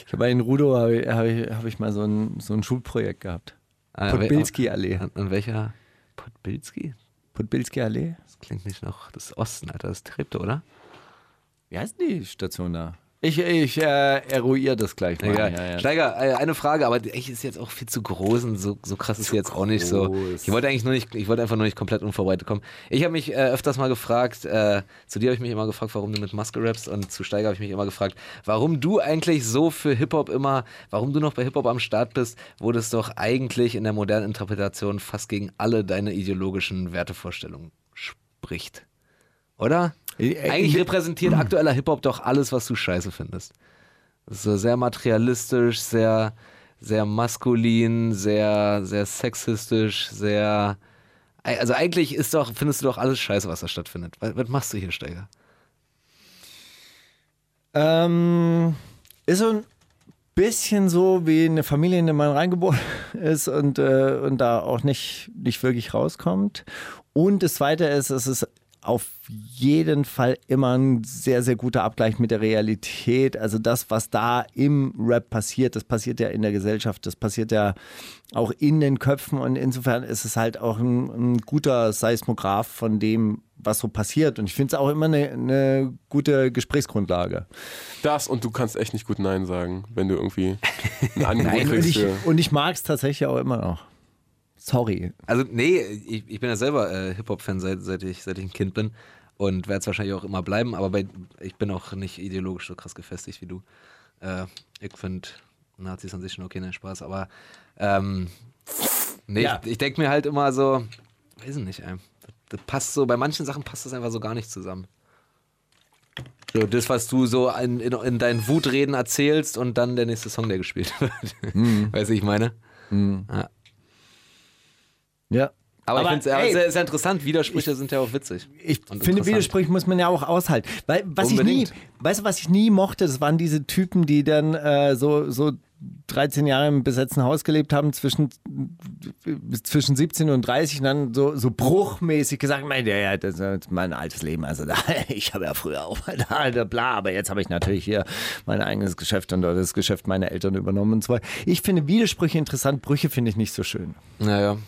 Ich habe in Rudo habe ich, hab ich, hab ich mal so ein, so ein Schulprojekt gehabt. Ah, Podbilski-Allee. An, an welcher? Podbilski? Podbilski-Allee? Das klingt nicht noch das ist Osten, Alter. Das ist Treptow, oder? Wie heißt die Station da? Ich, ich äh, eruiere das gleich mal. Egal. Ja, ja. Steiger, äh, eine Frage, aber echt ist jetzt auch viel zu groß und so, so krass ist sie jetzt auch nicht so. groß. Ich wollte eigentlich nur nicht, ich wollte einfach nur nicht komplett unvorbereitet kommen. Ich habe mich äh, öfters mal gefragt, äh, zu dir habe ich mich immer gefragt, warum du mit Maske rappst und zu Steiger habe ich mich immer gefragt, warum du eigentlich so für Hip-Hop immer, warum du noch bei Hip-Hop am Start bist, wo das doch eigentlich in der modernen Interpretation fast gegen alle deine ideologischen Wertevorstellungen spricht. Oder? Äh, äh, Eigentlich repräsentiert aktueller Hip-Hop doch alles, was du scheiße findest. So sehr materialistisch, sehr, sehr maskulin, sehr, sehr sexistisch, sehr. Also eigentlich ist doch, findest du doch alles scheiße, was da stattfindet. Was, was machst du hier, Steiger? Ähm, ist so ein bisschen so wie eine Familie, in der man reingeboren ist und, äh, und da auch nicht, nicht wirklich rauskommt. Und das Zweite ist, es ist auf jeden Fall immer ein sehr, sehr guter Abgleich mit der Realität. Also das, was da im Rap passiert, das passiert ja in der Gesellschaft, das passiert ja auch in den Köpfen und insofern ist es halt auch ein, ein guter Seismograph von dem, was so passiert. Und ich finde es auch immer eine, eine gute Gesprächsgrundlage. Das und du kannst echt nicht gut Nein sagen, wenn du irgendwie ein Angebot Nein, und kriegst. ich, für- und ich mag es tatsächlich auch immer noch. Sorry. Also, nee, ich, ich bin ja selber äh, Hip-Hop-Fan, seit, seit, ich, seit ich ein Kind bin. Und werde es wahrscheinlich auch immer bleiben, aber bei, ich bin auch nicht ideologisch so krass gefestigt wie du. Äh, ich finde Nazis an sich schon okay, nein, Spaß, aber ähm, nee, Ja. ich, ich denke mir halt immer so, weiß ich nicht, ey. Das, das passt so, bei manchen Sachen passt das einfach so gar nicht zusammen. So, das, was du so in, in, in deinen Wutreden erzählst und dann der nächste Song, der gespielt wird. Weißt du, ich meine? Ja. Ja. Aber, ich finde es sehr, sehr interessant, Widersprüche sind ja auch witzig. Ich finde. Widersprüche muss man ja auch aushalten. Weil, was ich nie, weißt du, was ich nie mochte, das waren diese Typen, die dann äh, so, so 13 Jahre im besetzten Haus gelebt haben, zwischen, zwischen 17 und 30 und dann so, so bruchmäßig gesagt, mein, ja, ja, das ist mein altes Leben. Also da, ich habe ja früher auch mal da, da, bla, aber jetzt habe ich natürlich hier mein eigenes Geschäft und das Geschäft meiner Eltern übernommen und so weiter. Ich finde Widersprüche interessant, Brüche finde ich nicht so schön. Naja.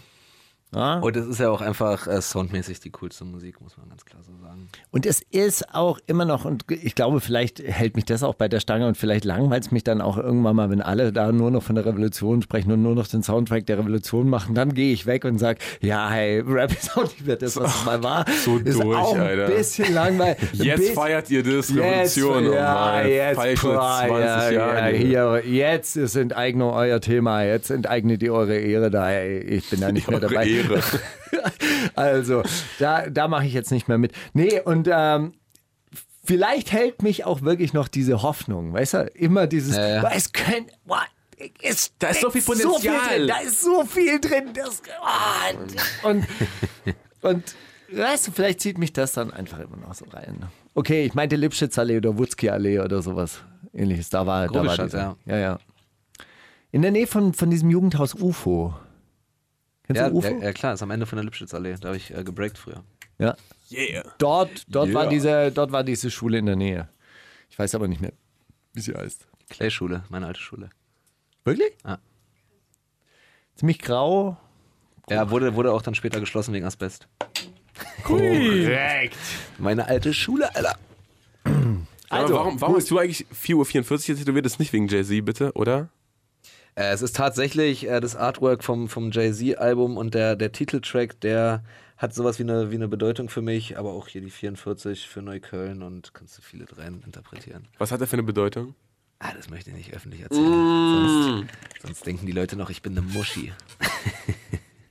Ja? Und es ist ja auch einfach äh, soundmäßig die coolste Musik, muss man ganz klar so sagen. Und es ist auch immer noch, und ich glaube, vielleicht hält mich das auch bei der Stange und vielleicht langweilt es mich dann auch irgendwann mal, wenn alle da nur noch von der Revolution sprechen und nur noch den Soundtrack der Revolution machen, dann gehe ich weg und sage, ja, hey, Rap ist auch nicht mehr das, was es mal war. So ist durch, auch ein Alter. bisschen langweilig. Jetzt bisschen- feiert ihr das, Jetzt, Revolution. oh ja, jetzt, ich schon boah, seit 20 ja, ja, hier, jetzt ist Enteignung euer Thema, jetzt enteignet ihr eure Ehre da, ich bin da nicht mehr dabei. Ehre. Also, da, da mache ich jetzt nicht mehr mit. Nee, und ähm, vielleicht hält mich auch wirklich noch diese Hoffnung, weißt du? Immer dieses, Ja, es könnte, boah, es Da ist so viel Potenzial. viel drin, da ist so viel drin. Das, ah, und, und weißt du, vielleicht zieht mich das dann einfach immer noch so rein. Okay, ich meinte Lipschitzallee oder Wutzki-Allee oder sowas ähnliches. Da war, da war dieser- ja. ja, ja. In der Nähe von, von diesem Jugendhaus UFO. Kennst Ja, du UFO? ja, ja, klar, ist am Ende von der Lipschitzallee. Da habe ich äh, gebreakt früher. ja. Yeah. Dort, dort, war Yeah. diese, dort war diese Schule in der Nähe. Ich weiß aber nicht mehr, wie sie heißt. Clay-Schule, meine alte Schule. Wirklich? Ja. Ziemlich grau. Ja, wurde, wurde auch dann später geschlossen wegen Asbest. Korrekt. Meine alte Schule, Alter. Aber Also, warum, warum bist du eigentlich 4.44 Uhr jetzt tätowiert? Das ist nicht wegen Jay-Z, bitte, oder? Äh, es ist tatsächlich äh, das Artwork vom, vom Jay-Z-Album und der, der Titeltrack, der hat sowas wie eine, wie eine Bedeutung für mich, aber auch hier die 44 für Neukölln und kannst du viele rein interpretieren. Was hat er für eine Bedeutung? Ah, das möchte ich nicht öffentlich erzählen. Sonst, sonst denken die Leute noch, ich bin eine Muschi.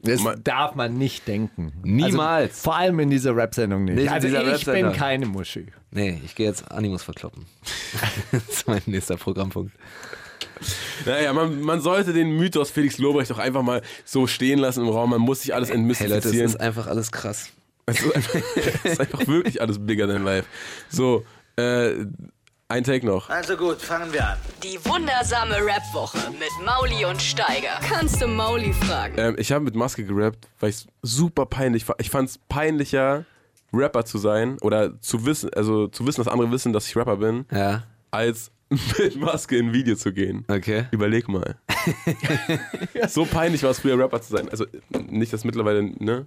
Das Ma- darf man nicht denken. Niemals. Also, vor allem in dieser Rap-Sendung nicht. Nicht also ich bin keine Muschi. Nee, ich gehe jetzt Animus verkloppen. das ist mein nächster Programmpunkt. Naja, man, man sollte den Mythos Felix Lobrecht doch einfach mal so stehen lassen im Raum. Man muss sich alles Hey Leute, es entmystifizieren. ist einfach alles krass. Es ist, einfach, es ist einfach wirklich alles bigger than life. So, äh, ein Take noch. Also gut, fangen wir an. Die wundersame Rap-Woche mit Mauli und Steiger. Kannst du Mauli fragen? Ähm, ich habe mit Maske gerappt, weil ich es super peinlich fand. Ich fand es peinlicher, Rapper zu sein oder zu wissen, also zu wissen, dass andere wissen, dass ich Rapper bin, Ja, als mit Maske in ein Video zu gehen. okay. Überleg mal. so peinlich war es früher, Rapper zu sein. Also nicht, dass mittlerweile, ne?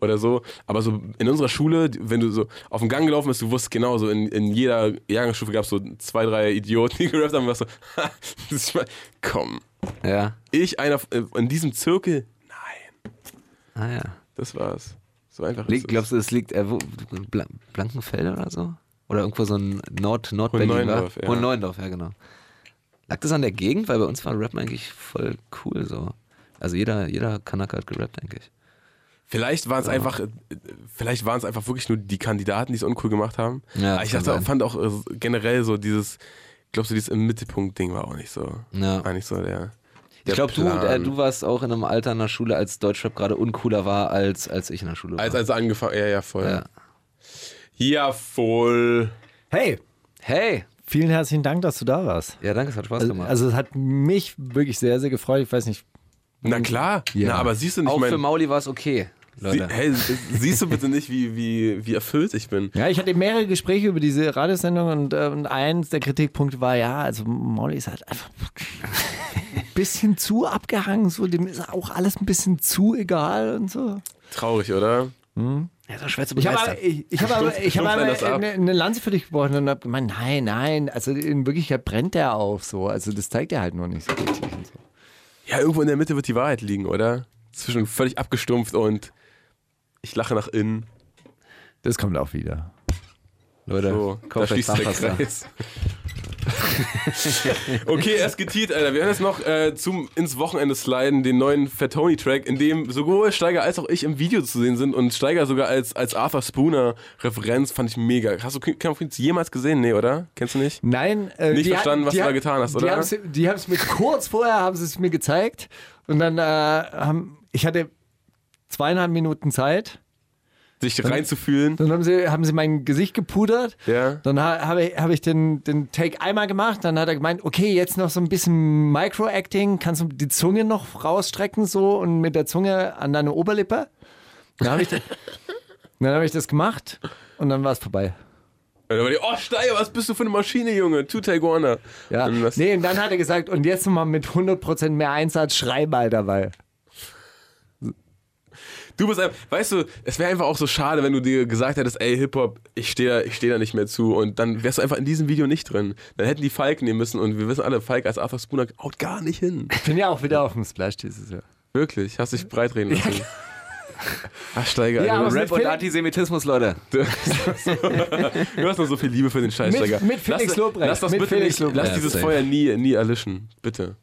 Oder so. Aber so in unserer Schule, wenn du so auf den Gang gelaufen bist, du wusstest genau, so in, in jeder Jahrgangsstufe gab es so zwei, drei Idioten, die gerappt haben, und warst so, ha, das ist komm. Ja. Ich, einer äh, in diesem Zirkel? Nein. Ah ja. Das war's. So einfach Liegt, ist glaubst du, es liegt äh, wo, Bla Blankenfelde oder so? Oder irgendwo so ein Nord Nordberlin? Hohenneuendorf, ja. Hohenneuendorf, ja genau. Lag das an der Gegend? Weil bei uns war Rap eigentlich voll cool so. Also jeder, jeder Kanake hat gerappt, denke ich. Vielleicht waren es einfach, äh, vielleicht waren es einfach wirklich nur die Kandidaten, die es uncool gemacht haben. Ja, Aber ich dachte, sein. fand auch äh, generell so dieses, glaubst du, dieses im Mittelpunkt-Ding war auch nicht so. Ja. War nicht so der. der Ich glaube, du, äh, du warst auch in einem Alter in der Schule, als Deutschrap gerade uncooler war, als, als ich in der Schule war. Als, als er angefangen, ja, ja, voll. ja. Ja, voll. Hey, Hey! vielen herzlichen Dank, dass du da warst. Ja, danke, es hat Spaß Also, gemacht. also es hat mich wirklich sehr, sehr gefreut. Ich weiß nicht, Na klar. Ja. Na, aber siehst du nicht, auch für mein, Mauli war es okay, sie, Leute. hey, siehst du bitte nicht, wie, wie, wie erfüllt ich bin? Ja, ich hatte mehrere Gespräche über diese Radiosendung und, äh, und eins der Kritikpunkte war, ja, also Molly ist halt einfach ein bisschen zu abgehangen, so dem ist auch alles ein bisschen zu egal und so. Traurig, oder? Ja, so schwer zu Ich begeistern. habe ich, ich hab aber, ich hab stumpft aber eine, eine Lanze für dich gebrochen und habe gemeint, nein, nein, also in Wirklichkeit brennt der auf so, also das zeigt er halt nur nicht so richtig und so. Ja, irgendwo in der Mitte wird die Wahrheit liegen, oder? Zwischen völlig abgestumpft und ich lache nach innen. Das kommt auch wieder. Leute, So, da schließt der. Kreis. okay, erst getiert, Alter. Wir hören jetzt noch äh, zum ins Wochenende sliden, den neuen Fatoni-Track, in dem sowohl Steiger als auch ich im Video zu sehen sind und Steiger sogar als, als Arthur Spooner-Referenz fand ich mega. Hast du Queens jemals gesehen? Nee, oder? Kennst du nicht? Nein, äh, Nicht verstanden, hat- was du da getan hast, oder? Die haben es mir kurz vorher haben sie es mir gezeigt und dann äh, haben ich hatte zweieinhalb Minuten Zeit. Sich reinzufühlen. Dann haben sie, haben sie mein Gesicht gepudert. Ja. Dann ha, habe ich, hab ich den, den Take einmal gemacht. Dann hat er gemeint, okay, jetzt noch so ein bisschen Micro-Acting. Kannst du die Zunge noch rausstrecken so und mit der Zunge an deine Oberlippe? Dann habe ich, dann hab ich das gemacht und dann war es vorbei. Und dann war die, oh Steiger, was bist du für eine Maschine, Junge? Two Take Warner. Ja. Und Nee, und dann hat er gesagt, und jetzt nochmal mit 100% mehr Einsatz, schrei mal dabei. Du bist einfach, weißt du, es wäre einfach auch so schade, wenn du dir gesagt hättest, ey, Hip-Hop, ich stehe da, ich steh da nicht mehr zu. Und dann wärst du einfach in diesem Video nicht drin. Dann hätten die Falk nehmen müssen und wir wissen alle, Falk als Arthur Spooner haut gar nicht hin. Ich bin ja auch wieder auf dem Splash dieses Jahr. Wirklich, hast dich breitreden lassen. Ach, Steiger, Ja, Rap und Antisemitismus, Leute. du hast noch so viel Liebe für den Scheiß, Mit- Steiger. mit Felix lass, Lobrecht, Lass das mit bitte Felix nicht, lass dieses Ja, safe. Feuer nie, nie erlischen. Bitte.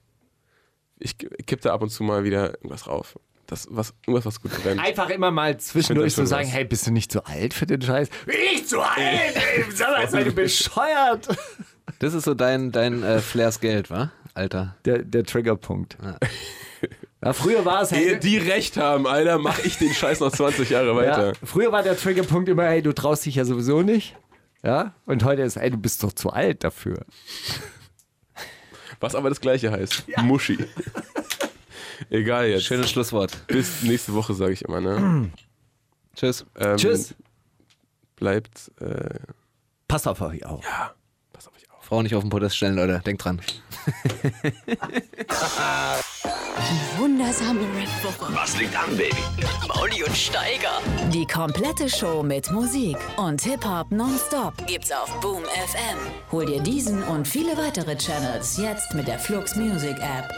Ich kipp da ab und zu mal wieder irgendwas rauf. Das, was, irgendwas, was gut brennt. Einfach immer mal zwischendurch so sagen, was. hey, bist du nicht zu alt für den Scheiß? Ich zu alt? Ey, sag mal, seid ihr bescheuert? Das ist so dein, dein äh, Flairs Geld, wa? Alter. Der, der Triggerpunkt. Ja, früher war es Ehe halt, die recht haben, Alter, mach ich den Scheiß noch 20 Jahre weiter. ja, früher war der Triggerpunkt immer, hey, du traust dich ja sowieso nicht. Ja, und heute ist, ey, du bist doch zu alt dafür. Was aber das gleiche heißt. Muschi. Egal jetzt. Schönes Schlusswort. Bis nächste Woche, sage ich immer, ne? Tschüss. Ähm, Tschüss. Bleibt, äh, Pass auf euch auf. ja, pass auf euch auf. Frau nicht auf den Podest stellen, Leute. Denkt dran. Wundersame Rap-Woche. Was liegt an, Baby? Mauli und Steiger. Die komplette Show mit Musik und Hip-Hop nonstop gibt's auf Boom FM. Hol dir diesen und viele weitere Channels jetzt mit der Flux Music App.